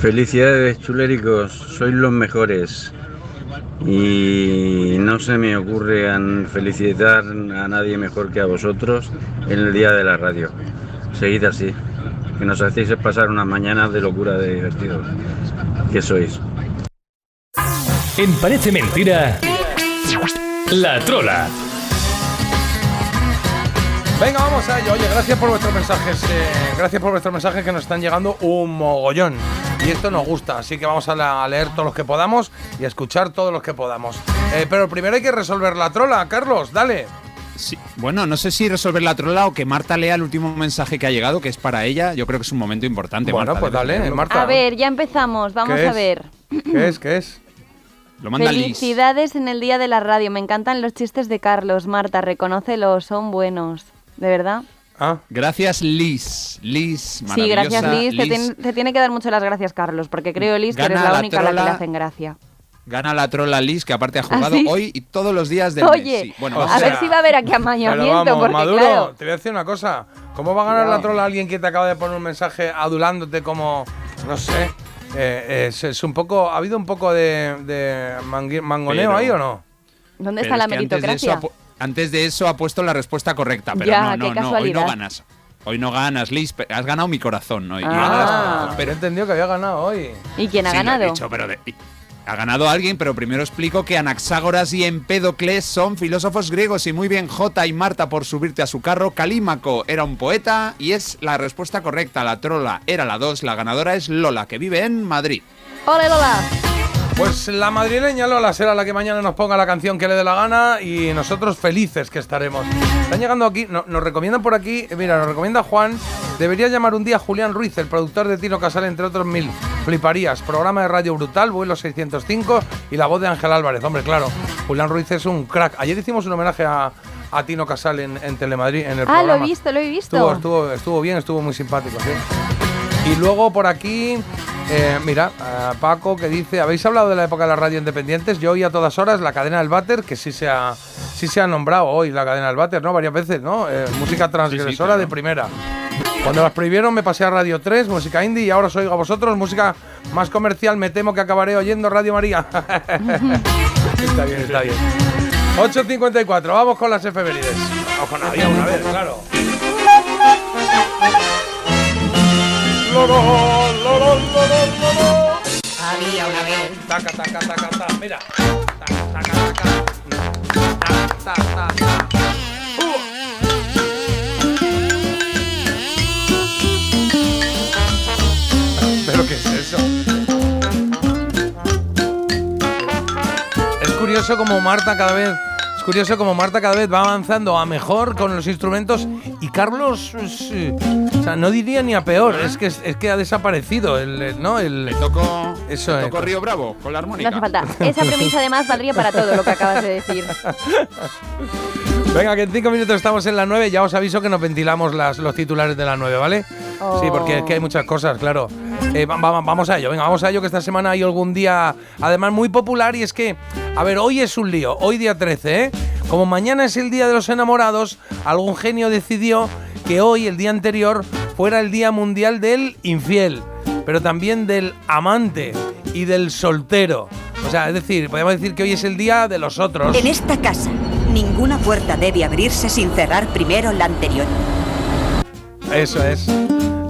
Felicidades chuléricos, sois los mejores. Y no se me ocurre felicitar a nadie mejor que a vosotros en el día de la radio. Seguid así, que nos hacéis pasar unas mañanas de locura de divertidos. Que sois. En Parece Mentira, La Trola. Venga, vamos a ello. Oye, gracias por vuestros mensajes. eh, gracias por vuestros mensajes que nos están llegando un mogollón. Y esto nos gusta, así que vamos a, la- a leer todos los que podamos y a escuchar todos los que podamos. Eh, pero primero hay que resolver la trola, Carlos, dale. Sí, bueno, no sé si resolver la trola o que Marta lea el último mensaje que ha llegado, que es para ella. Yo creo que es un momento importante. Bueno, Marta, pues dale. Marta. A ver, ya empezamos, vamos ¿Qué a ver. ¿Qué es? ¿Qué es? Lo manda Liz. Felicidades en el día de la radio. Me encantan los chistes de Carlos. Marta, reconócelo, son buenos. ¿De verdad? Ah. Gracias, Liz. Liz, Sí, gracias Liz. Te, tiene que dar mucho las gracias, Carlos, porque creo, Liz, que eres la la única a la que le hacen gracia. Gana la trola Liz, que aparte ha jugado ¿Ah, sí? hoy y todos los días del Oye, mes. Sí, Bueno, O vamos a sea, ver si va a haber aquí amañamiento, vamos, porque Maduro, claro. te voy a decir una cosa. ¿Cómo va a ganar No. la trola alguien que te acaba de poner un mensaje adulándote como, no sé, eh, es, es un poco, ha habido un poco de, de mangoneo Pero- ahí o no? ¿Dónde Pero está la meritocracia? Antes de eso ha puesto la respuesta correcta, pero Ya, no, no, no, hoy no ganas. Hoy no ganas, Liz, has ganado mi corazón hoy. y Ah. Pero he entendido que había ganado hoy. ¿Y quién ha Sí, lo he ganado? dicho, pero de- ha ganado alguien, pero primero explico que Anaxágoras y Empédocles son filósofos griegos y muy bien Jota y Marta por subirte a su carro. Calímaco era un poeta y es la respuesta correcta. La trola era la 2, la ganadora es Lola, que vive en Madrid. ¡Ole, Lola! Pues la madrileña Lola será la que mañana nos ponga la canción que le dé la gana y nosotros felices que estaremos. Están llegando aquí, no- nos recomiendan por aquí, eh, mira, nos recomienda Juan, debería llamar un día a Julián Ruiz, el productor de Tino Casal, entre otros mil. Fliparías, programa de radio brutal, vuelo 605 y la voz de Ángel Álvarez. Hombre, claro, Julián Ruiz es un crack. Ayer hicimos un homenaje a, a Tino Casal en, en Telemadrid, en el Ah, programa. lo he visto, lo he visto. Estuvo, estuvo, estuvo bien, estuvo muy simpático, sí. Y luego por aquí, eh, mira, a Paco que dice, ¿habéis hablado de la época de las radio independientes? Yo oí a todas horas la cadena del váter, que sí se ha, sí se ha nombrado hoy la cadena del váter, ¿no? Varias veces, ¿no? Eh, música transgresora claro. de primera. Cuando las prohibieron me pasé a Radio 3, música indie, y ahora os oigo a vosotros, música más comercial, me temo que acabaré oyendo Radio María. está bien, está bien. 8.54, vamos con las efemérides. Vamos con había una vez, claro. Había una vez. Taca, taca, taca, taca. Mira. Taca, taca, taca. Ta, ta, ta, ta. Uh. ¿Pero qué es eso? Es curioso como Marta cada vez. Es curioso como Marta cada vez va avanzando a mejor con los instrumentos y Carlos, pues, eh, o sea, no diría ni a peor, es que es que ha desaparecido el, el- ¿no? El, Le tocó, Eso le tocó Río Bravo con la No armónica. hace falta. Esa premisa además valdría para todo lo que acabas de decir. Venga, que en cinco minutos estamos en la 9. Ya os aviso que nos ventilamos las, los titulares de la 9, ¿vale? Oh. Sí, porque es que hay muchas cosas, claro. Eh, va- va- vamos a ello, venga, vamos a ello, que esta semana hay algún día, además, muy popular. Y es que, a ver, hoy es un lío, hoy día 13, ¿eh? Como mañana es el día de los enamorados, algún genio decidió que hoy, el día anterior, fuera el día mundial del infiel, pero también del amante y del soltero. O sea, es decir, podemos decir que hoy es el día de los otros. En esta casa, ninguna puerta debe abrirse sin cerrar primero la anterior. Eso es.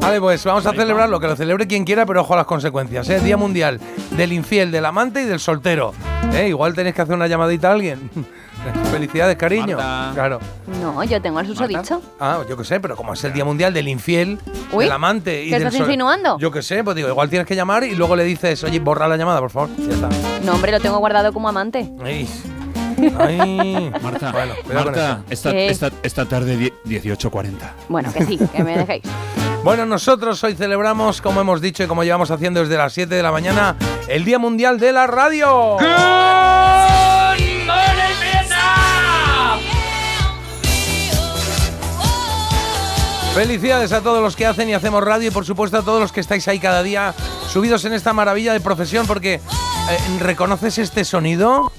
Vale, pues vamos a celebrarlo, que lo celebre quien quiera, pero ojo a las consecuencias. ¿eh? Día Mundial del infiel, del amante y del soltero. ¿eh? Igual tenéis que hacer una llamadita a alguien. Felicidades, cariño. Marta. Claro. No, yo tengo el susodicho. Ah, yo qué sé, pero como es el Día Mundial del infiel, Uy, del amante y ¿qué del estás sol- insinuando? Yo qué sé, pues digo, igual tienes que llamar y luego le dices, oye, borra la llamada, por favor. Ya está. No, hombre, lo tengo guardado como amante. Ay. Ay. Marta, Bueno, cuidado con Marta esta, ¿Qué? esta, esta tarde die- 18.40. Bueno, que sí, que me dejéis. Bueno, nosotros hoy celebramos, como hemos dicho y como llevamos haciendo desde las 7 de la mañana, el Día Mundial de la Radio. Felicidades a todos los que hacen y hacemos radio y por supuesto a todos los que estáis ahí cada día subidos en esta maravilla de profesión porque eh, ¿reconoces este sonido?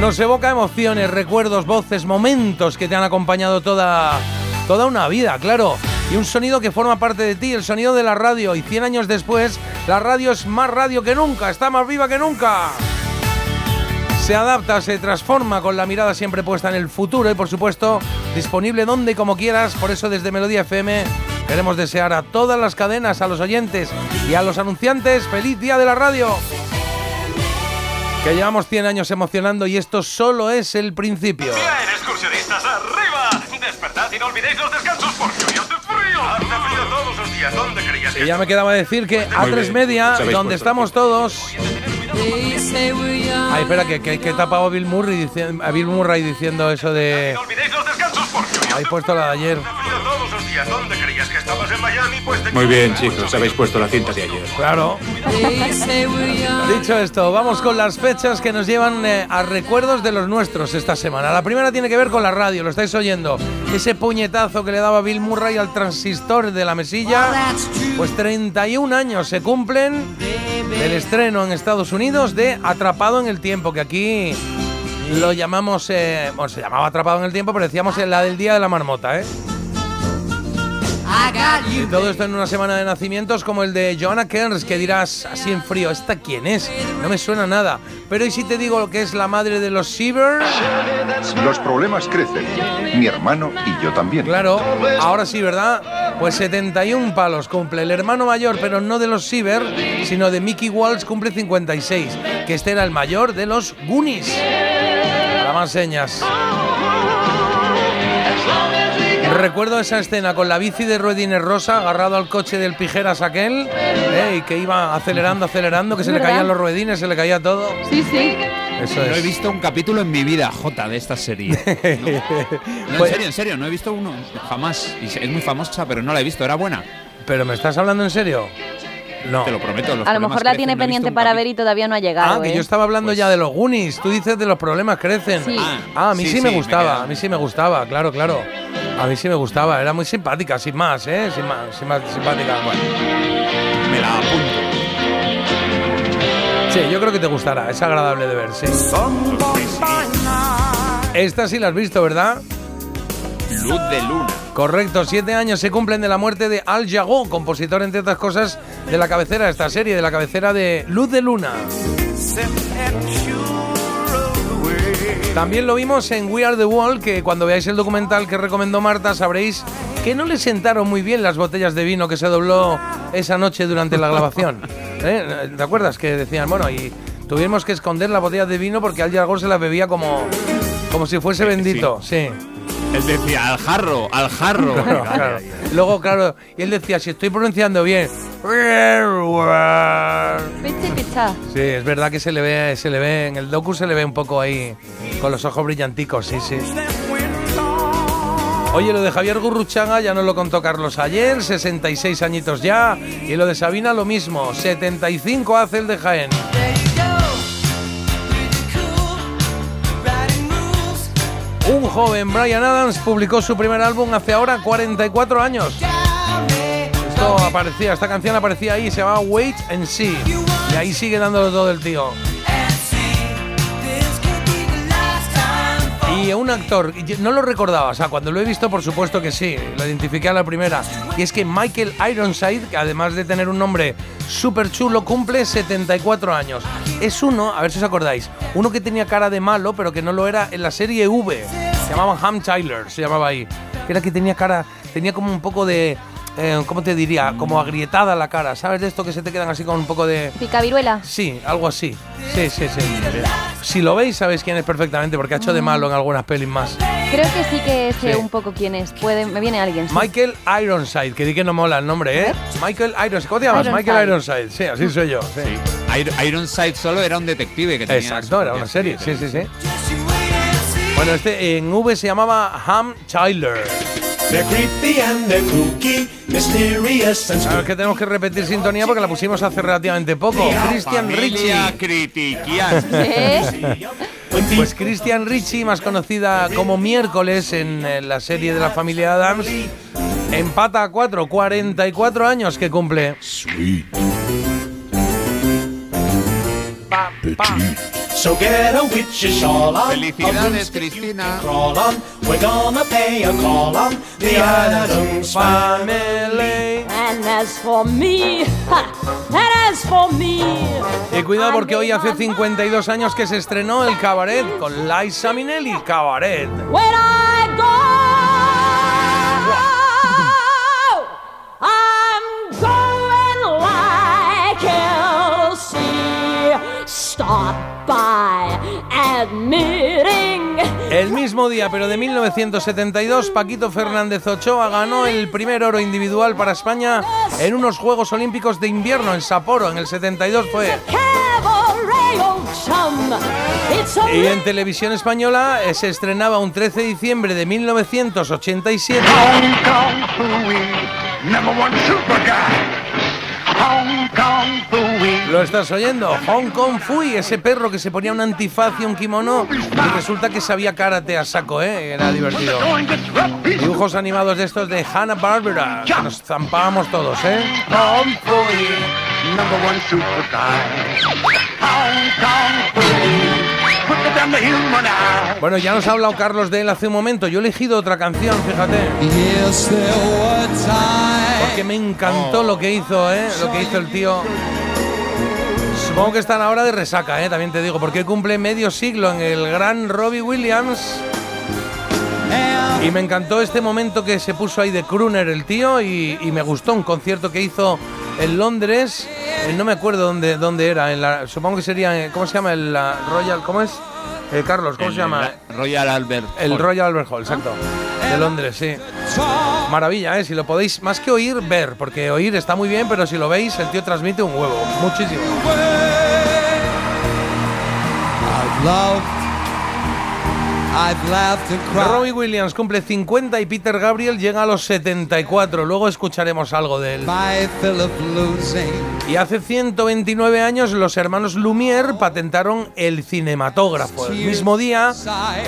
Nos evoca emociones, recuerdos, voces, momentos que te han acompañado toda, toda una vida, claro. Y un sonido que forma parte de ti, el sonido de la radio. Y 100 años después, la radio es más radio que nunca, está más viva que nunca. Se adapta, se transforma con la mirada siempre puesta en el futuro y por supuesto disponible donde y como quieras. Por eso desde Melodía FM queremos desear a todas las cadenas, a los oyentes y a los anunciantes feliz día de la radio. Que llevamos 100 años emocionando y esto solo es el principio. Bien, excursionistas, arriba. Despertad y no olvidéis los descansos porque hoy hace frío. Hace frío todos los días. ¿Dónde creías que Y ya me quedaba decir que a tres media, donde puesto estamos todos. Ay, espera, que, que, que he tapado a Bill Murray, a Bill Murray diciendo eso de. No olvidéis los descansos porque hoy Habéis puesto la de ayer. ¿Dónde creías que estabas en Miami? Pues te Muy bien, chicos, habéis puesto la cinta de ayer. Claro. Dicho esto, vamos con las fechas que nos llevan eh, a recuerdos de los nuestros esta semana. La primera tiene que ver con la radio, lo estáis oyendo. Ese puñetazo que le daba Bill Murray al transistor de la mesilla. Pues 31 años se cumplen del estreno en Estados Unidos de Atrapado en el Tiempo, que aquí lo llamamos, eh, bueno, se llamaba Atrapado en el Tiempo, pero decíamos en la del Día de la Marmota, ¿eh? Y todo esto en una semana de nacimientos como el de Joanna Kearns, que dirás así en frío, ¿esta quién es? No me suena nada. Pero ¿y si te digo que es la madre de los Siever? Los problemas crecen. Mi hermano y yo también. Claro, ahora sí, ¿verdad? Pues 71 palos cumple el hermano mayor, pero no de los Siever, sino de Mickey Walsh, cumple 56, que este era el mayor de los Goonies. Para más señas. Recuerdo esa escena con la bici de ruedines rosa agarrado al coche del pijeras aquel eh, y que iba acelerando, acelerando, que se le caían los ruedines, se le caía todo. Sí, sí. Eso No he es. visto un capítulo en mi vida, Jota, de esta serie. No, No, Pues- en serio, en serio, no he visto uno jamás. Y es muy famosa, pero no la he visto. ¿Era buena? ¿Pero me estás hablando en serio? No. Te lo prometo. los A lo mejor la crecen, tiene pendiente para ver y todavía no ha llegado. Ah, que ¿eh? yo estaba hablando ya de los Goonies. Tú dices de los problemas crecen. Sí. Ah, a mí Sí, sí, sí, me gustaba, a mí sí me gustaba, claro, claro. A mí sí me gustaba, era muy simpática, sin más, ¿eh? Sin más, sin más simpática. Bueno. Me la apunto. Sí, yo creo que te gustará, es agradable de ver, sí. Esta sí la has visto, ¿verdad? Luz de luna. Correcto, siete años se cumplen de la muerte de Al Jago, compositor, entre otras cosas, de la cabecera de esta serie, de la cabecera de Luz de Luna. También lo vimos en We Are the Wall, que cuando veáis el documental que recomendó Marta sabréis que no le sentaron muy bien las botellas de vino que se dobló esa noche durante la grabación. ¿Eh? ¿Te acuerdas que decían, bueno, y tuvimos que esconder la botella de vino porque Al se la bebía como, como si fuese bendito? Sí. Él decía, al jarro, al jarro. Claro, claro. Luego, claro, y él decía, si estoy pronunciando bien. Sí, es verdad que se le ve, se le ve, en el docu se le ve un poco ahí con los ojos brillanticos, sí, sí. Oye, lo de Javier Gurruchaga ya nos lo contó Carlos ayer, 66 añitos ya. Y lo de Sabina lo mismo, 75 hace el de Jaén. Un joven, Brian Adams, publicó su primer álbum hace ahora 44 años. Esto aparecía, esta canción aparecía ahí, se llamaba Wait and See. Y ahí sigue dándolo todo el tío. Y un actor, no lo recordaba, o sea, cuando lo he visto, por supuesto que sí, lo identifiqué a la primera. Y es que Michael Ironside, que además de tener un nombre súper chulo, cumple 74 años. Es uno, a ver si os acordáis, uno que tenía cara de malo, pero que no lo era en la serie V. Se llamaba Ham Tyler, se llamaba ahí. Era que tenía cara, tenía como un poco de. Eh, ¿Cómo te diría? Como agrietada la cara, ¿sabes de esto que se te quedan así con un poco de. Picaviruela. Sí, algo así. Sí, sí, sí. Si lo veis, sabéis quién es perfectamente, porque ha hecho de malo en algunas pelis más. Creo que sí que sé Sí. un poco quién es. Puede, me viene alguien. sí. Michael Ironside, que di que no mola el nombre, ¿eh? Michael Ironside. ¿Cómo te llamas? Ironside. Michael Ironside. Sí, así soy yo. Sí. Ir- Ironside solo era un detective que tenía. Exacto, era una serie. Sí, sí, sí. Bueno, este en V se llamaba Ham Childer. They're creepy and they're kooky, mysterious and Claro, es que tenemos que repetir sintonía porque la pusimos hace relativamente poco. Christian Ricci. Pues Christian Ricci, más conocida como Miércoles en eh, la serie de la familia Adams, empata a 4, 44 años que cumple. Pa, pa. So get a witch's shawl on. Felicidades, Cristina. Crawl on. We're gonna pay a call on the Adams family. And as for me, ha, and as for me, Y cuidado porque hoy hace 52 años que se estrenó el cabaret con Liza Minnelli. Cabaret. when I go, Stop by admitting. El mismo día, pero de 1972, Paquito Fernández Ochoa ganó el primer oro individual para España en unos Juegos Olímpicos de invierno en Sapporo. En el 72 fue. Y en televisión española eh, se estrenaba un 13 de diciembre de 1987. Number one super guy. Hong Kong. Lo estás oyendo, Hong Kong Fui, ese perro que se ponía un antifaz y un kimono y resulta que sabía karate a saco, ¿eh? Era divertido. Dibujos animados de estos de Hanna Barbera, que nos zampábamos todos, ¿eh? Kong Fooey. Number one super guy. Hong Kong eye. Bueno, ya nos ha hablado Carlos de él hace un momento. Yo he elegido otra canción, fíjate. Porque me encantó lo que hizo, ¿eh? Lo que hizo el tío. Supongo que están ahora de resaca, ¿eh? También te digo, porque cumple medio siglo en el gran Robbie Williams. Y me encantó este momento que se puso ahí de crooner el tío y, me gustó un concierto que hizo en Londres. eh, no me acuerdo dónde, dónde era. En la, supongo que sería, en- ¿cómo se llama? El la Royal, ¿cómo es? Eh, Carlos, ¿cómo El- se llama? el Royal Albert. El Hall. Royal Albert Hall, exacto. De Londres, sí. Maravilla, ¿eh? Si lo podéis, más que oír, ver. Porque oír está muy bien, pero si lo veis, el tío transmite un huevo. Muchísimo. Robbie Williams cumple 50 y Peter Gabriel llega a los 74. Luego escucharemos algo de él. Y hace 129 años los hermanos Lumière patentaron el cinematógrafo, el mismo día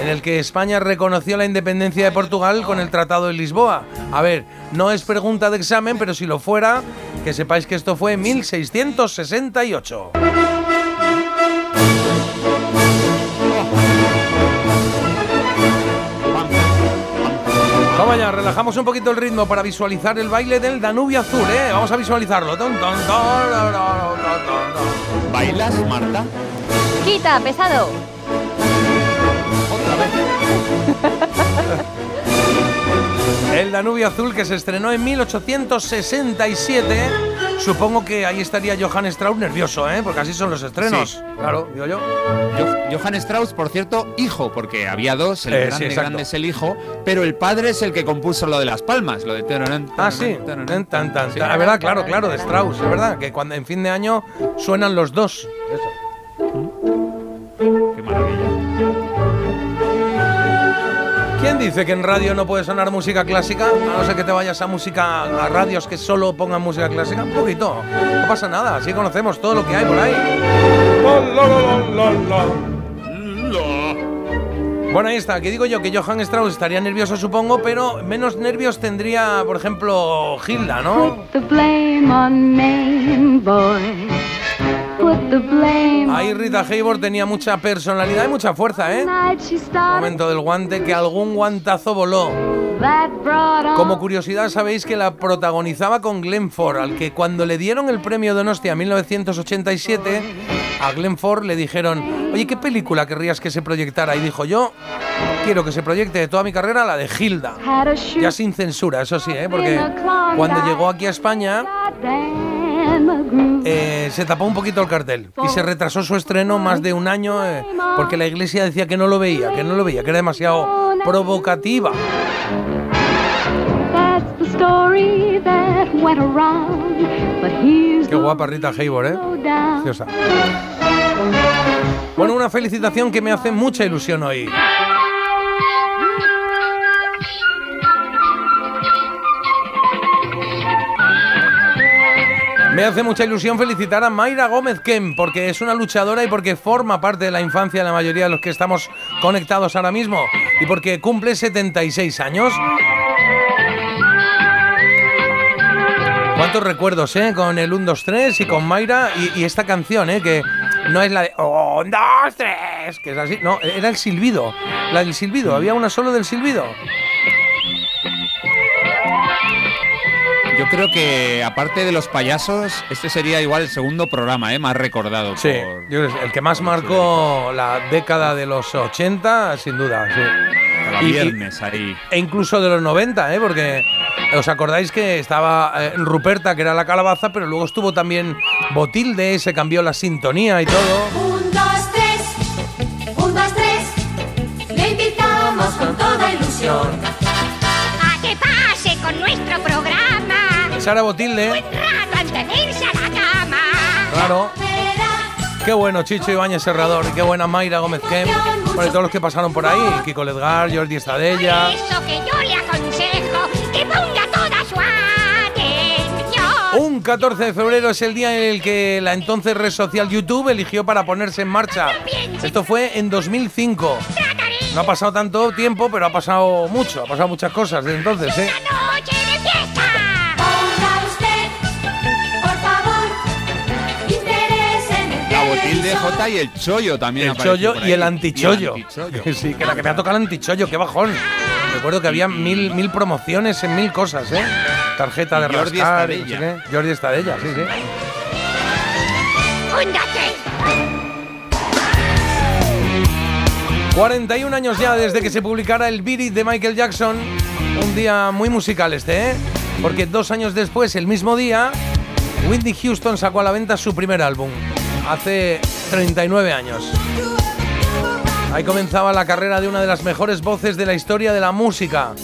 en el que España reconoció la independencia de Portugal con el Tratado de Lisboa. A ver, no es pregunta de examen, pero si lo fuera, que sepáis que esto fue en 1668. Relajamos un poquito el ritmo para visualizar el baile del Danubio Azul, ¿eh? Vamos a visualizarlo. ¿Bailas, Marta? Quita, pesado. El Danubio Azul que se estrenó en 1867. Supongo que ahí estaría Johann Strauss nervioso, ¿eh? Porque así son los estrenos. Sí. Claro, digo yo. Jo- Johann Strauss, por cierto, hijo, porque había dos, el Eh, grande, es el hijo, pero el padre es el que compuso lo de las palmas, lo de Ah, sí. Tan, tan. La verdad, claro, claro, de Strauss. Es verdad que cuando en fin de año suenan los dos. Qué maravilla. ¿Quién dice que en radio no puede sonar música clásica? A no ser que te vayas a música a radios que solo pongan música clásica. Un poquito. No pasa nada. Así conocemos todo lo que hay por ahí. Bueno, ahí está. Que digo yo que Johann Strauss estaría nervioso, supongo, pero menos nervios tendría, por ejemplo, Hilda, ¿no? The blame on me, boy. Put the blame Ahí Rita Hayworth tenía mucha personalidad y mucha fuerza, ¿eh? Momento del guante, que algún guantazo voló. Como curiosidad, sabéis que la protagonizaba con Glenn Ford, al que cuando le dieron el premio Donostia en 1987, a Glenn Ford le dijeron, oye, ¿qué película querrías que se proyectara? Y dijo, yo quiero que se proyecte de toda mi carrera la de Hilda. Ya sin censura, eso sí, ¿eh? porque cuando llegó aquí a España. Eh, se tapó un poquito el cartel y se retrasó su estreno más de un año eh, porque la iglesia decía que no lo veía, que no lo veía, que era demasiado provocativa. Qué guapa Rita Hayworth, ¿eh? Preciosa. Bueno, una felicitación que me hace mucha ilusión hoy. Me hace mucha ilusión felicitar a Mayra Gómez Kem, porque es una luchadora y porque forma parte de la infancia de la mayoría de los que estamos conectados ahora mismo. Y porque cumple 76 años. ¿Cuántos recuerdos, eh? Con el 1, 2, 3 y con Mayra y, esta canción, eh? Que no es la de 1, 2, 3, que es así. No, era el silbido. La del silbido. Había una solo del silbido. Yo creo que aparte de los payasos, este sería igual el segundo programa, ¿eh? más recordado. Sí, por- yo creo que el que más marcó la década de los 80, sin duda, sí. cada Y- y- viernes ahí. e incluso de los 90, ¿eh? Porque os acordáis que estaba eh, Ruperta, que era la calabaza, pero luego estuvo también Botilde, se cambió la sintonía y todo. Un, dos, tres. Un, dos, tres. Le invitamos con toda ilusión. Sara Botilde, claro. Qué bueno Chicho Ibáñez Serrador y qué buena Mayra Gómez Kem. Bueno, y todos los que pasaron por ahí, Kiko Ledgar, Jordi Estadella. Eso que yo le aconsejo que ponga toda su atención. Un 14 de febrero es el día en el que la entonces red social YouTube eligió para ponerse en marcha. Esto fue en 2005. No ha pasado tanto tiempo, pero ha pasado mucho, ha pasado muchas cosas desde entonces, ¿eh? La Botilde televisor. J y el Chollo también. El chollo y el antichollo. Y el antichollo. Sí, que la que me ha tocado el antichollo, qué bajón. Recuerdo que había mil, mil promociones en mil cosas, ¿eh? Tarjeta de Jordi rascar, y no sé Estadella. qué. Jordi Estadella, sí, sí. Un, dos, tres. 41 años ya desde que se publicara el Beat It de Michael Jackson. Un día muy musical este, ¿eh? Porque dos años después, el mismo día, Whitney Houston sacó a la venta su primer álbum. Hace 39 años. Ahí comenzaba la carrera de una de las mejores voces de la historia de la música.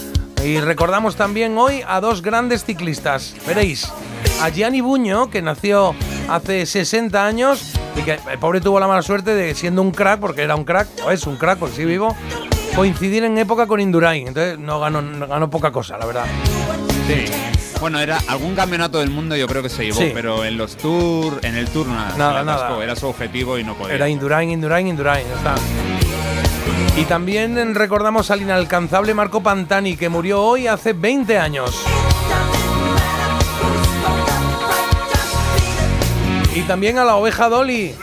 Y recordamos también hoy a dos grandes ciclistas. Veréis, a Gianni Buño, que nació hace 60 años y que el pobre tuvo la mala suerte de, siendo un crack, porque era un crack, o es un crack, porque sí vivo, coincidir en época con Indurain. Entonces no ganó, no ganó poca cosa, la verdad. Sí. Bueno, era algún campeonato del mundo yo creo que se llevó, Sí. pero en los tours, en el tour nada. Nada, nada. Era su objetivo y no podía. Era Indurain, Indurain, Indurain, ya está. Y también recordamos al inalcanzable Marco Pantani, que murió hoy hace 20 años. Y también a la oveja Dolly,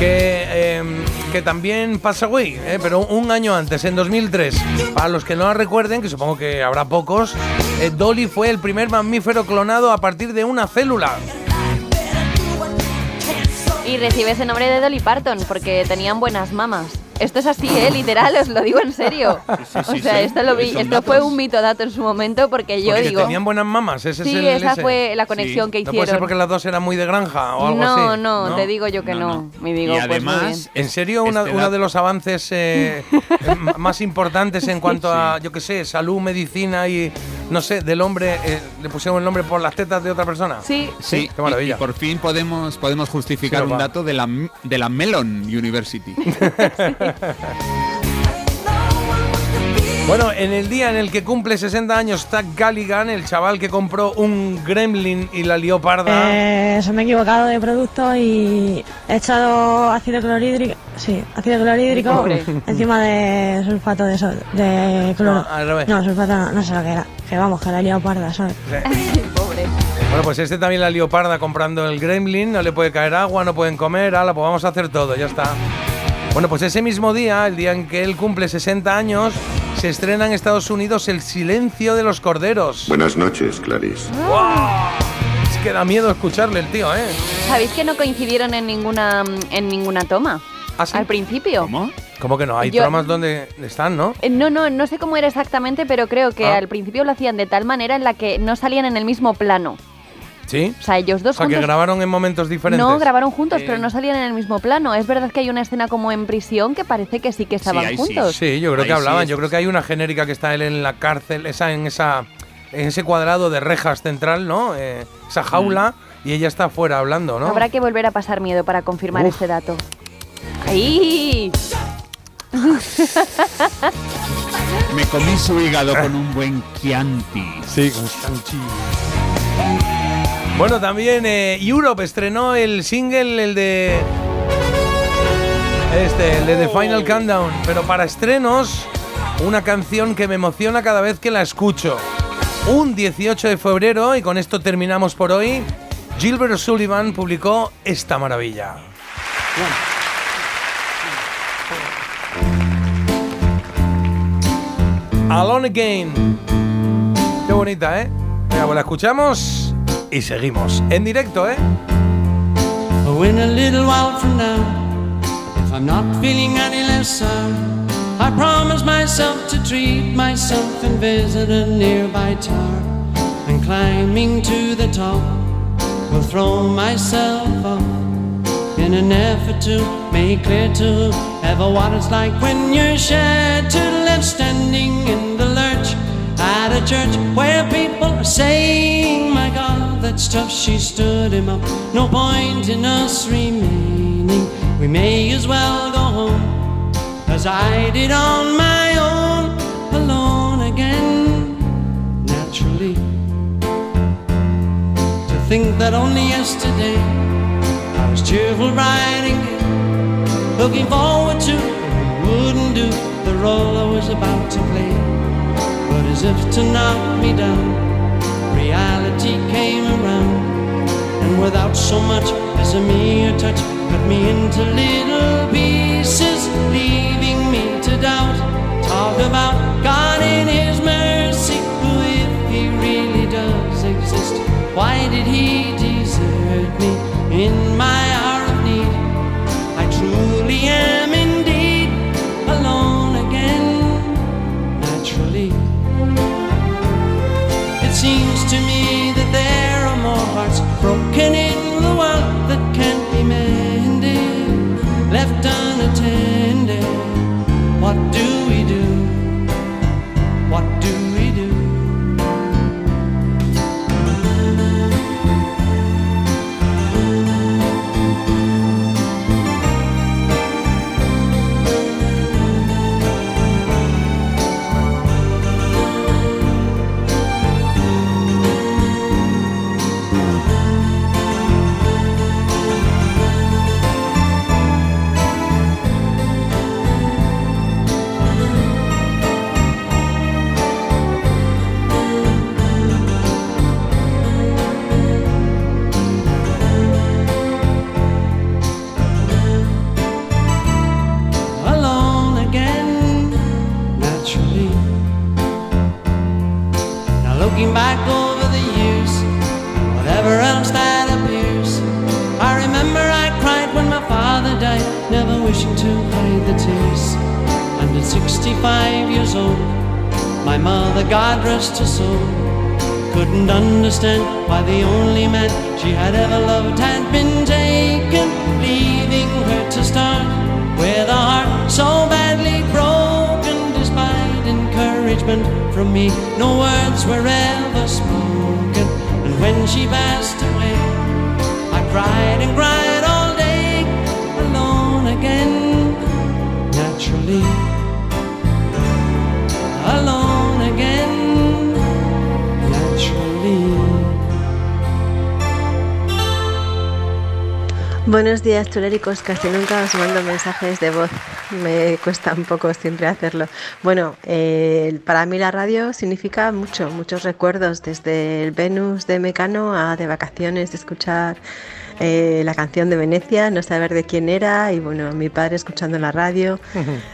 que, eh, que también pasa away, eh, pero un año antes, en 2003. Para los que no la recuerden, que supongo que habrá pocos, eh, Dolly fue el primer mamífero clonado a partir de una célula. Y recibe ese nombre de Dolly Parton porque tenían buenas mamas. Esto es así, ¿eh? Literal, os lo digo en serio. sí, o sí, sea, sí. esto lo vi, esto fue un mito dato en su momento porque yo Porque digo. tenían buenas mamas, ese Sí, es el esa ese. fue la conexión que No puede ser hicieron. porque las dos eran muy de granja o algo no, así. no, te digo yo que no. Me digo, Y pues muy bien. además, ¿En serio una- este uno dato- de los avances eh, más importantes en cuanto a, yo qué sé, salud, medicina y, no sé, del hombre, eh, le pusieron el nombre por las tetas de otra persona? Sí. Sí, qué maravilla. Y, y por fin podemos, podemos justificar Sí, un dato de la, de la Mellon University. Bueno, en el día en el que cumple 60 años Zach Galligan, el chaval que compró un gremlin y la lió parda. Eh, se me he equivocado de producto y he echado ácido clorhídrico, sí, ácido clorhídrico encima de sulfato de, sol, de cloro. No, al revés. No, sulfato no, no sé lo que era. Que vamos, que la he liado parda, ¿sabes? Pobre. Bueno, pues este también la lió parda comprando el gremlin, no le puede caer agua, no pueden comer, ala, pues vamos a hacer todo, ya está. Bueno, pues ese mismo día, el día en que él cumple 60 años, se estrena en Estados Unidos El silencio de los corderos. Buenas noches, Clarice. Es que da miedo escucharle el tío, ¿eh? ¿Sabéis que no coincidieron en ninguna en ninguna toma? ¿Ah, sí? Al principio. ¿Cómo? Como que no, hay Yo- bromas donde están, ¿no? Eh, No, no, no sé cómo era exactamente, pero creo que Ah. al principio lo hacían de tal manera en la que no salían en el mismo plano. Sí. O sea, ellos O dos sea, que juntos. grabaron en momentos diferentes. No, grabaron juntos, Eh. pero no salían en el mismo plano. Es verdad que hay una escena como en prisión que parece que sí que estaban sí. juntos. Sí, yo creo Ahí que sí hablaban. es- Yo creo que hay una genérica que está él en la cárcel, esa en esa en ese cuadrado de rejas central, ¿no? Eh, esa jaula y ella está afuera hablando, ¿no? Habrá que volver a pasar miedo para confirmar Uf. este dato. ¡Ahí! Me comí su hígado con un buen Chianti. Sí, con Sanchi. Bueno, también eh, Europe estrenó el single, el de. Este, el de The Final Countdown. Pero para estrenos, una canción que me emociona cada vez que la escucho. Un 18 de febrero, y con esto terminamos por hoy, Gilbert Sullivan publicó esta maravilla. Alone Again. Qué bonita, ¿eh? Venga, pues la escuchamos y seguimos. En directo, ¿eh? In a little while from now, if I'm not feeling any less sound, I promise myself to treat myself and visit a nearby tower. And climbing to the top, will throw myself off in an effort to make clear to ever what it's like when you're shattered, left standing in the lurch at a church where people are My God, that's tough. She stood him up. No point in us remaining. We may as well go home as I did on my own, alone again, naturally. To think that only yesterday I was cheerful, and looking forward to wouldn't do the role I was about to play. But as if to knock me down, without so much as a mere touch, cut me into little pieces, leaving me to doubt. Talk about God in His mercy, if He really does exist, why did He desert me in my What do 65 years old, my mother, God rest her soul, couldn't understand why the only man she had ever loved had been taken, leaving her to start with a heart so badly broken. Despite encouragement from me, no words were ever spoken. And when she passed away, I cried and cried all day, alone again, naturally. Alone again, naturally. Buenos días, chuléricos. Casi nunca os mando mensajes de voz. Me cuesta un poco siempre hacerlo. Bueno, eh, para mí la radio significa mucho, muchos recuerdos, desde el Venus de Mecano a de vacaciones, de escuchar eh, la canción de Venecia, no saber de quién era, y bueno, mi padre escuchando la radio,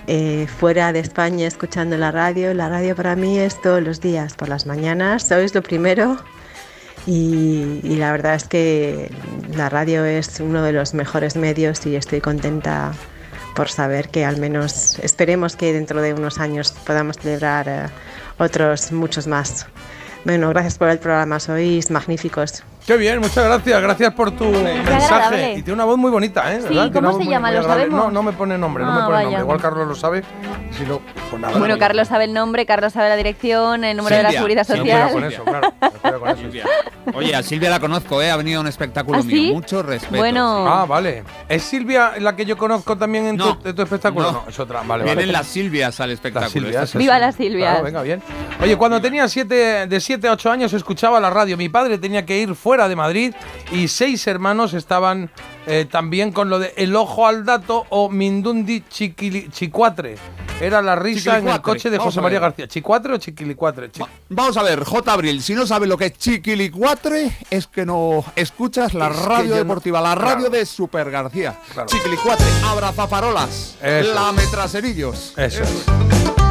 eh, fuera de España escuchando la radio. La radio para mí es todos los días, por las mañanas, sois lo primero. Y, y la verdad es que la radio es uno de los mejores medios y estoy contenta por saber que al menos esperemos que dentro de unos años podamos celebrar eh, otros muchos más. Bueno, gracias por el programa, sois magníficos. Qué bien, muchas gracias. Gracias por tu mensaje. agradable. Y tiene una voz muy bonita, ¿eh? Sí, ¿Verdad? ¿cómo se muy- llama? muy ¿Lo agradable. sabemos? No, no me pone nombre, no Ah, me pone vaya. nombre. Igual Carlos lo sabe. Si no, pues nada. Bueno, no. Carlos sabe el nombre, Carlos sabe la dirección, el número de la Silvia, seguridad Silvia, social. con eso, claro. Oye, a Silvia la conozco, ¿eh? Ha venido a un espectáculo ¿Ah, mío. sí? Mucho respeto. Bueno. Ah, vale. ¿Es Silvia la que yo conozco también en, No. tu, en tu espectáculo? No. No, es otra. Vale, Vienen vale. las Silvias al espectáculo. Silvias, es- Viva las Silvias. Claro, venga, bien. Oye, cuando tenía siete, de 7 a 8 años escuchaba la radio. Mi padre tenía que ir fuera fuera de Madrid y seis hermanos estaban eh, también con lo de el ojo al dato o Mindundi Chiquili- Chicuatre. Era la risa en el coche de Vamos José María. García. ¿Chicuatre o Chiquilicuatre? Chi- Vamos a ver, J. Abril, si no sabes lo que es chiquilicuatre, es que no escuchas la Es radio yo no- deportiva, la radio Claro. de Super García. Chiquilicuatre, abrazafarolas, Eso lametraserillos. Eso es.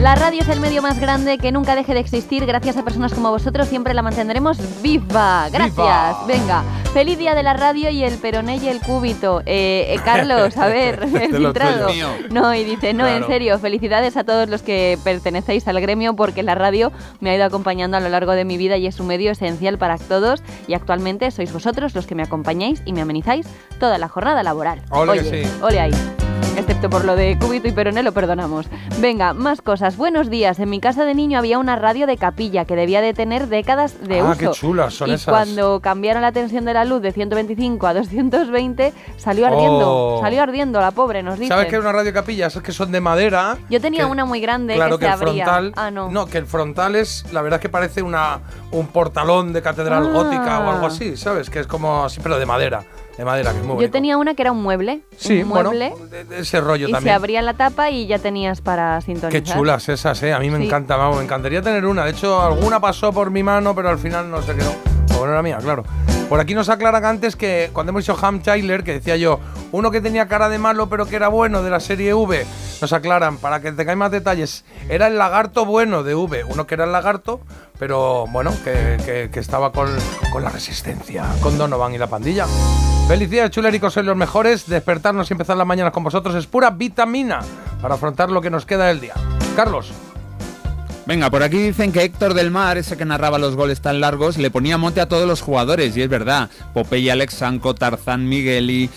La radio es el medio más grande que nunca deje de existir. Gracias a personas como vosotros siempre la mantendremos viva. Gracias. ¡Viva! Venga, feliz día de la radio y el peroné y el cúbito. Eh, eh, Carlos, a ver, filtrado. tuyo. No, y dice, no, en serio, felicidades a todos los que pertenecéis al gremio porque la radio me ha ido acompañando a lo largo de mi vida y es un medio esencial para todos y actualmente sois vosotros los que me acompañáis y me amenizáis toda la jornada laboral. Ole ole ahí. Excepto por lo de cúbito y peroné lo perdonamos. Venga, más cosas. Buenos días. En mi casa de niño había una radio de capilla que debía de tener décadas de Ah, uso. qué chulas son y esas. cuando cambiaron la tensión de la luz de 125 a 220, salió ardiendo. Oh. Salió ardiendo la pobre, nos dice. ¿Sabes qué es una radio capilla? Esas que son de madera. Yo tenía que- una muy grande Claro que, que, se el abría. frontal. Ah, no. que el frontal es. La verdad es que parece una, un portalón de catedral Ah. gótica o algo así, ¿sabes? Que es como así, pero de madera. De madera, que es muy Yo bonito. tenía una que era un mueble. Sí, un bueno, mueble. de- de ese rollo y se también. abría la tapa y ya tenías para sintonizar. Qué chulas esas, eh. A mí me Sí. encanta, vamos, me encantaría tener una. De hecho, alguna pasó por mi mano, pero al final no se quedó. O no era mía, claro. Por aquí nos aclaran antes que cuando hemos dicho Ham Tyler, que decía yo, uno que tenía cara de malo pero que era bueno de la serie V, nos aclaran, para que tengáis más detalles, era el lagarto bueno de V, uno que era el lagarto, pero bueno, que, que- que estaba con, con la resistencia, con Donovan y la pandilla. Felicidades, chuléricos, sois los mejores. Despertarnos y empezar las mañanas con vosotros es pura vitamina para afrontar lo que nos queda del día. Carlos. Venga, por aquí dicen que Héctor del Mar, ese que narraba los goles tan largos, le ponía monte a todos los jugadores, y es verdad. Popeye, Alex Sanco, Tarzán, Migueli,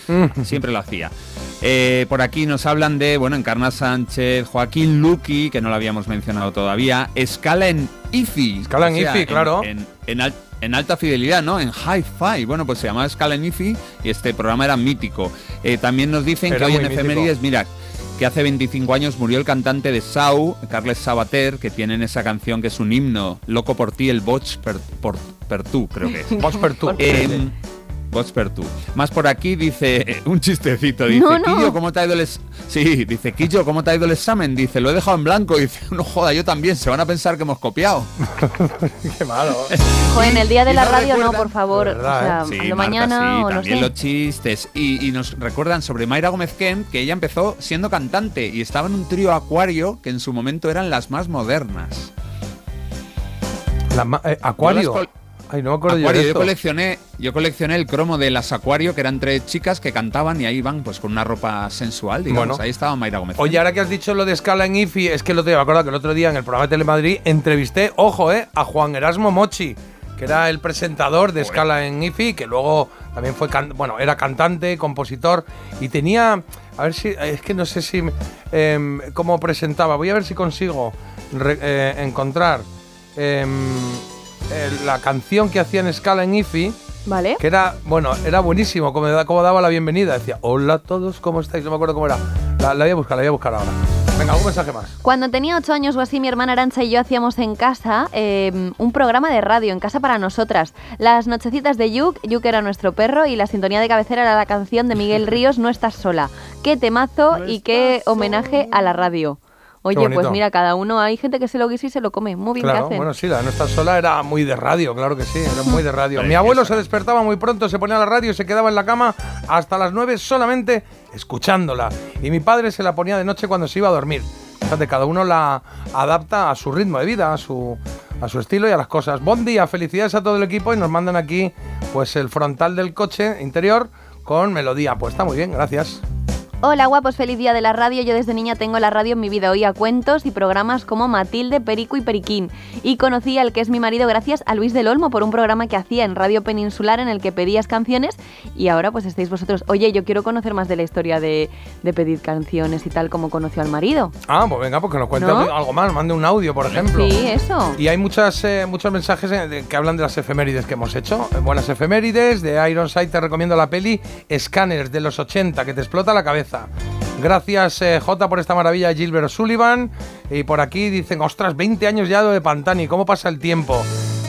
siempre lo hacía. Eh, por aquí nos hablan de, bueno, Encarna Sánchez, Joaquín Luqui, que no lo habíamos mencionado todavía, escala en IFI. Escala en IFI, claro. En, en al- en alta fidelidad, ¿no? En hi-fi. Bueno, pues se llamaba Escala en IFI y este programa era mítico. Eh, también nos dicen Era que hoy en mítico. efemérides, mira, que hace 25 años murió el cantante de Sau, Carles Sabater, que tienen esa canción que es un himno, Loco por ti, el Boch per, por- per tú, creo que es. Boch per tú. Eh, Boch per tú. Más por aquí dice un chistecito, dice, No, no. Quillo, ¿cómo te ha ido el es-?" Sí, dice, Quillo, ¿cómo te ha ido el examen? Dice, lo he dejado en blanco. Dice, no joda, yo también, se van a pensar que hemos copiado. Qué malo. Joder, en el día de la no radio no, por favor. Verdad, o sea, ¿eh? Sí, Marta, mañana sí, o también los chistes. Y, y nos recuerdan sobre Mayra Gómez Kemp, que ella empezó siendo cantante y estaba en un trío acuario que en su momento eran las más modernas. La ma- eh, acuario. Ay, no me acuerdo yo coleccioné, yo coleccioné el cromo de las Acuario, que eran tres chicas que cantaban y ahí iban pues con una ropa sensual, digamos. Bueno. Ahí estaba Mayra Gómez. Oye, ahora que has dicho lo de escala en IFI, es que lo te me acuerdo que el otro día en el programa de Telemadrid entrevisté, ojo, eh, a Juan Erasmo Mochi, que era el presentador de escala en IFI, que luego también fue, bueno, era cantante, compositor y tenía, a ver si, es que no sé si, em, cómo presentaba, voy a ver si consigo re- eh, encontrar em, el- la canción que hacía en escala en IFI. Vale. Que era, bueno, era buenísimo, como, como daba la bienvenida. Decía, hola a todos, ¿cómo estáis? No me acuerdo cómo era. La, la voy a buscar, la voy a buscar ahora. Venga, algún mensaje más. Cuando tenía ocho años o así, mi hermana Arancha y yo hacíamos en casa eh, un programa de radio, en casa para nosotras. Las nochecitas de Yuk, Yuk era nuestro perro, y la sintonía de cabecera era la canción de Miguel Ríos, No estás sola. Qué temazo y qué homenaje a la radio. Oye, pues mira, cada uno, hay gente que se lo guisa y se lo come. Muy bien que Claro, hacen. bueno, sí, la no estar sola era muy de radio, claro que sí, era muy de radio. Mi abuelo se despertaba muy pronto, se ponía la radio y se quedaba en la cama hasta las 9 solamente escuchándola. Y mi padre se la ponía de noche cuando se iba a dormir. Fíjate, cada uno la adapta a su ritmo de vida, a su, a su estilo y a las cosas. Buen día, felicidades a todo el equipo y nos mandan aquí pues el frontal del coche interior con melodía. Pues está muy bien, gracias. Hola guapos, feliz día de la radio. Yo desde niña tengo la radio en mi vida. Oía cuentos y programas como Matilde, Perico y Periquín. Y conocí al que es mi marido gracias a Luis del Olmo por un programa que hacía en Radio Peninsular en el que pedías canciones y ahora pues estáis vosotros. Oye, yo quiero conocer más de la historia de, de pedir canciones y tal como conoció al marido. Ah, pues venga, pues que nos cuente ¿No? algo más, mande un audio, por ejemplo. Sí, eso. Y hay muchas, eh, muchos mensajes eh, que hablan de las efemérides que hemos hecho. Eh, Buenas efemérides, de Ironside te recomiendo la peli Scanners de los 80, que te explota la cabeza. Gracias, eh, J, por esta maravilla Gilbert Sullivan. Y por aquí dicen, ostras, 20 años ya de Pantani, ¿cómo pasa el tiempo?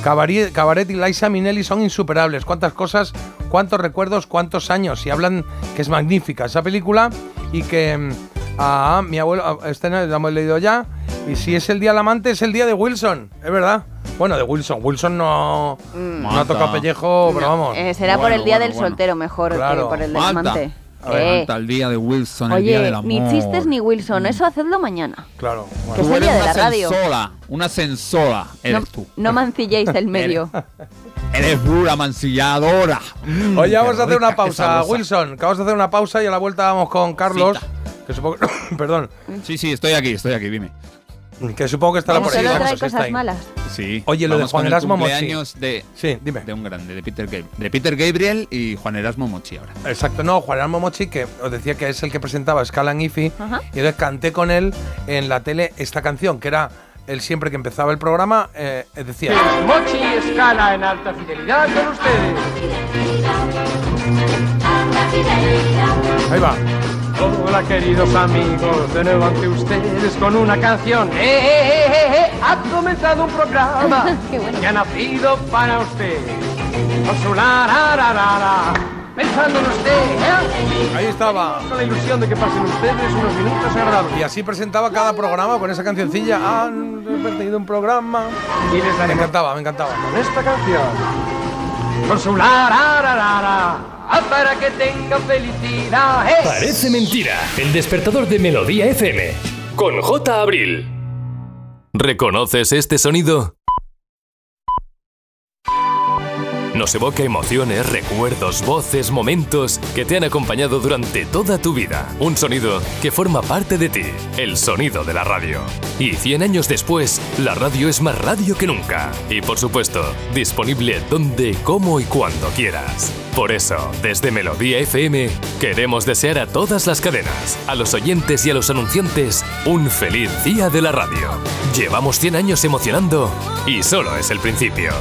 Cabaret, Cabaret y Liza Minnelli son insuperables. Cuántas cosas, cuántos recuerdos, cuántos años. Y hablan que es magnífica esa película y que mm, a mi abuelo, este no, lo hemos leído ya. Y si es el día del amante, es el día de Wilson, es verdad. Bueno, de Wilson. Wilson no, no ha tocado pellejo, pero vamos. Eh, será por el día del soltero mejor Claro. que por el del amante. Eh, el día de Wilson, el día del amor. ni chistes ni Wilson, eso hacedlo mañana. Claro. Que es Tú el eres día de una la radio. censora, una censora eres No, tú. no mancilléis el medio. Eres pura mancilladora. Mm, Oye, qué vamos a hacer una pausa. Wilson. Que vamos a hacer una pausa y a la vuelta vamos con Carlos. Que supongo, perdón, Sí, sí, estoy aquí, estoy aquí, dime. Que supongo que estará por ahí. solo trae está cosas ahí. malas. Sí. Oye, lo de Vamos Juan con el Erasmo Mochi. cumpleaños de, Sí, dime. de un grande, de Peter, Gab- de Peter Gabriel y Juan Erasmo Mochi ahora. Exacto, no, Juan Erasmo Mochi, que os decía que es el que presentaba Scala IFI, Ajá. y entonces canté con él en la tele esta canción, que era él siempre que empezaba el programa, eh, decía... Mochi escala en alta fidelidad con ustedes. Ahí va. Hola queridos amigos, de nuevo ante ustedes con una canción. ¡Eh, eh, eh, eh, eh! Ha comenzado un programa Qué bueno. que ha nacido para usted. Con su la, la, la, la, la. Pensando en usted, ¿eh? Ahí estaba. Con la ilusión de que pasen ustedes unos minutos agradables. Y así presentaba cada programa con esa cancioncilla. Han perdido un programa. Y les Me encantaba, me encantaba. con esta canción. Con su la, la, la, la, la. Ah, para que tengan felicidad. ¡eh! Parece mentira. El despertador de Melodía FM. Con J. Abril. ¿Reconoces este sonido? Nos evoca emociones, recuerdos, voces, momentos que te han acompañado durante toda tu vida. Un sonido que forma parte de ti, el sonido de la radio. Y 100 años después, la radio es más radio que nunca. Y por supuesto, disponible donde, cómo y cuando quieras. Por eso, desde Melodía FM, queremos desear a todas las cadenas, a los oyentes y a los anunciantes, un feliz día de la radio. Llevamos 100 años emocionando y solo es el principio.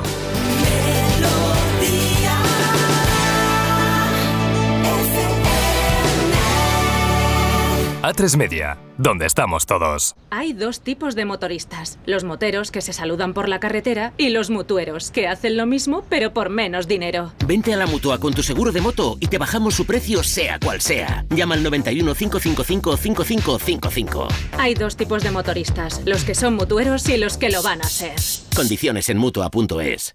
A3 Media, donde estamos todos. Hay dos tipos de motoristas, los moteros que se saludan por la carretera y los mutueros que hacen lo mismo pero por menos dinero. Vente a la mutua con tu seguro de moto y te bajamos su precio sea cual sea. Llama al 91 555 5555. Hay dos tipos de motoristas, los que son mutueros y los que lo van a ser. Condiciones en mutua.es.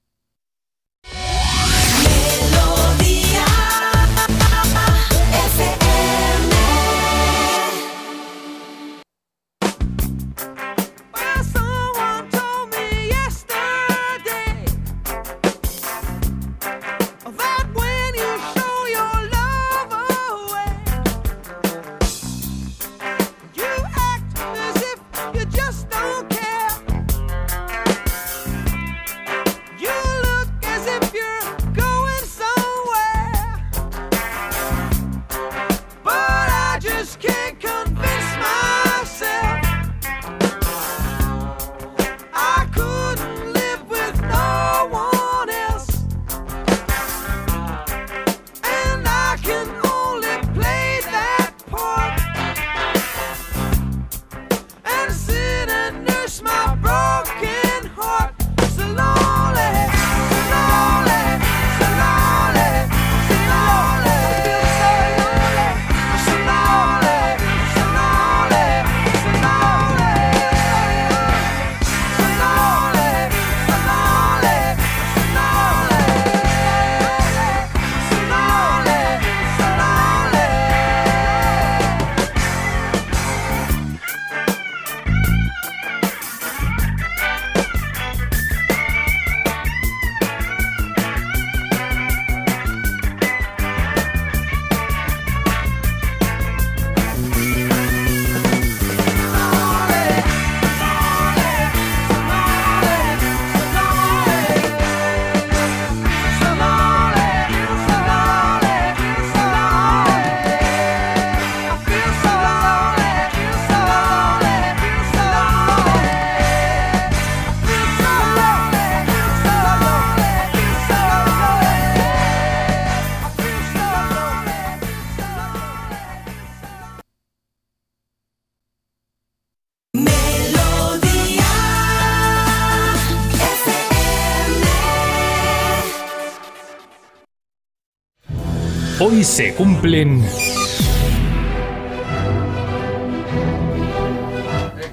Hoy se cumplen... Eh,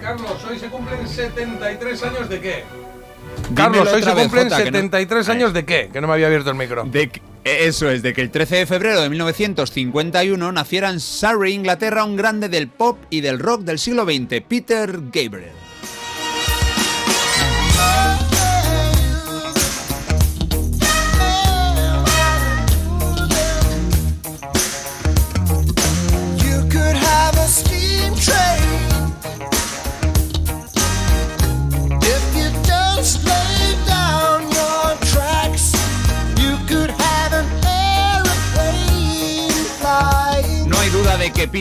Carlos, hoy se cumplen 73 años de qué? Dímelo Carlos, hoy se vez, cumplen Jota, que no- 73 años de qué? Que no me había abierto el micro. De que- eh, eso es, de que el 13 de febrero de 1951 naciera en Surrey, Inglaterra, un grande del pop y del rock del siglo XX, Peter Gabriel.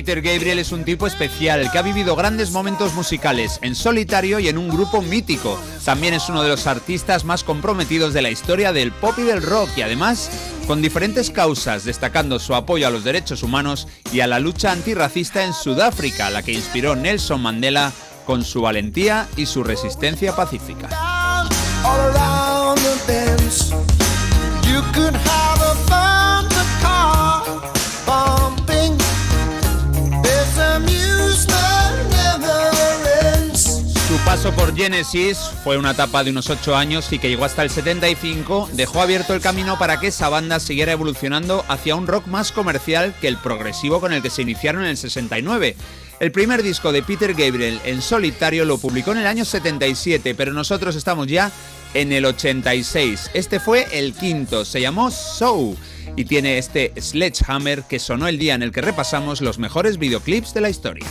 Peter Gabriel es un tipo especial, que ha vivido grandes momentos musicales en solitario y en un grupo mítico. También es uno de los artistas más comprometidos de la historia del pop y del rock y además con diferentes causas, destacando su apoyo a los derechos humanos y a la lucha antirracista en Sudáfrica, la que inspiró Nelson Mandela con su valentía y su resistencia pacífica. Por Genesis fue una etapa de unos 8 años y que llegó hasta el 75, dejó abierto el camino para que esa banda siguiera evolucionando hacia un rock más comercial que el progresivo con el que se iniciaron en el 69. El primer disco de Peter Gabriel en solitario lo publicó en el año 77, pero nosotros estamos ya en el 86. Este fue el quinto, se llamó So y tiene este Sledgehammer que sonó el día en el que repasamos los mejores videoclips de la historia.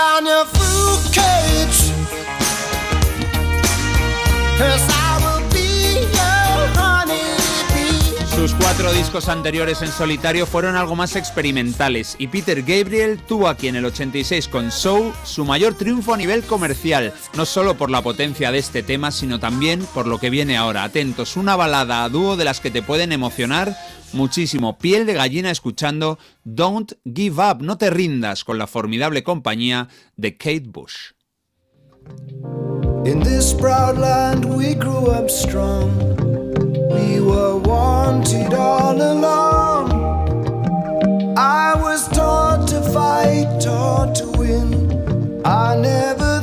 Show me around your fruit cage. 'Cause I Sus cuatro discos anteriores en solitario fueron algo más experimentales y Peter Gabriel tuvo aquí en el 86 con Soul su mayor triunfo a nivel comercial, no solo por la potencia de este tema, sino también por lo que viene ahora. Atentos, una balada a dúo de las que te pueden emocionar muchísimo. Piel de gallina escuchando Don't Give Up, no te rindas con la formidable compañía de Kate Bush. We were wanted all along. I was taught to fight, taught to win. I never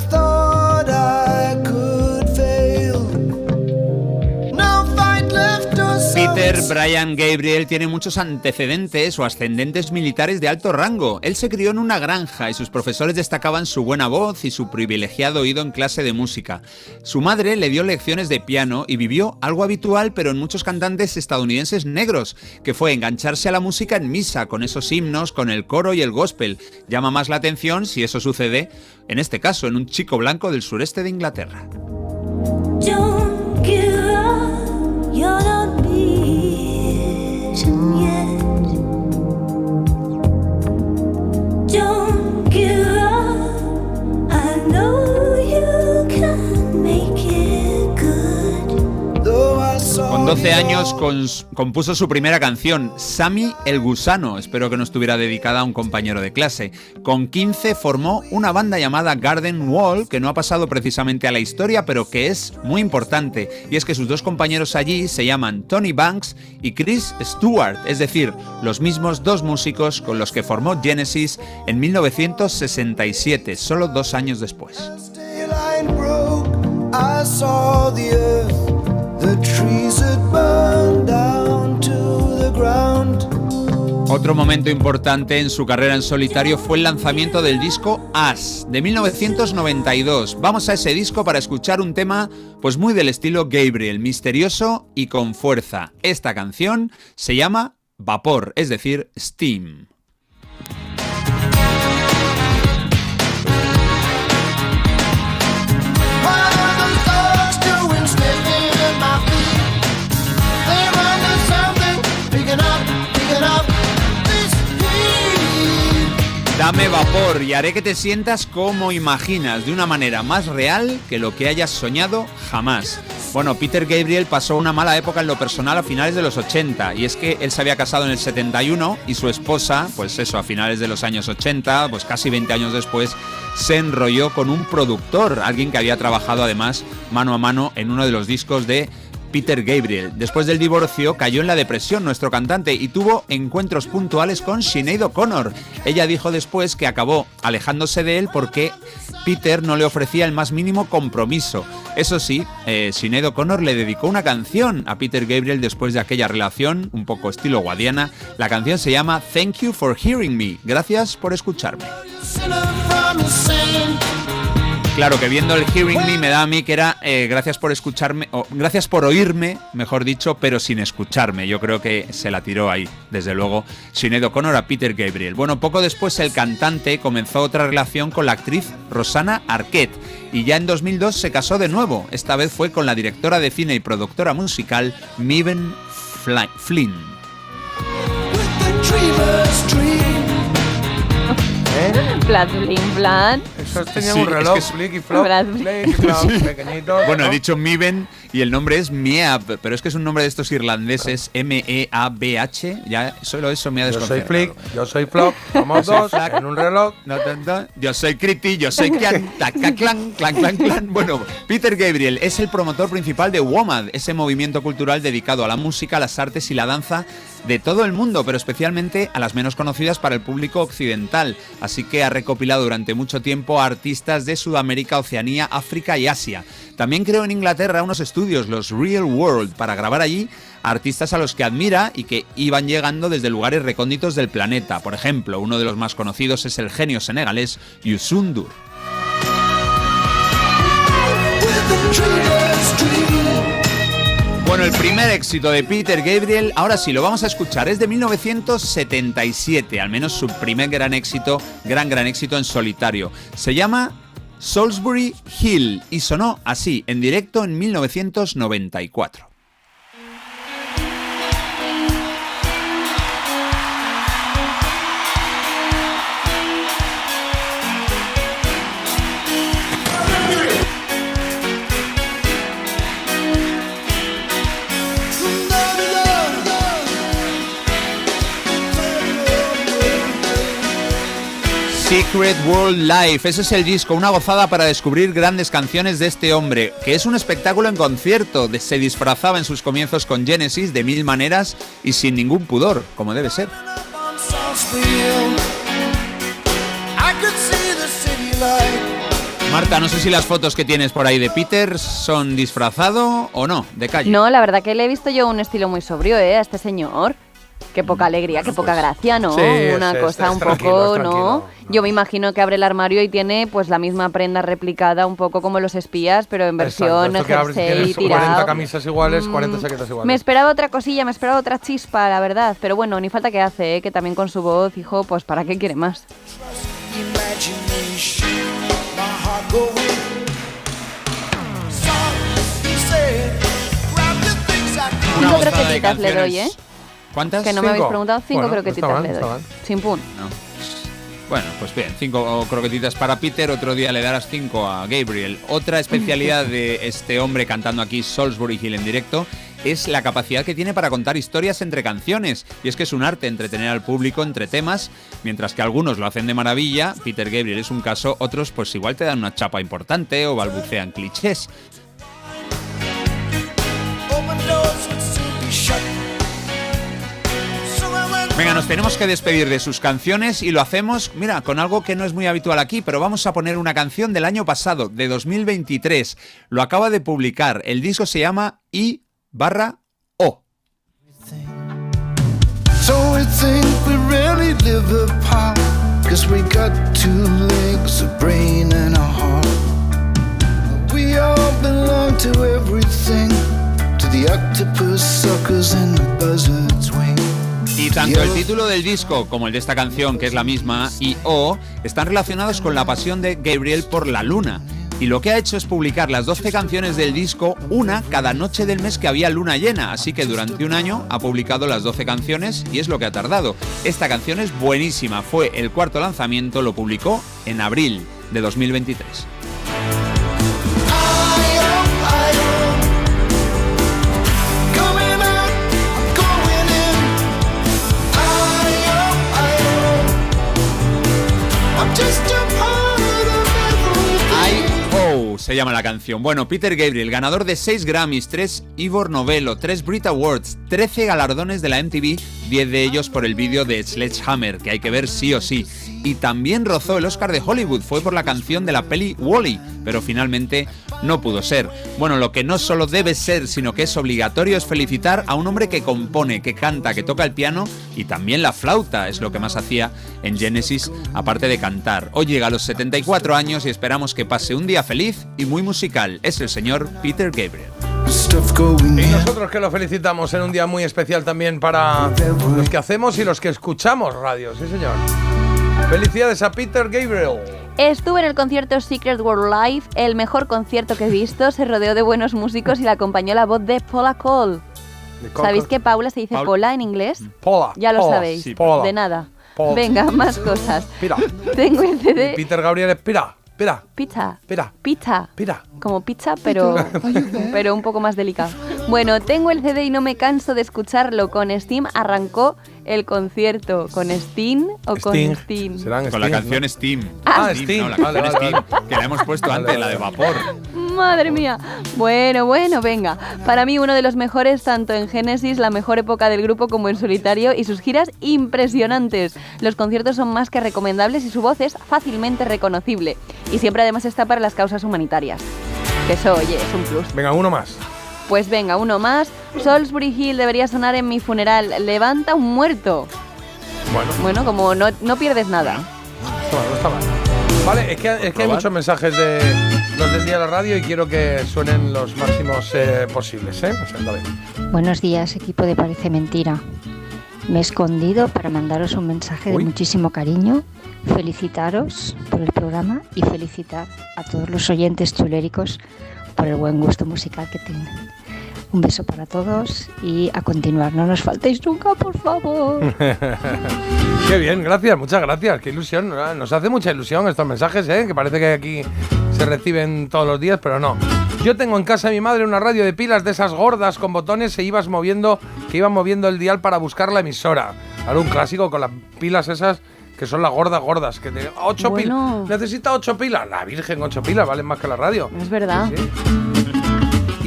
Peter Brian Gabriel tiene muchos antecedentes o ascendentes militares de alto rango. Él se crió en una granja y sus profesores destacaban su buena voz y su privilegiado oído en clase de música. Su madre le dio lecciones de piano y vivió algo habitual pero en muchos cantantes estadounidenses negros, que fue engancharse a la música en misa con esos himnos, con el coro y el gospel. Llama más la atención si eso sucede, en este caso, en un chico blanco del sureste de Inglaterra. Don't give up, Don't give up, I know Con 12 the años compuso su primera canción, Sammy el Gusano, espero que no estuviera dedicada a un compañero de clase. Con 15 formó una banda llamada Garden Wall, que no ha pasado precisamente a la historia, pero que es muy importante, y es que sus dos compañeros allí se llaman Tony Banks y Chris Stewart, es decir, los mismos dos músicos con los que formó Genesis en 1967, solo dos años después. Otro momento importante en su carrera en solitario fue el lanzamiento del disco As de 1992. Vamos a ese disco para escuchar un tema pues muy del estilo Gabriel, misterioso y con fuerza. Esta canción se llama Vapor, es decir, Steam. Dame vapor y haré que te sientas como imaginas, de una manera más real que lo que hayas soñado jamás. Bueno, Peter Gabriel pasó una mala época en lo personal a finales de los 80, y es que él se había casado en el 71 y su esposa, pues eso, a finales de los años 80, pues casi 20 años después, se enrolló con un productor, alguien que había trabajado además mano a mano en uno de los discos de Peter Gabriel. Después del divorcio cayó en la depresión nuestro cantante y tuvo encuentros puntuales con Sinead O'Connor. Ella dijo después que acabó alejándose de él porque Peter no le ofrecía el más mínimo compromiso. Eso sí, eh, Sinead O'Connor le dedicó una canción a Peter Gabriel después de aquella relación, un poco estilo guadiana. La canción se llama Thank You for Hearing Me. Gracias por escucharme. Claro que viendo el Hearing Me me da a mí que era eh, gracias por escucharme, o gracias por oírme, mejor dicho, pero sin escucharme. Yo creo que se la tiró ahí, desde luego, Sinead O'Connor a Peter Gabriel. Bueno, poco después el cantante comenzó otra relación con la actriz Rosanna Arquette y ya en 2002 se casó de nuevo. Esta vez fue con la directora de cine y productora musical Meven Fly- Flynn. Plan, blin, plan. Eso tenía Sí, un es reloj, que es- flick y flop, flick pequeñito. Bueno, he dicho Miven y el nombre es Miab, pero es que es un nombre de estos irlandeses, E M-E-A-B-H. Ya solo eso me ha Yo soy desconcertado. flick, yo soy flop, somos Yo soy dos en un reloj. No, no, no. Yo soy Criti, yo soy Kian, taca, clan, clan, clan, clan. Bueno, Peter Gabriel es el promotor principal de WOMAD, ese movimiento cultural dedicado a la música, las artes y la danza de todo el mundo, pero especialmente a las menos conocidas para el público occidental. Así que ha recopilado durante mucho tiempo a artistas de Sudamérica, Oceanía, África y Asia. También creó en Inglaterra unos estudios, los Real World, para grabar allí artistas a los que admira y que iban llegando desde lugares recónditos del planeta. Por ejemplo, uno de los más conocidos es el genio senegalés Youssou N'Dour. Bueno, el primer éxito de Peter Gabriel, ahora sí, lo vamos a escuchar, es de 1977, al menos su primer gran éxito, gran, gran éxito en solitario. Se llama Salisbury Hill y sonó así, en directo en 1994. Secret World Life, ese es el disco, una gozada para descubrir grandes canciones de este hombre, que es un espectáculo en concierto, se disfrazaba en sus comienzos con Genesis de mil maneras y sin ningún pudor, como debe ser. Marta, no sé si las fotos que tienes por ahí de Peter son disfrazado o no, de calle. No, la verdad que le he visto yo un estilo muy sobrio, ¿eh? A este señor. Qué poca alegría, qué poca gracia, ¿no? Sí, Una es- cosa es un poco, ¿no? Yo me imagino que abre el armario y tiene pues la misma prenda replicada, un poco como los espías, pero en versión Exacto, esto que abres y jersey tienes 40 tirado. camisas iguales, 40 Mm, chaquetas iguales. Me esperaba otra cosilla, me esperaba otra chispa, la verdad. Pero bueno, ni falta que hace, ¿eh? que también con su voz, hijo, pues ¿para qué quiere más? Una Cinco croquetitas le doy. ¿eh? ¿Cuántas? Que no me habéis preguntado, cinco Bueno, no croquetitas mal, le doy. Sin pun. No. Bueno, pues bien, cinco croquetitas para Peter, otro día le darás cinco a Gabriel. Otra especialidad de este hombre cantando aquí Salisbury Hill en directo es la capacidad que tiene para contar historias entre canciones. Y es que es un arte entretener al público entre temas, mientras que algunos lo hacen de maravilla, Peter Gabriel es un caso, otros pues igual te dan una chapa importante o balbucean clichés. Venga, nos tenemos que despedir de sus canciones y lo hacemos, mira, con algo que no es muy habitual aquí, pero vamos a poner una canción del año pasado, de 2023. Lo acaba de publicar. El disco se llama I barra O. So think we really live apart. Cause we got two legs, a brain and a heart. We all belong to everything. To the octopus suckers and the buzzard's wing. Y tanto el título del disco como el de esta canción, que es la misma, y O, están relacionados con la pasión de Gabriel por la luna. Y lo que ha hecho es publicar las 12 canciones del disco, una cada noche del mes que había luna llena. Así que durante un año ha publicado las 12 canciones y es lo que ha tardado. Esta canción es buenísima, fue el cuarto lanzamiento, lo publicó en abril de 2023. Se llama la canción. Bueno, Peter Gabriel, ganador de 6 Grammys, 3 Ivor Novello, 3 Brit Awards, 13 galardones de la MTV, 10 de ellos por el vídeo de Sledgehammer, que hay que ver sí o sí. Y también rozó el Oscar de Hollywood, fue por la canción de la peli Wally, pero finalmente no pudo ser. Bueno, lo que no solo debe ser, sino que es obligatorio es felicitar a un hombre que compone, que canta, que toca el piano y también la flauta, es lo que más hacía en Genesis, aparte de cantar. Hoy llega a los 74 años y esperamos que pase un día feliz y muy musical. Es el señor Peter Gabriel. Y nosotros que lo felicitamos en un día muy especial también para los que hacemos y los que escuchamos radio, sí señor. Felicidades a Peter Gabriel. Estuve en el concierto Secret World Live, el mejor concierto que he visto. Se rodeó de buenos músicos y la acompañó la voz de Paula Cole. ¿Sabéis que Paula se dice Paul- Paula en inglés? Paula. Ya lo Paula, sabéis. sí, Paula. De nada. Paula. Venga, más cosas. Pira. Tengo el CD. Peter Gabriel es pira, pira, Pizza. pira, Pizza. pira. Como pizza, pero, pero un poco más delicado. Bueno, tengo el CD y no me canso de escucharlo. Con Steam arrancó el concierto. ¿Con Steam o con Sting. Steam? Serán Con la Sting, canción ¿no? Steam. Ah, Steam, Steam. no, la canción Vale, vale, Steam, que la hemos puesto Vale, antes, la de vapor. Madre mía. Bueno, bueno, venga. Para mí uno de los mejores tanto en Genesis, la mejor época del grupo, como en solitario y sus giras impresionantes. Los conciertos son más que recomendables y su voz es fácilmente reconocible. Y siempre además está para las causas humanitarias. Que eso, oye, es un plus. Venga, uno más. Pues venga, uno más. Salisbury Hill debería sonar en mi funeral. Levanta un muerto. Bueno, Bueno, como no, no pierdes nada. está mal, no está mal. Vale, es que, es que hay muchos mensajes de los del día de la radio y quiero que suenen los máximos eh, posibles, ¿eh? O sea, dale. Buenos días, equipo de Parece Mentira. Me he escondido para mandaros un mensaje de muchísimo cariño, felicitaros por el programa y felicitar a todos los oyentes chuléricos por el buen gusto musical que tienen. Un beso para todos y a continuar, no nos faltéis nunca, por favor. Qué bien, gracias, muchas gracias. Qué ilusión. ¿no? Nos hace mucha ilusión estos mensajes, ¿eh? Que parece que aquí se reciben todos los días, pero no. Yo tengo en casa de mi madre una radio de pilas de esas gordas con botones e ibas moviendo, que iban moviendo el dial para buscar la emisora. Ahora un clásico con las pilas esas que son las gordas gordas, que te, ocho Bueno. pilas. Necesita ocho pilas. La Virgen, ocho pilas, valen más que la radio. Es verdad.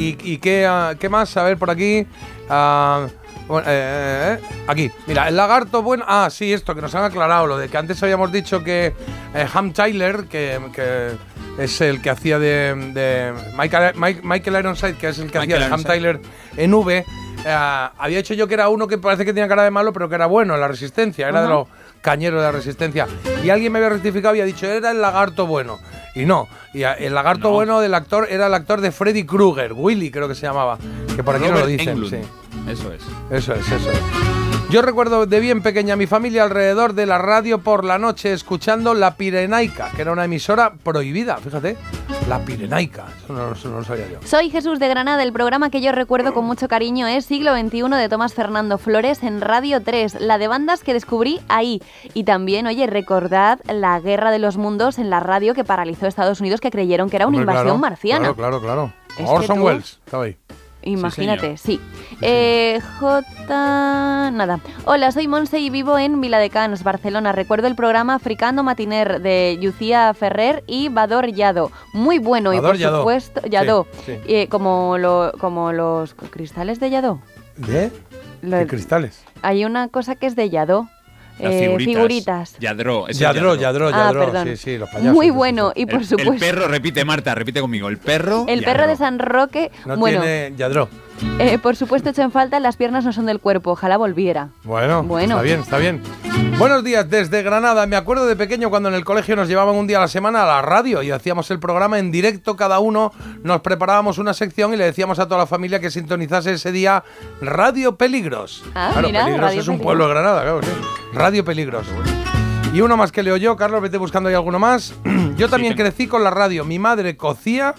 ¿Y, y qué, ah, qué más? A ver, por aquí. Ah, bueno, eh, eh, eh, aquí, mira, el lagarto bueno. Ah, sí, esto, que nos han aclarado, lo de que antes habíamos dicho que eh, Ham Tyler, que, que es el que hacía de, de Michael, Mike- Michael Ironside, que es el que Michael hacía de Ham. Tyler en V, había hecho yo que era uno que parece que tenía cara de malo, pero que era bueno en la resistencia, era de los cañeros de la resistencia. Y alguien me había rectificado y había dicho, era el lagarto bueno. Y no, y a- el lagarto No. bueno del actor era el actor de Freddy Krueger, Willy creo que se llamaba, que por aquí no lo dicen. Sí. Eso es. Eso es, eso es. Yo recuerdo de bien pequeña a mi familia alrededor de la radio por la noche escuchando La Pirenaica, que era una emisora prohibida, fíjate. La Pirenaica, eso no, eso no lo sabía yo. Soy Jesús de Granada. El programa que yo recuerdo con mucho cariño es Siglo XXI de Tomás Fernando Flores en Radio 3, la de bandas que descubrí ahí. Y también, oye, recordad la Guerra de los Mundos en la radio que paralizó Estados Unidos, que creyeron que era una Hombre, invasión claro, marciana. Claro, claro, claro. Es Orson tú- Welles, estaba ahí. Imagínate, sí. Eh, J. Nada. Hola, soy Monse y vivo en Viladecans, Barcelona. Recuerdo el programa Africano Matiner de Lucía Ferrer y Bador Yado. Muy bueno y por Yadó. supuesto, Sí, sí. Eh, como, lo, como los cristales de Yadó. ¿De? Cristales. Hay una cosa que es de Yadó. Las Eh, figuritas. figuritas. Yadro. es el Yadro, Yadro, Ah, perdón. sí, sí, los payasos. Muy bueno y por El- supuesto. El perro, repite Marta, repite conmigo. El perro. El perro de San Roque, No bueno, tiene Yadro. Eh, por supuesto hecho en falta, las piernas no son del cuerpo, ojalá volviera. Bueno, Bueno. está bien, está bien. Buenos días desde Granada. Me acuerdo de pequeño cuando en el colegio nos llevaban un día a la semana a la radio y hacíamos el programa en directo cada uno. Nos preparábamos una sección y le decíamos a toda la familia que sintonizase ese día Radio Peligros. Ah, claro, mira, Peligros Radio es un Peligros. pueblo de Granada, claro, sí. Radio Peligros. Y uno más que leo yo, Carlos, vete buscando ahí alguno más. Yo también crecí con la radio. Mi madre cocía.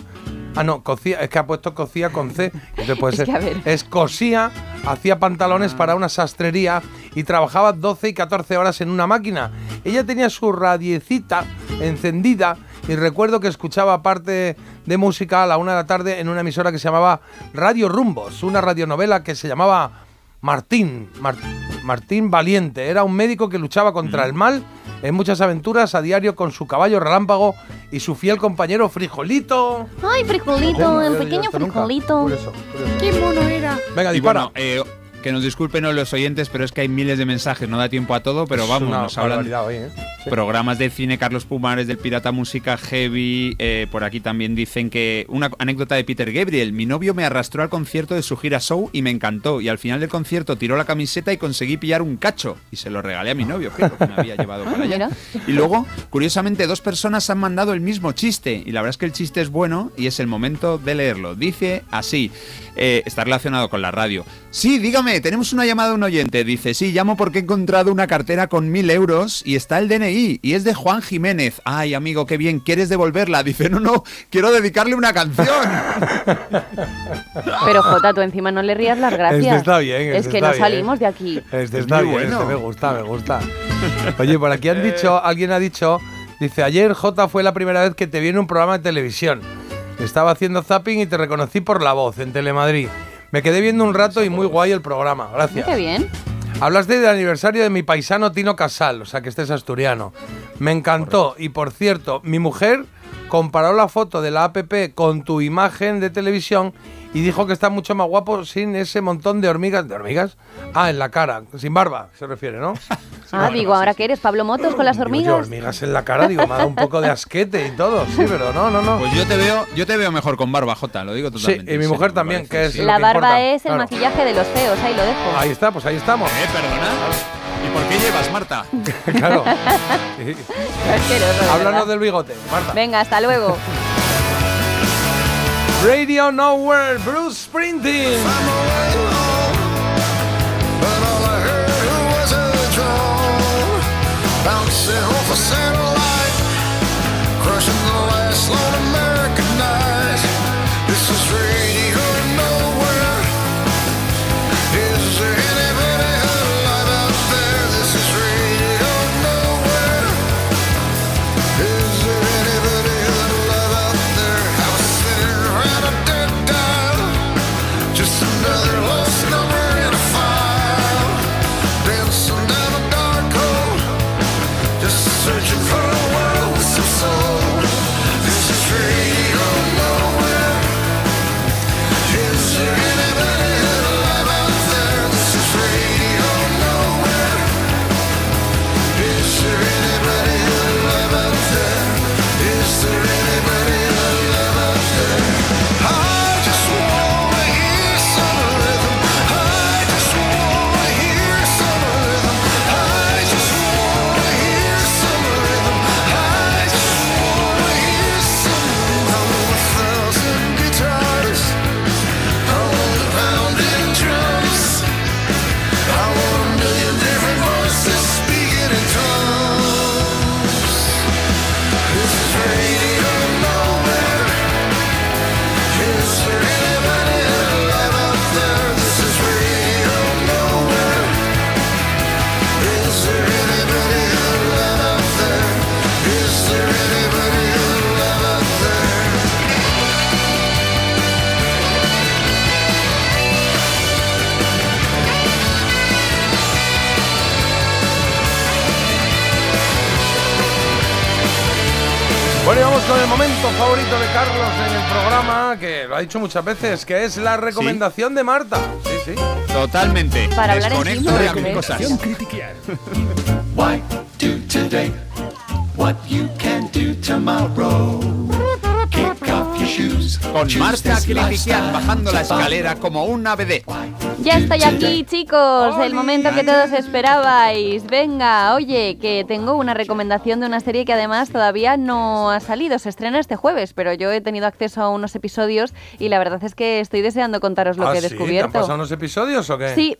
Ah, no, cocía, es que ha puesto cocía con C. Entonces puede Es ser. que, a ver. Es cosía, hacía pantalones para una sastrería y trabajaba 12 y 14 horas en una máquina. Ella tenía su radiecita encendida y recuerdo que escuchaba parte de música a la una de la tarde en una emisora que se llamaba Radio Rumbos, una radionovela que se llamaba Martín, Mar- Martín Valiente. Era un médico que luchaba contra el mal en muchas aventuras a diario con su caballo relámpago y su fiel compañero Frijolito. Ay, frijolito, el pequeño frijolito. Curioso, Qué mono era. Venga, Y dispara. bueno, eh, que nos disculpen los oyentes, pero es que hay miles de mensajes, no da tiempo a todo, pero vamos, nos hablan barbaridad hoy, ¿eh? Sí. programas del cine, Carlos Pumares, del Pirata Música Heavy, eh, por aquí también dicen que una anécdota de Peter Gabriel, mi novio me arrastró al concierto de su gira show y me encantó, y al final del concierto tiró la camiseta y conseguí pillar un cacho, y se lo regalé a mi novio, que me había llevado para allá. Y luego, curiosamente, dos personas han mandado el mismo chiste. Y la verdad es que el chiste es bueno y es el momento de leerlo. Dice así, eh, está relacionado con la radio. Sí, dígame, tenemos una llamada de un oyente. Dice, sí, llamo porque he encontrado una cartera con mil euros y está el DNI y es de Juan Jiménez. Ay, amigo, qué bien, ¿quieres devolverla? Dice, no, no, quiero dedicarle una canción. Pero Jota, tú encima no le rías las gracias. Este está bien, Es que está no bien. salimos de aquí. Este está muy bien, bueno. este me gusta, me gusta. Oye, por aquí han dicho, alguien ha dicho, dice, ayer J fue la primera vez que te vi en un programa de televisión. Estaba haciendo zapping y te reconocí por la voz en Telemadrid. Me quedé viendo un rato y muy guay el programa. Gracias. Qué bien. Hablaste del aniversario de mi paisano Tino Casal, o sea que este es asturiano. Me encantó y por cierto, mi mujer comparó la foto de la APP con tu imagen de televisión y dijo que está mucho más guapo sin ese montón de hormigas. ¿De hormigas? Ah, en la cara, sin barba, se refiere, ¿no? Ah, digo, ahora que eres Pablo Motos con las Digo yo, hormigas. hormigas en la cara, digo, me ha dado un poco de asquete y todo, sí, pero no, no, no. Pues yo te veo, yo te veo mejor con barba, Jota, lo digo Sí, totalmente. y en mi mujer también, parece, que es sí. lo La que barba importa, es el claro. maquillaje de los feos, ahí lo dejo. Ahí está, pues ahí estamos. Eh, perdona. ¿Y por qué llevas, Marta? claro. Asqueroso, de Háblanos verdad. del bigote, Marta. Venga, hasta luego. Radio Nowhere, Bruce Springsteen. Bouncing off a satellite, crushing the last lone American Bueno, y vamos con el momento favorito de Carlos en el programa, que lo ha dicho muchas veces, que es la recomendación de Marta. Sí, sí. Totalmente. Para hablar Desconecto encima, de cosas. Why do today what you can do tomorrow? Con Marta lifestyle bajando la escalera como una BD. Ya estoy aquí, chicos. El momento que todos esperabais. Venga, oye, que tengo una recomendación de una serie que además todavía no ha salido. Se estrena este jueves, pero yo he tenido acceso a unos episodios y la verdad es que estoy deseando contaros lo Ah, que he sí, ¿Te han descubierto. pasado unos episodios o qué? Sí,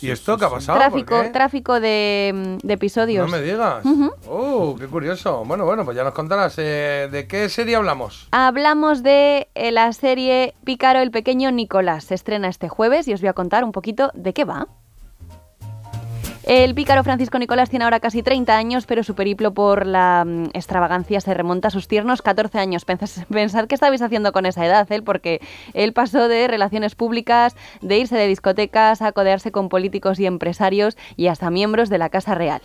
¿Y esto qué ha pasado? tráfico, ¿Por qué? tráfico de, mm, de episodios. No me digas. Ujú. Oh, qué curioso. Bueno, bueno, pues ya nos contarás. eh, ¿De qué serie hablamos? Hablamos de eh, la serie Pícaro el pequeño Nicolás. Se estrena este jueves y os voy a contar un poquito de qué va. El pícaro Francisco Nicolás tiene ahora casi 30 años, pero su periplo por la mm, extravagancia se remonta a sus tiernos 14 años. Pensad, qué estabais haciendo con esa edad, él, porque él pasó de relaciones públicas, de irse de discotecas, a codearse con políticos y empresarios y hasta miembros de la Casa Real.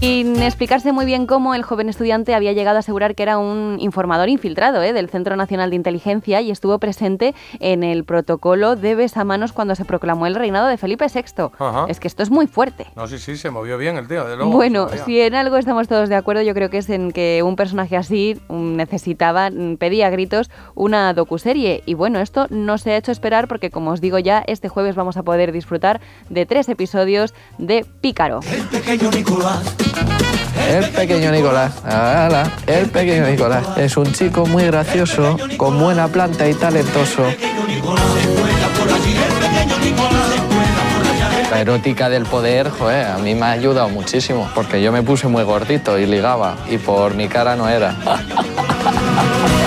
Sin explicarse muy bien cómo, el joven estudiante había llegado a asegurar que era un informador infiltrado ¿eh? del Centro Nacional de Inteligencia y estuvo presente en el protocolo de besamanos cuando se proclamó el reinado de Felipe VI. Ajá. Es que esto es muy fuerte. No, sí, sí, se movió bien el tío, de luego. Bueno, si en algo estamos todos de acuerdo, yo creo que es en que un personaje así mm, necesitaba, mm, pedía a gritos una docuserie. Y bueno, esto no se ha hecho esperar porque, como os digo ya, este jueves vamos a poder disfrutar de tres episodios de Pícaro. pequeño Nicolás. El pequeño Nicolás, el pequeño Nicolás es un chico muy gracioso, con buena planta y talentoso. La erótica del poder, joder, a mí me ha ayudado muchísimo, porque yo me puse muy gordito y ligaba, y por mi cara no era.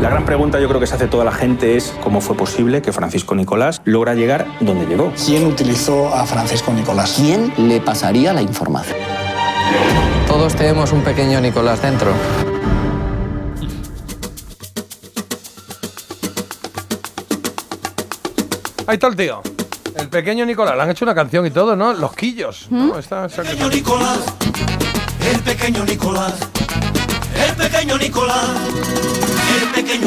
La gran pregunta yo creo que se hace toda la gente es cómo fue posible que Francisco Nicolás logra llegar donde llegó. ¿Quién utilizó a Francisco Nicolás? ¿Quién le pasaría la información? Todos tenemos un pequeño Nicolás dentro. Ahí está el tío. El pequeño Nicolás. Le han hecho una canción y todo, ¿no? Los quillos. Nicolás, el pequeño Nicolás, el pequeño Nicolás, el pequeño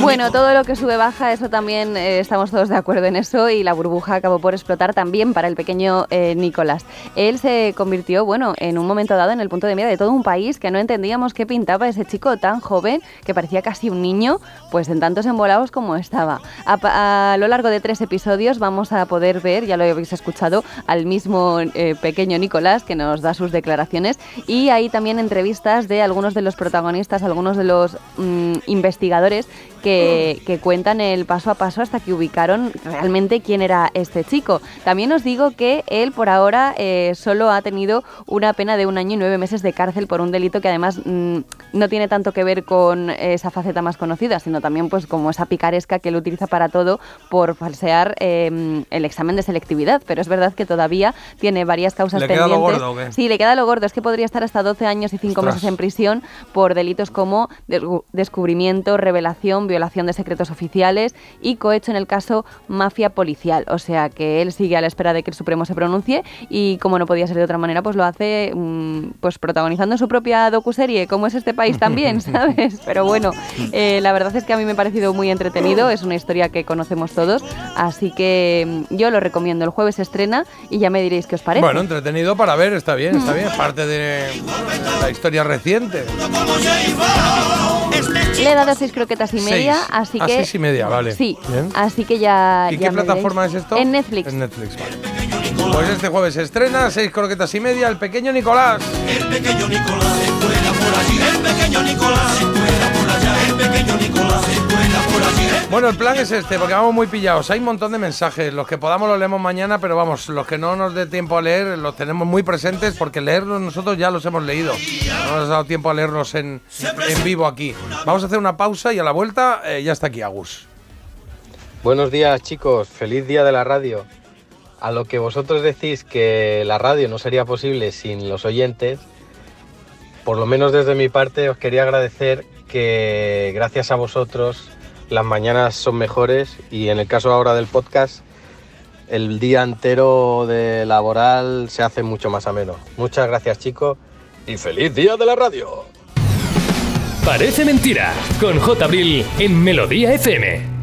Bueno, todo lo que sube baja, eso también eh, estamos todos de acuerdo en eso y la burbuja acabó por explotar también para el pequeño eh, Nicolás. Él se convirtió, bueno, en un momento dado en el punto de mira de todo un país que no entendíamos qué pintaba ese chico tan joven que parecía casi un niño, pues en tantos embolados como estaba. A, lo largo de tres episodios vamos a poder ver, ya lo habéis escuchado, al mismo eh, pequeño Nicolás que nos da sus declaraciones y hay también entrevistas de algunos de los protagonistas, algunos de los mm, investigadores que, que cuentan el paso a paso hasta que ubicaron realmente quién era este chico. También os digo que él por ahora eh, solo ha tenido una pena de un año y nueve meses de cárcel por un delito que además mm, no tiene tanto que ver con esa faceta más conocida, sino también pues como esa picaresca que él utiliza para todo por falsear eh, el examen de selectividad. Pero es verdad que todavía tiene varias causas ¿Le queda lo pendientes. gordo o qué? Sí, le queda lo gordo. Es que podría estar hasta 12 años y 5 Ostras. meses en prisión por delitos como descubrimiento, revelación, violación de secretos oficiales y cohecho en el caso mafia policial. O sea que él sigue a la espera de que el Supremo se pronuncie y como no podía ser de otra manera, pues lo hace mm, pues protagonizando su propia docuserie, como es este país también, ¿sabes? Pero bueno, eh, la verdad es que a mí me ha parecido muy entretenido, es una historia que conocemos todos, así que mm, yo lo recomiendo. El jueves se estrena y ya me diréis qué os parece. Bueno, entretenido para ver, está bien, está bien. Parte de la historia reciente. Le he dado seis croquetas y media, Seis. así Ah, que. seis y media, vale. Sí, Bien. así que ya. ¿Y ya qué me plataforma veréis. es esto? En Netflix. En Netflix, vale. Pues este jueves se estrena, seis croquetas y media, el pequeño Nicolás. El pequeño Nicolás se cuela por allí, el pequeño Nicolás se cuela pequeño Nicolás se cuela por allí. Bueno, el plan es este, porque vamos muy pillados. Hay un montón de mensajes. Los que podamos los leemos mañana, pero vamos, los que no nos dé tiempo a leer los tenemos muy presentes porque leerlos nosotros ya los hemos leído. No nos ha dado tiempo a leerlos en, en vivo aquí. Vamos a hacer una pausa y a la vuelta eh, ya está aquí Agus. Buenos días chicos, feliz día de la radio. A lo que vosotros decís que la radio no sería posible sin los oyentes, por lo menos desde mi parte os quería agradecer que gracias a vosotros las mañanas son mejores y en el caso ahora del podcast el día entero de laboral se hace mucho más ameno. Muchas gracias chicos y feliz día de la radio. Parece mentira, con J. Abril en Melodía FM.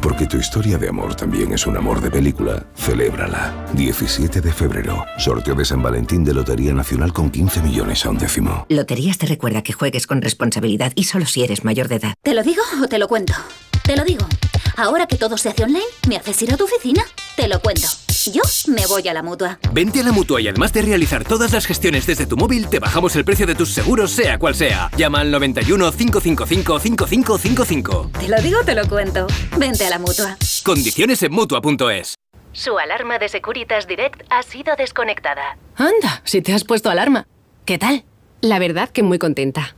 Porque tu historia de amor también es un amor de película. Celébrala. 17 de febrero. Sorteo de San Valentín de Lotería Nacional con 15 millones a un décimo. Loterías te recuerda que juegues con responsabilidad y solo si eres mayor de edad. ¿Te lo digo o te lo cuento? Te lo digo. Ahora que todo se hace online, ¿me haces ir a tu oficina? Te lo cuento. Yo me voy a la mutua. Vente a la mutua y además de realizar todas las gestiones desde tu móvil, te bajamos el precio de tus seguros, sea cual sea. Llama al 91 555 5555. Te lo digo, te lo cuento. Vente a la mutua. Condiciones en mutua.es. Su alarma de Securitas Direct ha sido desconectada. Anda, si te has puesto alarma. ¿Qué tal? La verdad que muy contenta.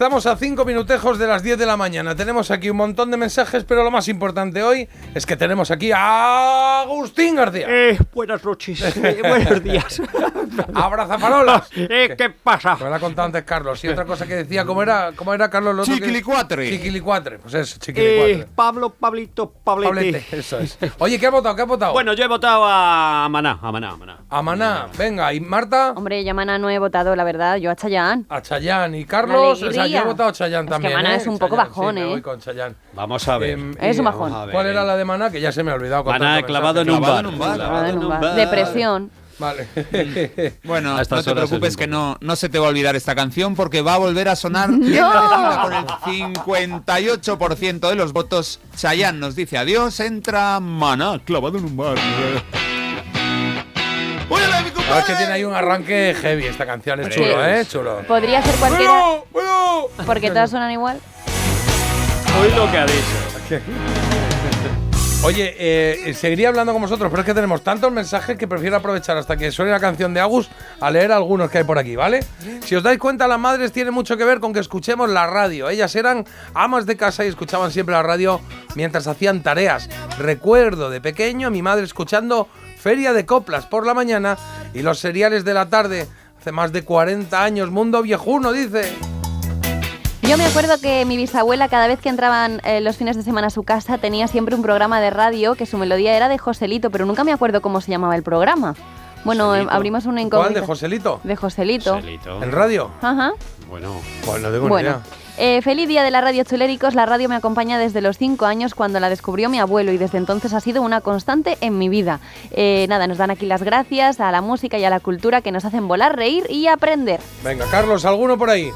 Estamos a cinco minutejos de las 10 de la mañana. Tenemos aquí un montón de mensajes, pero lo más importante hoy es que tenemos aquí a Agustín García. Eh, buenas noches. eh, buenos días. Abrazafarolas. Eh, ¿Qué pasa? Me lo ha contado antes Carlos. Y otra cosa que decía, ¿cómo era, cómo era Carlos? Lo otro que- Chiquilicuatre. Chiquilicuatre. Pues eso, chiquilicuatre. Eh, Pablo, Pablito, Pablete. Pablete, eso es. Oye, ¿qué ha votado? ¿Qué ha votado? Bueno, yo he votado a Maná, a Maná, a Maná. A Maná. Venga, ¿y Marta? Hombre, yo a Maná no he votado, la verdad. Yo a Chayanne. A Chayanne. ¿Y Carlos? O sea, yo he votado Chayanne Es que también. Maná ¿eh? es un poco Chayanne, bajón, sí, me ¿eh? voy con Chayanne. Vamos a ver. Em, Es un bajón. ¿Cuál era la de Maná? Que ya se me ha olvidado. con Maná clavado en un bar. Clavado en un bar. Depresión. Vale. Bueno, no te preocupes que no, no se te va a olvidar esta canción porque va a volver a sonar elegida con el 58% de los votos. Chayanne nos dice adiós, entra Maná, clavado en un bar. No, es que tiene ahí un arranque heavy esta canción. Es chulo, ¿eh? Chulo. Podría ser cualquiera. Bueno, Porque todas suenan igual. Hoy lo que ha dicho. Oye, eh, seguiría hablando con vosotros, pero es que tenemos tantos mensajes que prefiero aprovechar hasta que suene la canción de Agus a leer algunos que hay por aquí, ¿vale? Si os dais cuenta, las madres tienen mucho que ver con que escuchemos la radio. Ellas eran amas de casa y escuchaban siempre la radio mientras hacían tareas. Recuerdo de pequeño a mi madre escuchando Feria de Coplas por la mañana y los seriales de la tarde. Hace más de 40 años, mundo viejuno, dice. Yo me acuerdo que mi bisabuela cada vez que entraban eh, los fines de semana a su casa tenía siempre un programa de radio que su melodía era de Joselito, pero nunca me acuerdo cómo se llamaba el programa. Bueno, eh, abrimos una ¿Cuál? incógnita. ¿De Joselito? De Joselito. ¿En radio? Ajá. Bueno, pues no tengo Bueno. ni idea. Eh, feliz día de la radio Chuléricos. La radio me acompaña desde los 5 años cuando la descubrió mi abuelo y desde entonces ha sido una constante en mi vida. Eh, nada, nos dan aquí las gracias a la música y a la cultura que nos hacen volar, reír y aprender. Venga, Carlos, ¿alguno por ahí?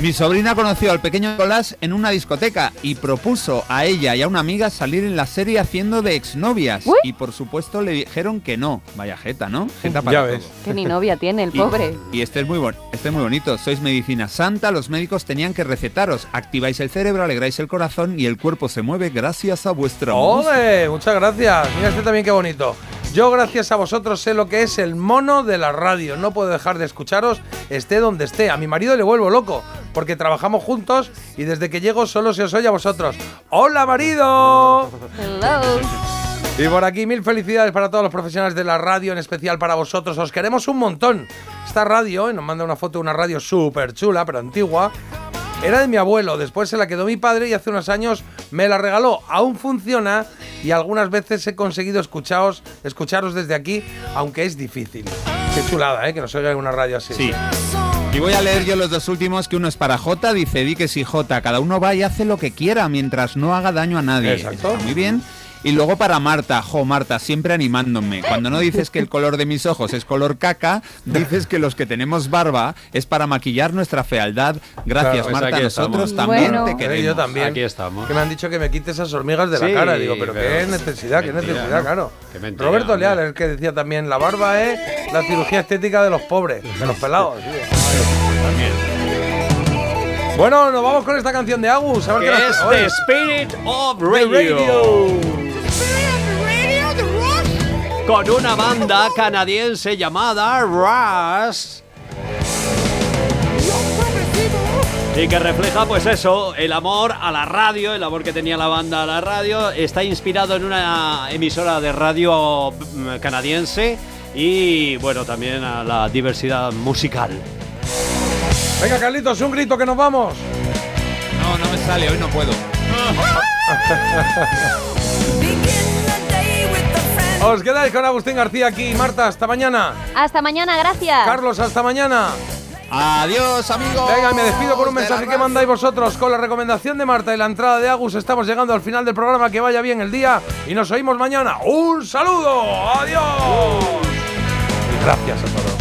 Mi sobrina conoció al pequeño Nicolás en una discoteca y propuso a ella y a una amiga salir en la serie haciendo de exnovias. Y por supuesto le dijeron que no. Vaya jeta, ¿no? Jeta para Ya todo. ves. Que ni novia tiene el Y- pobre. Y, este es muy bon- este es muy bonito. Sois medicina santa, los médicos tenían que recetaros. Activáis el cerebro, alegráis el corazón y el cuerpo se mueve gracias a vuestra música. ¡Ole! Muchas gracias. Mira este también qué bonito. Yo, gracias a vosotros, sé lo que es el mono de la radio. No puedo dejar de escucharos, esté donde esté. A mi marido le vuelvo loco, porque trabajamos juntos y desde que llego solo se os oye a vosotros. ¡Hola, marido! Hello. Y por aquí, mil felicidades para todos los profesionales de la radio, en especial para vosotros. Os queremos un montón. Esta radio, y nos manda una foto de una radio súper chula, pero antigua, era de mi abuelo. Después se la quedó mi padre y hace unos años me la regaló. Aún funciona y algunas veces he conseguido escucharos, escucharos desde aquí, aunque es difícil. Qué chulada, ¿eh? Que nos oiga en una radio así. Sí. Y voy a leer yo los dos últimos, que uno es para J, dice, di que sí, J, cada uno va y hace lo que quiera mientras no haga daño a nadie. Exacto. Está muy bien. Y luego para Marta, jo, Marta, siempre animándome. Cuando no dices que el color de mis ojos es color caca, dices que los que tenemos barba es para maquillar nuestra fealdad. Gracias, Claro, pues Marta, nosotros estamos. también Bueno. te queremos. yo también. Aquí estamos. Que me han dicho que me quite esas hormigas de la cara. Digo, pero, qué necesidad, qué mentira, necesidad, ¿no? claro. Qué mentira, Roberto hombre. Leal, el que decía también, la barba es la cirugía estética de los pobres, de los pelados. Bueno, nos vamos con esta canción de Agus. A ver Que qué es The Spirit of Radio. Radio. Con una banda canadiense llamada Rush. Y que refleja, pues eso, el amor a la radio, el amor que tenía la banda a la radio. Está inspirado en una emisora de radio mm, canadiense y, bueno, también a la diversidad musical. Venga, Carlitos, un grito que nos vamos. No, no me sale, hoy no puedo. Os quedáis con Agustín García aquí. Marta, hasta mañana. Hasta mañana, gracias. Carlos, hasta mañana. Adiós, amigos. Venga, me despido por un mensaje que mandáis vosotros. Con la recomendación de Marta y la entrada de Agus, estamos llegando al final del programa. Que vaya bien el día y nos oímos mañana. ¡Un saludo! ¡Adiós! Y gracias a todos.